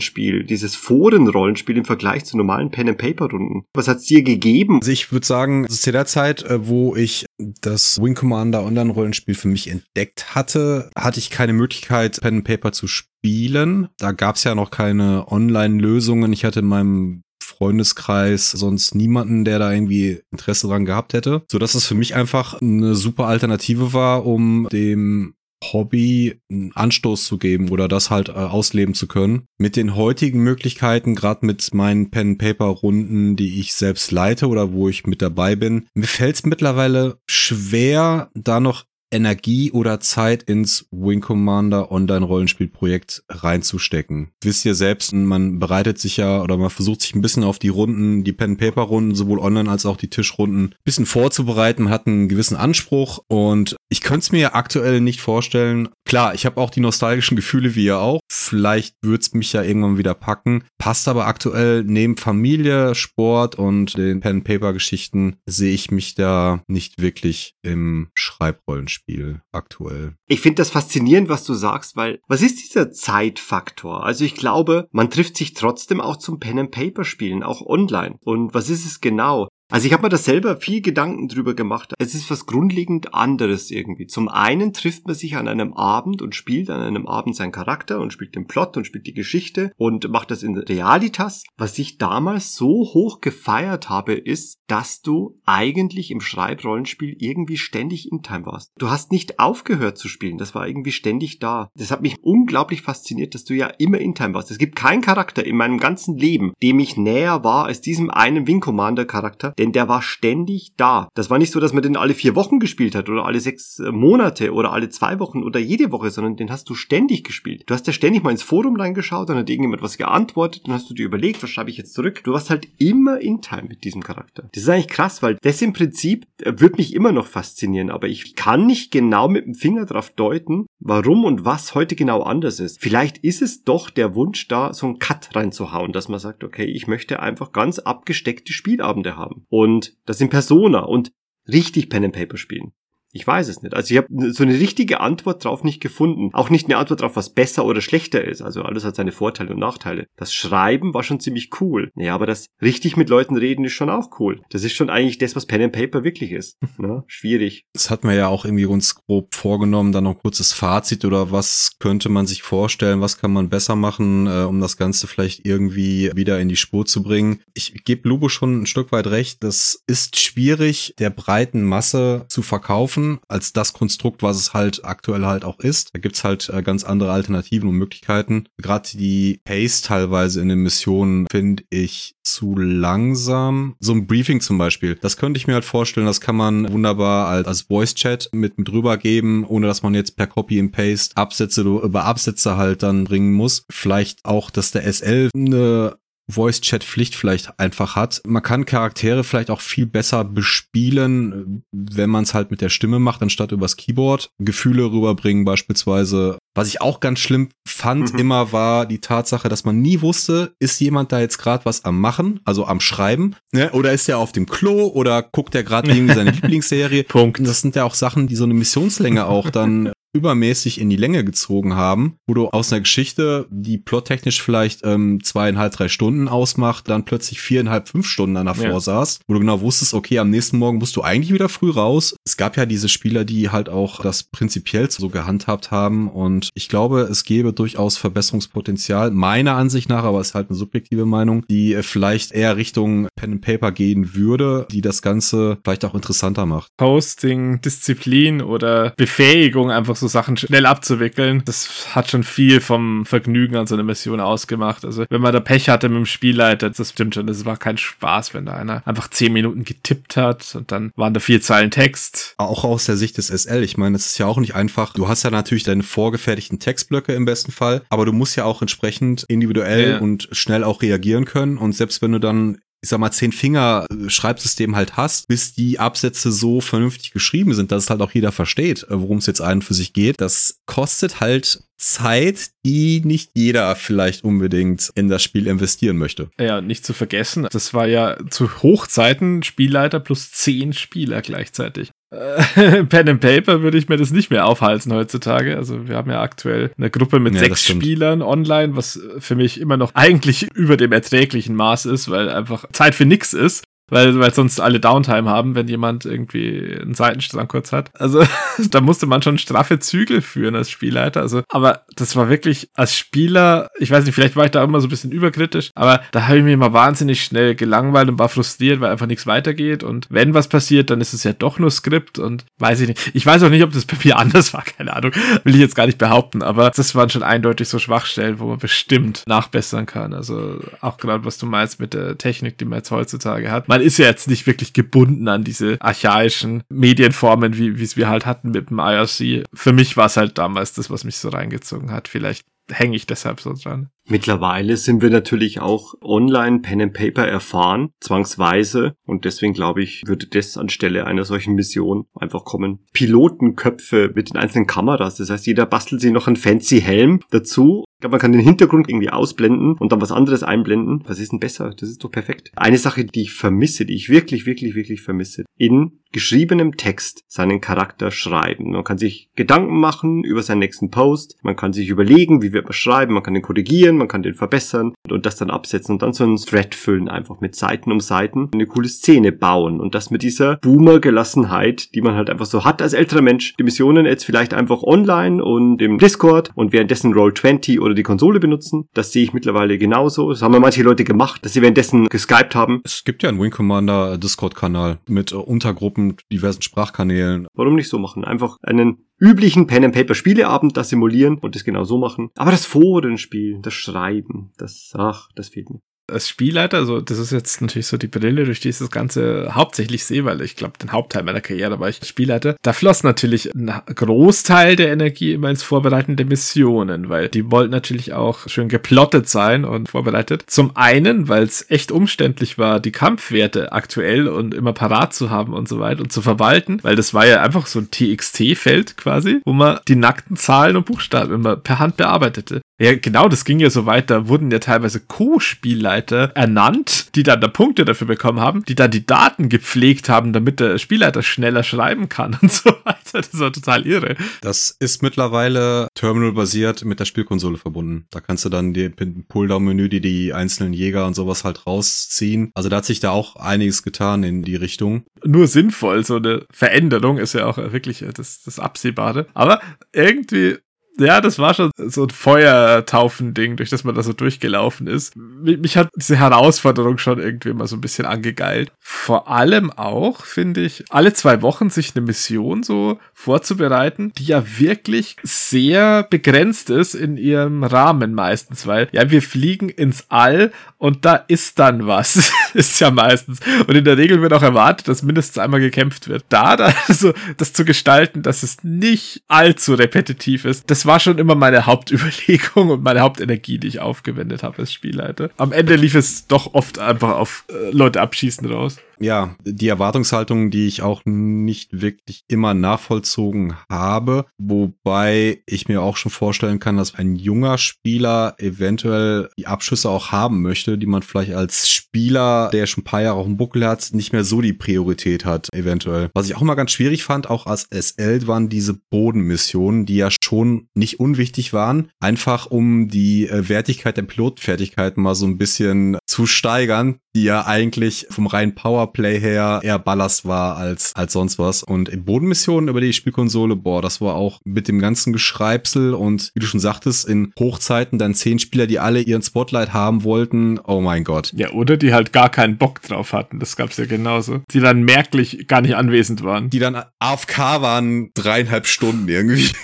Schreibrollenspiel, dieses Forenrollenspiel im Vergleich zu normalen Pen and Paper Runden? Was hat's dir gegeben? Also ich würde sagen, zu der Zeit, äh, wo ich das Wing Commander Online-Rollenspiel für mich entdeckt hatte, hatte ich keine Möglichkeit, Pen and Paper zu spielen. Da gab es ja noch keine Online-Lösungen. Ich hatte in meinem Freundeskreis sonst niemanden, der da irgendwie Interesse dran gehabt hätte. So dass es für mich einfach eine super Alternative war, um dem Hobby einen Anstoß zu geben oder das halt äh, ausleben zu können. Mit den heutigen Möglichkeiten, gerade mit meinen Pen-Paper-Runden, die ich selbst leite oder wo ich mit dabei bin, mir fällt es mittlerweile schwer, da noch Energie oder Zeit ins Wing Commander Online-Rollenspielprojekt reinzustecken. Wisst ihr selbst, man bereitet sich ja oder man versucht sich ein bisschen auf die Runden, die Pen-Paper-Runden, sowohl online als auch die Tischrunden, ein bisschen vorzubereiten. Man hat einen gewissen Anspruch und ich könnte es mir aktuell nicht vorstellen. Klar, ich habe auch die nostalgischen Gefühle wie ihr auch. Vielleicht würde es mich ja irgendwann wieder packen. Passt aber aktuell neben Familie, Sport und den Pen-Paper-Geschichten sehe ich mich da nicht wirklich im Schreibrollenspiel aktuell. Ich finde das faszinierend, was du sagst, weil was ist dieser Zeitfaktor? Also ich glaube, man trifft sich trotzdem auch zum Pen and Paper Spielen, auch online. Und was ist es genau? Also ich habe mir da selber viel Gedanken drüber gemacht. Es ist was grundlegend anderes irgendwie. Zum einen trifft man sich an einem Abend und spielt an einem Abend seinen Charakter und spielt den Plot und spielt die Geschichte und macht das in Realitas. Was ich damals so hoch gefeiert habe, ist, dass du eigentlich im Schreibrollenspiel irgendwie ständig in Time warst. Du hast nicht aufgehört zu spielen. Das war irgendwie ständig da. Das hat mich unglaublich fasziniert, dass du ja immer in Time warst. Es gibt keinen Charakter in meinem ganzen Leben, dem ich näher war als diesem einen Wing Commander Charakter, denn der war ständig da. Das war nicht so, dass man den alle vier Wochen gespielt hat oder alle sechs äh, Monate oder alle zwei Wochen oder jede Woche, sondern den hast du ständig gespielt. Du hast ja ständig mal ins Forum reingeschaut, dann hat irgendjemand was geantwortet, dann hast du dir überlegt, was schreibe ich jetzt zurück. Du warst halt immer in Time mit diesem Charakter. Das ist eigentlich krass, weil das im Prinzip äh, wird mich immer noch faszinieren, aber ich kann nicht genau mit dem Finger drauf deuten, warum und was heute genau anders ist. Vielleicht ist es doch der Wunsch da, so einen Cut reinzuhauen, dass man sagt, okay, ich möchte einfach ganz abgesteckte Spielabende haben. Und das in Persona und richtig Pen and Paper spielen. Ich weiß es nicht. Also ich habe so eine richtige Antwort drauf nicht gefunden. Auch nicht eine Antwort drauf, was besser oder schlechter ist. Also alles hat seine Vorteile und Nachteile. Das Schreiben war schon ziemlich cool. Ja, aber das richtig mit Leuten reden ist schon auch cool. Das ist schon eigentlich das, was Pen and Paper wirklich ist. Ne? Schwierig. Das hat man ja auch irgendwie uns grob vorgenommen, dann noch ein kurzes Fazit oder was könnte man sich vorstellen, was kann man besser machen, äh, um das Ganze vielleicht irgendwie wieder in die Spur zu bringen. Ich gebe Lubo schon ein Stück weit recht. Das ist schwierig, der breiten Masse zu verkaufen schaffen als das Konstrukt, was es halt aktuell halt auch ist. Da gibt's halt äh, ganz andere Alternativen und Möglichkeiten. Gerade die Pace teilweise in den Missionen finde ich zu langsam. So ein Briefing zum Beispiel, das könnte ich mir halt vorstellen, das kann man wunderbar als, als Voice-Chat mit, mit rübergeben, ohne dass man jetzt per Copy and Paste Absätze über Absätze halt dann bringen muss. Vielleicht auch, dass der SL eine Voice-Chat-Pflicht vielleicht einfach hat. Man kann Charaktere vielleicht auch viel besser bespielen, wenn man es halt mit der Stimme macht, anstatt übers Keyboard. Gefühle rüberbringen beispielsweise. Was ich auch ganz schlimm fand Mhm. immer war die Tatsache, dass man nie wusste, ist jemand da jetzt gerade was am Machen, also am Schreiben, ne? oder ist er auf dem Klo oder guckt er gerade irgendwie seine Lieblingsserie. Punkt. Das sind ja auch Sachen, die so eine Missionslänge auch dann übermäßig in die Länge gezogen haben, wo du aus einer Geschichte, die plottechnisch vielleicht ähm, zweieinhalb, drei Stunden ausmacht, dann plötzlich viereinhalb, fünf Stunden dann davor Ja. saß, wo du genau wusstest, okay, am nächsten Morgen musst du eigentlich wieder früh raus. Es gab ja diese Spieler, die halt auch das prinzipiell so gehandhabt haben und ich glaube, es gäbe durchaus Verbesserungspotenzial, meiner Ansicht nach, aber es ist halt eine subjektive Meinung, die äh, vielleicht eher Richtung Pen and Paper gehen würde, die das Ganze vielleicht auch interessanter macht. Posting, Disziplin oder Befähigung, einfach so Sachen schnell abzuwickeln, das hat schon viel vom Vergnügen an so einer Mission ausgemacht. Also wenn man da Pech hatte mit dem Spielleiter, das stimmt schon, das war kein Spaß, wenn da einer einfach zehn Minuten getippt hat und dann waren da vier Zeilen Text. Auch aus der Sicht des SL. Ich meine, es ist ja auch nicht einfach. Du hast ja natürlich deine vorgefertigten Textblöcke im besten Fall, aber du musst ja auch entsprechend individuell Ja. und schnell auch reagieren können. Und selbst wenn du dann ich sag mal, zehn Finger äh, Schreibsystem halt hast, bis die Absätze so vernünftig geschrieben sind, dass es halt auch jeder versteht, äh, worum es jetzt einen für sich geht. Das kostet halt Zeit, die nicht jeder vielleicht unbedingt in das Spiel investieren möchte. Ja, nicht zu vergessen, das war ja zu Hochzeiten Spielleiter plus zehn Spieler gleichzeitig. Äh, Pen and Paper würde ich mir das nicht mehr aufhalten heutzutage. Also wir haben ja aktuell eine Gruppe mit Ja, sechs. Spielern online, was für mich immer noch eigentlich über dem erträglichen Maß ist, weil einfach Zeit für nix ist. Weil, weil sonst alle Downtime haben, wenn jemand irgendwie einen Seitenstrang kurz hat. Also da musste man schon straffe Zügel führen als Spielleiter. Also, aber das war wirklich als Spieler, ich weiß nicht, vielleicht war ich da immer so ein bisschen überkritisch, aber da habe ich mich immer wahnsinnig schnell gelangweilt und war frustriert, weil einfach nichts weitergeht. Und wenn was passiert, dann ist es ja doch nur Skript und weiß ich nicht. Ich weiß auch nicht, ob das bei mir anders war, keine Ahnung. Will ich jetzt gar nicht behaupten, aber das waren schon eindeutig so Schwachstellen, wo man bestimmt nachbessern kann. Also auch gerade, was du meinst mit der Technik, die man jetzt heutzutage hat. Man ist ja jetzt nicht wirklich gebunden an diese archaischen Medienformen, wie wie es wir halt hatten mit dem IRC. Für mich war es halt damals das, was mich so reingezogen hat. Vielleicht hänge ich deshalb so dran. Mittlerweile sind wir natürlich auch online Pen and Paper erfahren, zwangsweise. Und deswegen glaube ich, würde das anstelle einer solchen Mission einfach kommen. Pilotenköpfe mit den einzelnen Kameras. Das heißt, jeder bastelt sich noch einen fancy Helm dazu. Ich glaube, man kann den Hintergrund irgendwie ausblenden und dann was anderes einblenden. Was ist denn besser? Das ist doch perfekt. Eine Sache, die ich vermisse, die ich wirklich, wirklich, wirklich vermisse. In geschriebenem Text seinen Charakter schreiben. Man kann sich Gedanken machen über seinen nächsten Post. Man kann sich überlegen, wie wird man schreiben. Man kann den korrigieren. Simulieren, man kann den verbessern und das dann absetzen und dann so einen Thread füllen, einfach mit Seiten um Seiten eine coole Szene bauen und das mit dieser Boomer-Gelassenheit, die man halt einfach so hat als älterer Mensch. Die Missionen jetzt vielleicht einfach online und im Discord und währenddessen Roll20 oder die Konsole benutzen. Das sehe ich mittlerweile genauso. Das haben ja manche Leute gemacht, dass sie währenddessen geskypt haben. Es gibt ja einen Wing Commander Discord-Kanal mit äh, Untergruppen, diversen Sprachkanälen. Warum nicht so machen? Einfach einen üblichen Pen and Paper Spieleabend das simulieren und das genau so machen. Aber das Forenspiel, das Schreiben, das ach, das fehlt mir als Spielleiter, also das ist jetzt natürlich so die Brille, durch die ich das Ganze hauptsächlich sehe, weil ich glaube, den Hauptteil meiner Karriere war ich Spielleiter. Da floss natürlich ein Großteil der Energie immer ins Vorbereiten der Missionen, weil die wollten natürlich auch schön geplottet sein und vorbereitet. Zum einen, weil es echt umständlich war, die Kampfwerte aktuell und immer parat zu haben und so weiter und zu verwalten, weil das war ja einfach so ein TXT-Feld quasi, wo man die nackten Zahlen und Buchstaben immer per Hand bearbeitete. Ja, genau, das ging ja so weiter. Wurden ja teilweise Co-Spielleiter ernannt, die dann da Punkte dafür bekommen haben, die dann die Daten gepflegt haben, damit der Spielleiter schneller schreiben kann und so weiter. Das war total irre. Das ist mittlerweile terminal-basiert mit der Spielkonsole verbunden. Da kannst du dann die Pulldown-Menü, die die einzelnen Jäger und sowas halt rausziehen. Also da hat sich da auch einiges getan in die Richtung. Nur sinnvoll, so eine Veränderung ist ja auch wirklich das, das Absehbare. Aber irgendwie ja, das war schon so ein Feuertaufen-Ding, durch das man da so durchgelaufen ist. Mich hat diese Herausforderung schon irgendwie mal so ein bisschen angegeilt. Vor allem auch, finde ich, alle zwei Wochen sich eine Mission so vorzubereiten, die ja wirklich sehr begrenzt ist in ihrem Rahmen meistens, weil ja, wir fliegen ins All und da ist dann was. ist ja meistens. Und in der Regel wird auch erwartet, dass mindestens einmal gekämpft wird. Da, da, so, das zu gestalten, dass es nicht allzu repetitiv ist, das war schon immer meine Hauptüberlegung und meine Hauptenergie, die ich aufgewendet habe als Spielleiter. Am Ende lief es doch oft einfach auf äh, Leute abschießen raus ja, die Erwartungshaltung, die ich auch nicht wirklich immer nachvollzogen habe, wobei ich mir auch schon vorstellen kann, dass ein junger Spieler eventuell die Abschüsse auch haben möchte, die man vielleicht als Spieler, der schon ein paar Jahre auf dem Buckel hat, nicht mehr so die Priorität hat, eventuell. Was ich auch mal ganz schwierig fand, auch als SL, waren diese Bodenmissionen, die ja schon nicht unwichtig waren, einfach um die äh, Wertigkeit der Pilotfertigkeiten mal so ein bisschen zu steigern, die ja eigentlich vom reinen Powerplay her eher Ballast war als, als sonst was. Und in Bodenmissionen über die Spielkonsole, boah, das war auch mit dem ganzen Geschreibsel und wie du schon sagtest, in Hochzeiten dann zehn Spieler, die alle ihren Spotlight haben wollten. Oh mein Gott. Ja, oder die halt gar keinen Bock drauf hatten. Das gab's ja genauso. Die dann merklich gar nicht anwesend waren. Die dann AFK waren dreieinhalb Stunden irgendwie.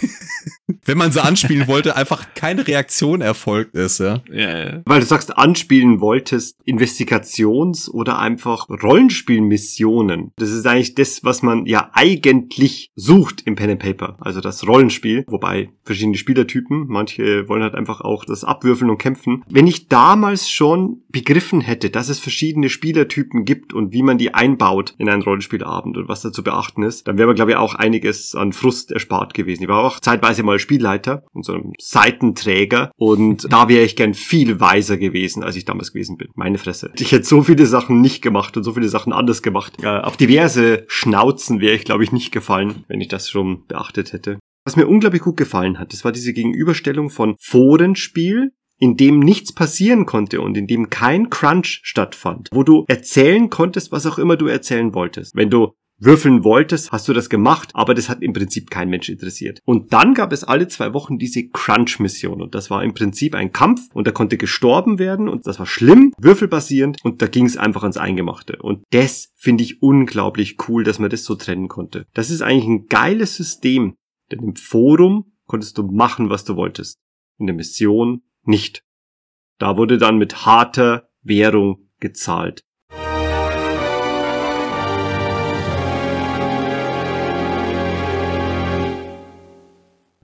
wenn man sie anspielen wollte, einfach keine Reaktion erfolgt ist, ja. ja, ja. Weil du sagst, anspielen wolltest, Investigations- oder einfach Rollenspielmissionen. Das ist eigentlich das, was man ja eigentlich sucht im Pen and Paper. Also das Rollenspiel, wobei verschiedene Spielertypen, manche wollen halt einfach auch das Abwürfeln und kämpfen. Wenn ich damals schon begriffen hätte, dass es verschiedene Spielertypen gibt und wie man die einbaut in einen Rollenspielabend und was da zu beachten ist, dann wäre, glaube ich, auch einiges an Frust erspart gewesen. Ich war auch zeitweise mal Spielleiter und so einem Seitenträger und da wäre ich gern viel weiser gewesen, als ich damals gewesen bin. Meine Fresse. Ich hätte so viele Sachen nicht gemacht und so viele Sachen anders gemacht. Äh, auf diverse Schnauzen wäre ich, glaube ich, nicht gefallen, wenn ich das schon beachtet hätte. Was mir unglaublich gut gefallen hat, das war diese Gegenüberstellung von Forenspiel in dem nichts passieren konnte und in dem kein Crunch stattfand, wo du erzählen konntest, was auch immer du erzählen wolltest. Wenn du würfeln wolltest, hast du das gemacht, aber das hat im Prinzip kein Mensch interessiert. Und dann gab es alle zwei Wochen diese Crunch-Mission und das war im Prinzip ein Kampf und da konnte gestorben werden und das war schlimm, würfelbasierend und da ging es einfach ans Eingemachte. Und das finde ich unglaublich cool, dass man das so trennen konnte. Das ist eigentlich ein geiles System, denn im Forum konntest du machen, was du wolltest. In der Mission nicht. Da wurde dann mit harter Währung gezahlt.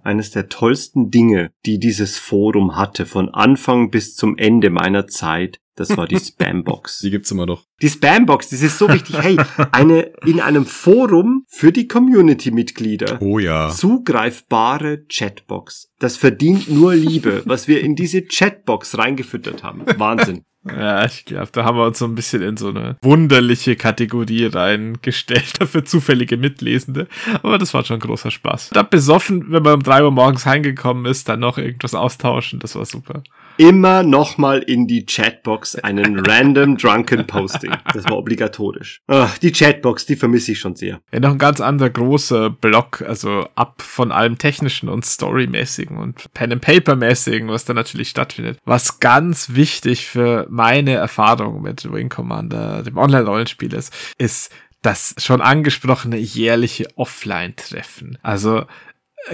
Eines der tollsten Dinge, die dieses Forum hatte, von Anfang bis zum Ende meiner Zeit. Das war die Spambox. Die gibt's immer noch. Die Spambox, das ist so wichtig. Hey, eine in einem Forum für die Community-Mitglieder. Oh ja. Zugreifbare Chatbox. Das verdient nur Liebe, was wir in diese Chatbox reingefüttert haben. Wahnsinn. Ja, ich glaube, da haben wir uns so ein bisschen in so eine wunderliche Kategorie reingestellt für zufällige Mitlesende. Aber das war schon großer Spaß. Da besoffen, wenn man um drei Uhr morgens heimgekommen ist, dann noch irgendwas austauschen, das war super. Immer nochmal in die Chatbox einen random drunken Posting. Das war obligatorisch. Ach, die Chatbox, die vermisse ich schon sehr. Ja, noch ein ganz anderer großer Block, also ab von allem Technischen und Storymäßigen und Pen-and-Paper-mäßigen, was da natürlich stattfindet. Was ganz wichtig für meine Erfahrung mit Wing Commander, dem Online-Rollenspiel ist, ist das schon angesprochene jährliche Offline-Treffen. Also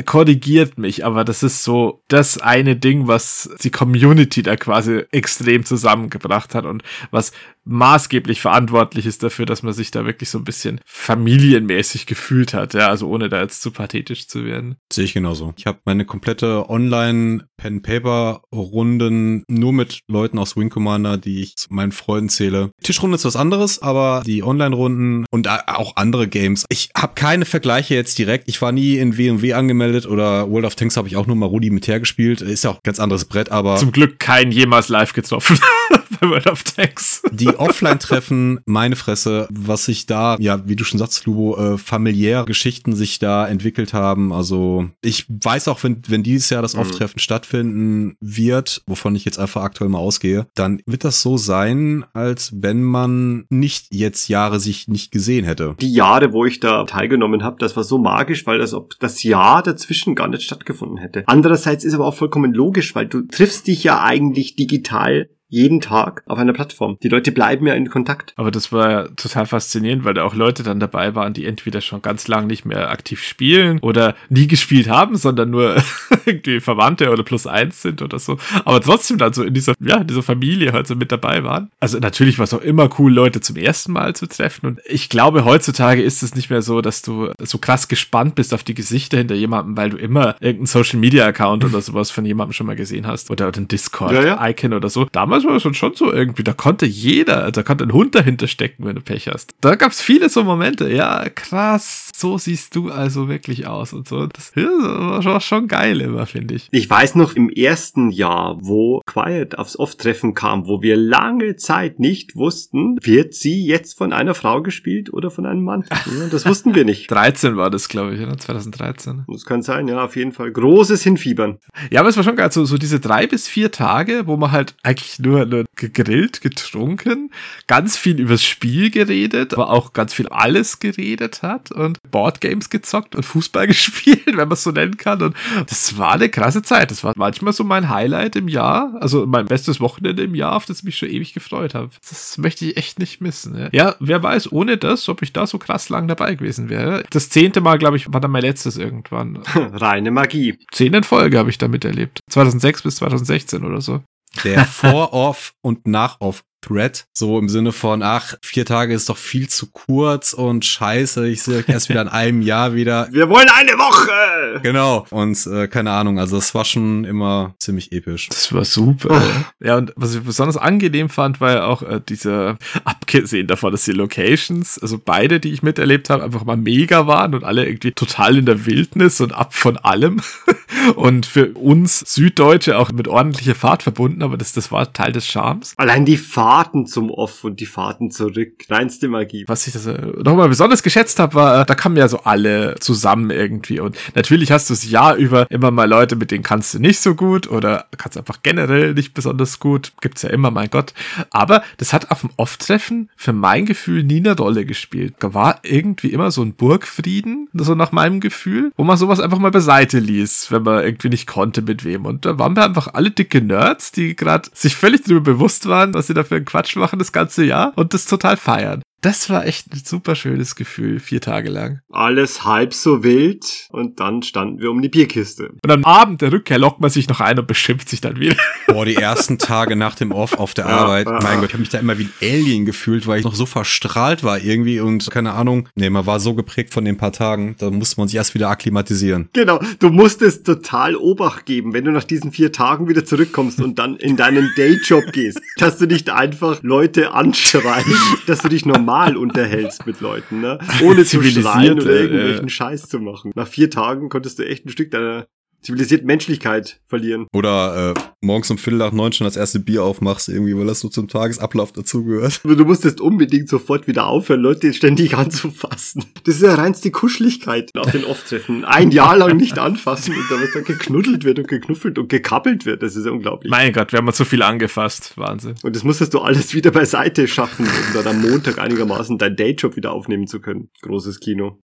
korrigiert mich, aber das ist so das eine Ding, was die Community da quasi extrem zusammengebracht hat und was maßgeblich verantwortlich ist dafür, dass man sich da wirklich so ein bisschen familienmäßig gefühlt hat, ja, also ohne da jetzt zu pathetisch zu werden. Sehe ich genauso. Ich habe meine komplette Online Pen Paper Runden nur mit Leuten aus Wing Commander, die ich zu meinen Freunden zähle. Tischrunde ist was anderes, aber die Online Runden und auch andere Games. Ich habe keine Vergleiche jetzt direkt. Ich war nie in W&W angemeldet oder World of Tanks habe ich auch nur mal rudimentär gespielt. Ist ja auch ein ganz anderes Brett, aber zum Glück kein jemals live getroffen bei World of Tanks. Die Offline-Treffen, meine Fresse, was sich da, ja, wie du schon sagst, Lubo, äh, familiäre Geschichten sich da entwickelt haben. Also ich weiß auch, wenn, wenn dieses Jahr das mhm. Off-Treffen stattfinden wird, wovon ich jetzt einfach aktuell mal ausgehe, dann wird das so sein, als wenn man nicht jetzt Jahre sich nicht gesehen hätte. Die Jahre, wo ich da teilgenommen habe, das war so magisch, weil das ob das Jahr dazwischen gar nicht stattgefunden hätte. Andererseits ist aber auch vollkommen logisch, weil du triffst dich ja eigentlich digital jeden Tag auf einer Plattform. Die Leute bleiben ja in Kontakt. Aber das war ja total faszinierend, weil da auch Leute dann dabei waren, die entweder schon ganz lang nicht mehr aktiv spielen oder nie gespielt haben, sondern nur irgendwie Verwandte oder plus eins sind oder so. Aber trotzdem dann so in dieser, ja, dieser Familie halt so mit dabei waren. Also natürlich war es auch immer cool, Leute zum ersten Mal zu treffen. Und ich glaube, heutzutage ist es nicht mehr so, dass du so krass gespannt bist auf die Gesichter hinter jemandem, weil du immer irgendeinen Social Media Account oder sowas von jemandem schon mal gesehen hast. Oder, oder ein Discord-Icon ja, ja. oder so. Damals damals war das schon, schon so irgendwie, da konnte jeder, da konnte ein Hund dahinter stecken, wenn du Pech hast. Da gab es viele so Momente, ja, krass, so siehst du also wirklich aus und so. Das war schon geil immer, finde ich. Ich weiß noch im ersten Jahr, wo Quiet aufs Off-Treffen kam, wo wir lange Zeit nicht wussten, wird sie jetzt von einer Frau gespielt oder von einem Mann. Das wussten wir nicht. 13 war das, glaube ich, oder? 2013. Das kann sein, ja, auf jeden Fall. Großes Hinfiebern. Ja, aber es war schon geil, so, so diese drei bis vier Tage, wo man halt eigentlich nur nur, nur gegrillt, getrunken, ganz viel übers Spiel geredet, aber auch ganz viel alles geredet hat und Boardgames gezockt und Fußball gespielt, wenn man es so nennen kann. Und das war eine krasse Zeit. Das war manchmal so mein Highlight im Jahr, also mein bestes Wochenende im Jahr, auf das ich mich schon ewig gefreut habe. Das möchte ich echt nicht missen. Ja, ja wer weiß, ohne das, ob ich da so krass lang dabei gewesen wäre. Das zehnte Mal, glaube ich, war dann mein letztes irgendwann. Reine Magie. Zehn in Folge habe ich damit erlebt. 2006 bis 2016 oder so der Vor-Off und Nach-Off Thread, so im Sinne von, ach, vier Tage ist doch viel zu kurz und scheiße, ich sehe euch erst wieder in einem Jahr wieder. Wir wollen eine Woche! Genau, und äh, keine Ahnung, also das war schon immer ziemlich episch. Das war super. Oh. Ja, und was ich besonders angenehm fand, war ja auch äh, diese, abgesehen davon, dass die Locations, also beide, die ich miterlebt habe, einfach mal mega waren und alle irgendwie total in der Wildnis und ab von allem. und für uns Süddeutsche auch mit ordentlicher Fahrt verbunden, aber das, das war Teil des Charmes. Allein die Fahrt Fahrten zum Off und die Fahrten zurück. Reinste Magie. Was ich das äh, nochmal besonders geschätzt habe, war, äh, da kamen ja so alle zusammen irgendwie. Und natürlich hast du das Jahr über immer mal Leute, mit denen kannst du nicht so gut oder kannst einfach generell nicht besonders gut. Gibt's ja immer, mein Gott. Aber das hat auf dem Off-Treffen für mein Gefühl nie eine Rolle gespielt. Da war irgendwie immer so ein Burgfrieden, so nach meinem Gefühl, wo man sowas einfach mal beiseite ließ, wenn man irgendwie nicht konnte mit wem. Und da waren wir einfach alle dicke Nerds, die gerade sich völlig darüber bewusst waren, was sie dafür Quatsch machen das ganze Jahr und das total feiern. Das war echt ein super schönes Gefühl, vier Tage lang. Alles halb so wild und dann standen wir um die Bierkiste. Und am Abend der Rückkehr lockt man sich noch ein und beschimpft sich dann wieder. Boah, die ersten Tage nach dem Off auf der Arbeit, ja, mein Gott, ich habe mich da immer wie ein Alien gefühlt, weil ich noch so verstrahlt war irgendwie und keine Ahnung, nee, man war so geprägt von den paar Tagen, da musste man sich erst wieder akklimatisieren. Genau, du musstest total Obacht geben, wenn du nach diesen vier Tagen wieder zurückkommst und dann in deinen Dayjob gehst, dass du nicht einfach Leute anschreist, dass du dich normal normal unterhältst mit Leuten, ne? Ohne zu schreien oder irgendwelchen äh, Scheiß zu machen. Nach vier Tagen konntest du echt ein Stück deiner zivilisiert Menschlichkeit verlieren. Oder äh, morgens um Viertel nach neun schon das erste Bier aufmachst, irgendwie, weil das so zum Tagesablauf dazugehört. Du musstest unbedingt sofort wieder aufhören, Leute ständig anzufassen. Das ist ja reinste Kuscheligkeit auf den Off-Treffen. Ein Jahr lang nicht anfassen und dann, was dann geknuddelt wird und geknuffelt und gekappelt wird. Das ist ja unglaublich. Mein Gott, wir haben uns so viel angefasst. Wahnsinn. Und das musstest du alles wieder beiseite schaffen, um dann am Montag einigermaßen dein Dayjob wieder aufnehmen zu können. Großes Kino.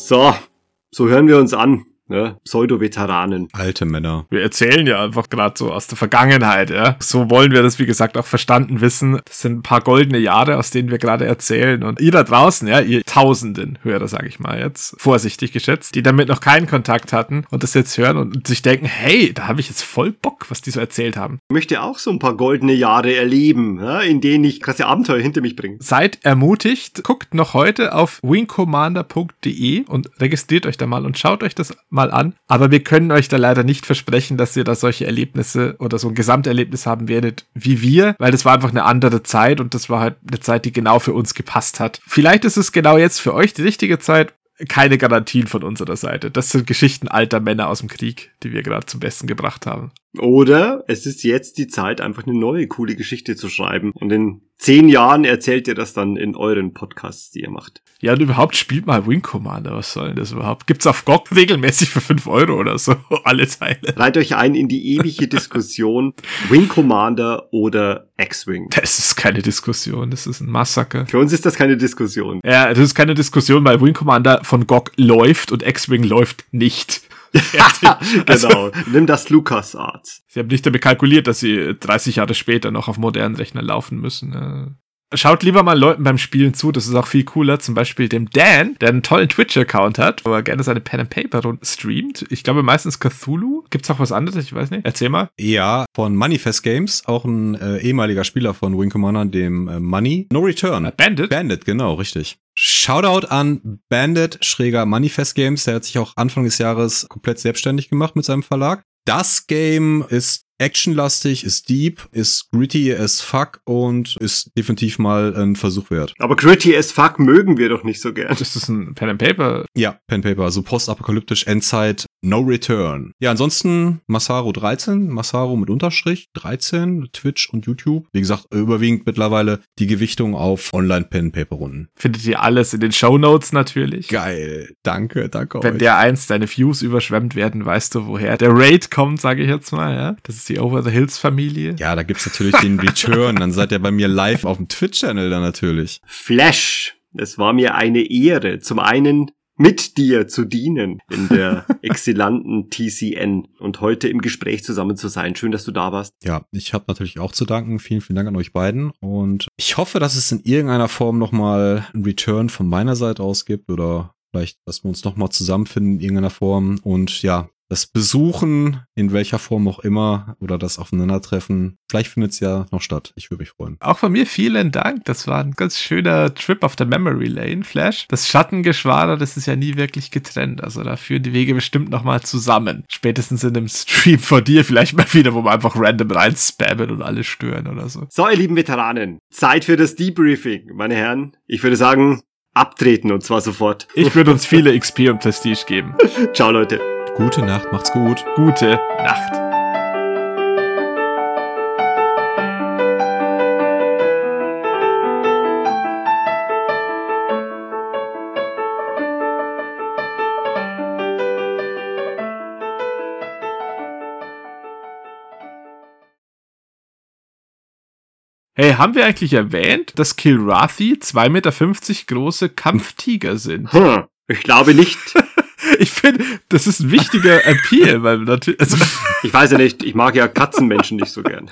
So, so hören wir uns an. Ne? Pseudo-Veteranen. Alte Männer. Wir erzählen ja einfach gerade so aus der Vergangenheit, ja. So wollen wir das, wie gesagt, auch verstanden wissen. Das sind ein paar goldene Jahre, aus denen wir gerade erzählen. Und ihr da draußen, ja, ihr Tausenden Hörer, sage ich mal jetzt, vorsichtig geschätzt, die damit noch keinen Kontakt hatten und das jetzt hören und sich denken, hey, da habe ich jetzt voll Bock, was die so erzählt haben. Ich möchte auch so ein paar goldene Jahre erleben, ja, in denen ich krasse Abenteuer hinter mich bringe. Seid ermutigt, guckt noch heute auf wingcommander.de und registriert euch da mal und schaut euch das mal an. Aber wir können euch da leider nicht versprechen, dass ihr da solche Erlebnisse oder so ein Gesamterlebnis haben werdet wie wir, weil das war einfach eine andere Zeit und das war halt eine Zeit, die genau für uns gepasst hat. Vielleicht ist es genau jetzt für euch die richtige Zeit. Keine Garantien von unserer Seite. Das sind Geschichten alter Männer aus dem Krieg, die wir gerade zum Besten gebracht haben. Oder es ist jetzt die Zeit, einfach eine neue coole Geschichte zu schreiben. Und in zehn Jahren erzählt ihr das dann in euren Podcasts, die ihr macht. Ja, und überhaupt spielt mal Wing Commander. Was soll denn das überhaupt? Gibt's auf GOG regelmäßig für fünf Euro oder so alle Teile? Reiht euch ein in die ewige Diskussion Wing Commander oder X-Wing. Das ist keine Diskussion, das ist ein Massaker. Für uns ist das keine Diskussion. Ja, das ist keine Diskussion, weil Wing Commander von GOG läuft und X-Wing läuft nicht. genau. Nimm das Lucas Arts. Sie haben nicht damit kalkuliert, dass sie 30 Jahre später noch auf modernen Rechnern laufen müssen. Äh. Schaut lieber mal Leuten beim Spielen zu, das ist auch viel cooler. Zum Beispiel dem Dan, der einen tollen Twitch-Account hat, wo er gerne seine Pen and Paper streamt. Ich glaube meistens Cthulhu. Gibt's auch was anderes? Ich weiß nicht. Erzähl mal. Ja, von Manifest Games, auch ein äh, ehemaliger Spieler von Wing Commander, dem äh, Money. No Return. Bandit? Bandit, genau, richtig. Shoutout an Bandit, schräger Manifest Games. Der hat sich auch Anfang des Jahres komplett selbstständig gemacht mit seinem Verlag. Das Game ist actionlastig, ist deep, ist gritty as fuck und ist definitiv mal ein Versuch wert. Aber gritty as fuck mögen wir doch nicht so gern. Ist das ein Pen and Paper? Ja, Pen Paper, also postapokalyptisch, Endzeit, No Return. Ja, ansonsten Masaru 13, Masaru mit Unterstrich 13, Twitch und YouTube. Wie gesagt, überwiegend mittlerweile die Gewichtung auf Online-Pen-Paper-Runden. Findet ihr alles in den Show Notes natürlich. Geil, danke, danke Wenn euch. der eins deine Views überschwemmt werden, weißt du, woher der Raid kommt, sage ich jetzt mal. Ja? Das ist die Over the Hills Familie. Ja, da gibt's natürlich den Return. Dann seid ihr bei mir live auf dem Twitch-Channel dann natürlich. Flash. Es war mir eine Ehre, zum einen mit dir zu dienen in der exzellenten TCN und heute im Gespräch zusammen zu sein. Schön, dass du da warst. Ja, ich habe natürlich auch zu danken. Vielen, vielen Dank an euch beiden. Und ich hoffe, dass es in irgendeiner Form nochmal einen Return von meiner Seite aus gibt oder vielleicht, dass wir uns nochmal zusammenfinden in irgendeiner Form. Und ja, das Besuchen, in welcher Form auch immer, oder das Aufeinandertreffen, vielleicht findet es ja noch statt. Ich würde mich freuen. Auch von mir vielen Dank. Das war ein ganz schöner Trip auf der Memory Lane, Flash. Das Schattengeschwader, das ist ja nie wirklich getrennt. Also da führen die Wege bestimmt nochmal zusammen. Spätestens in einem Stream von dir vielleicht mal wieder, wo wir einfach random reinspammen und alle stören oder so. So, ihr lieben Veteranen, Zeit für das Debriefing. Meine Herren, ich würde sagen, abtreten und zwar sofort. Ich würde uns viele XP und Prestige geben. Ciao, Leute. Gute Nacht, macht's gut. Gute Nacht. Hey, haben wir eigentlich erwähnt, dass Kilrathi 2,50 Meter große Kampftiger sind? Hm, ich glaube nicht. Ich finde, das ist ein wichtiger Appeal, weil natürlich, also, Ich weiß ja nicht, ich mag ja Katzenmenschen nicht so gern.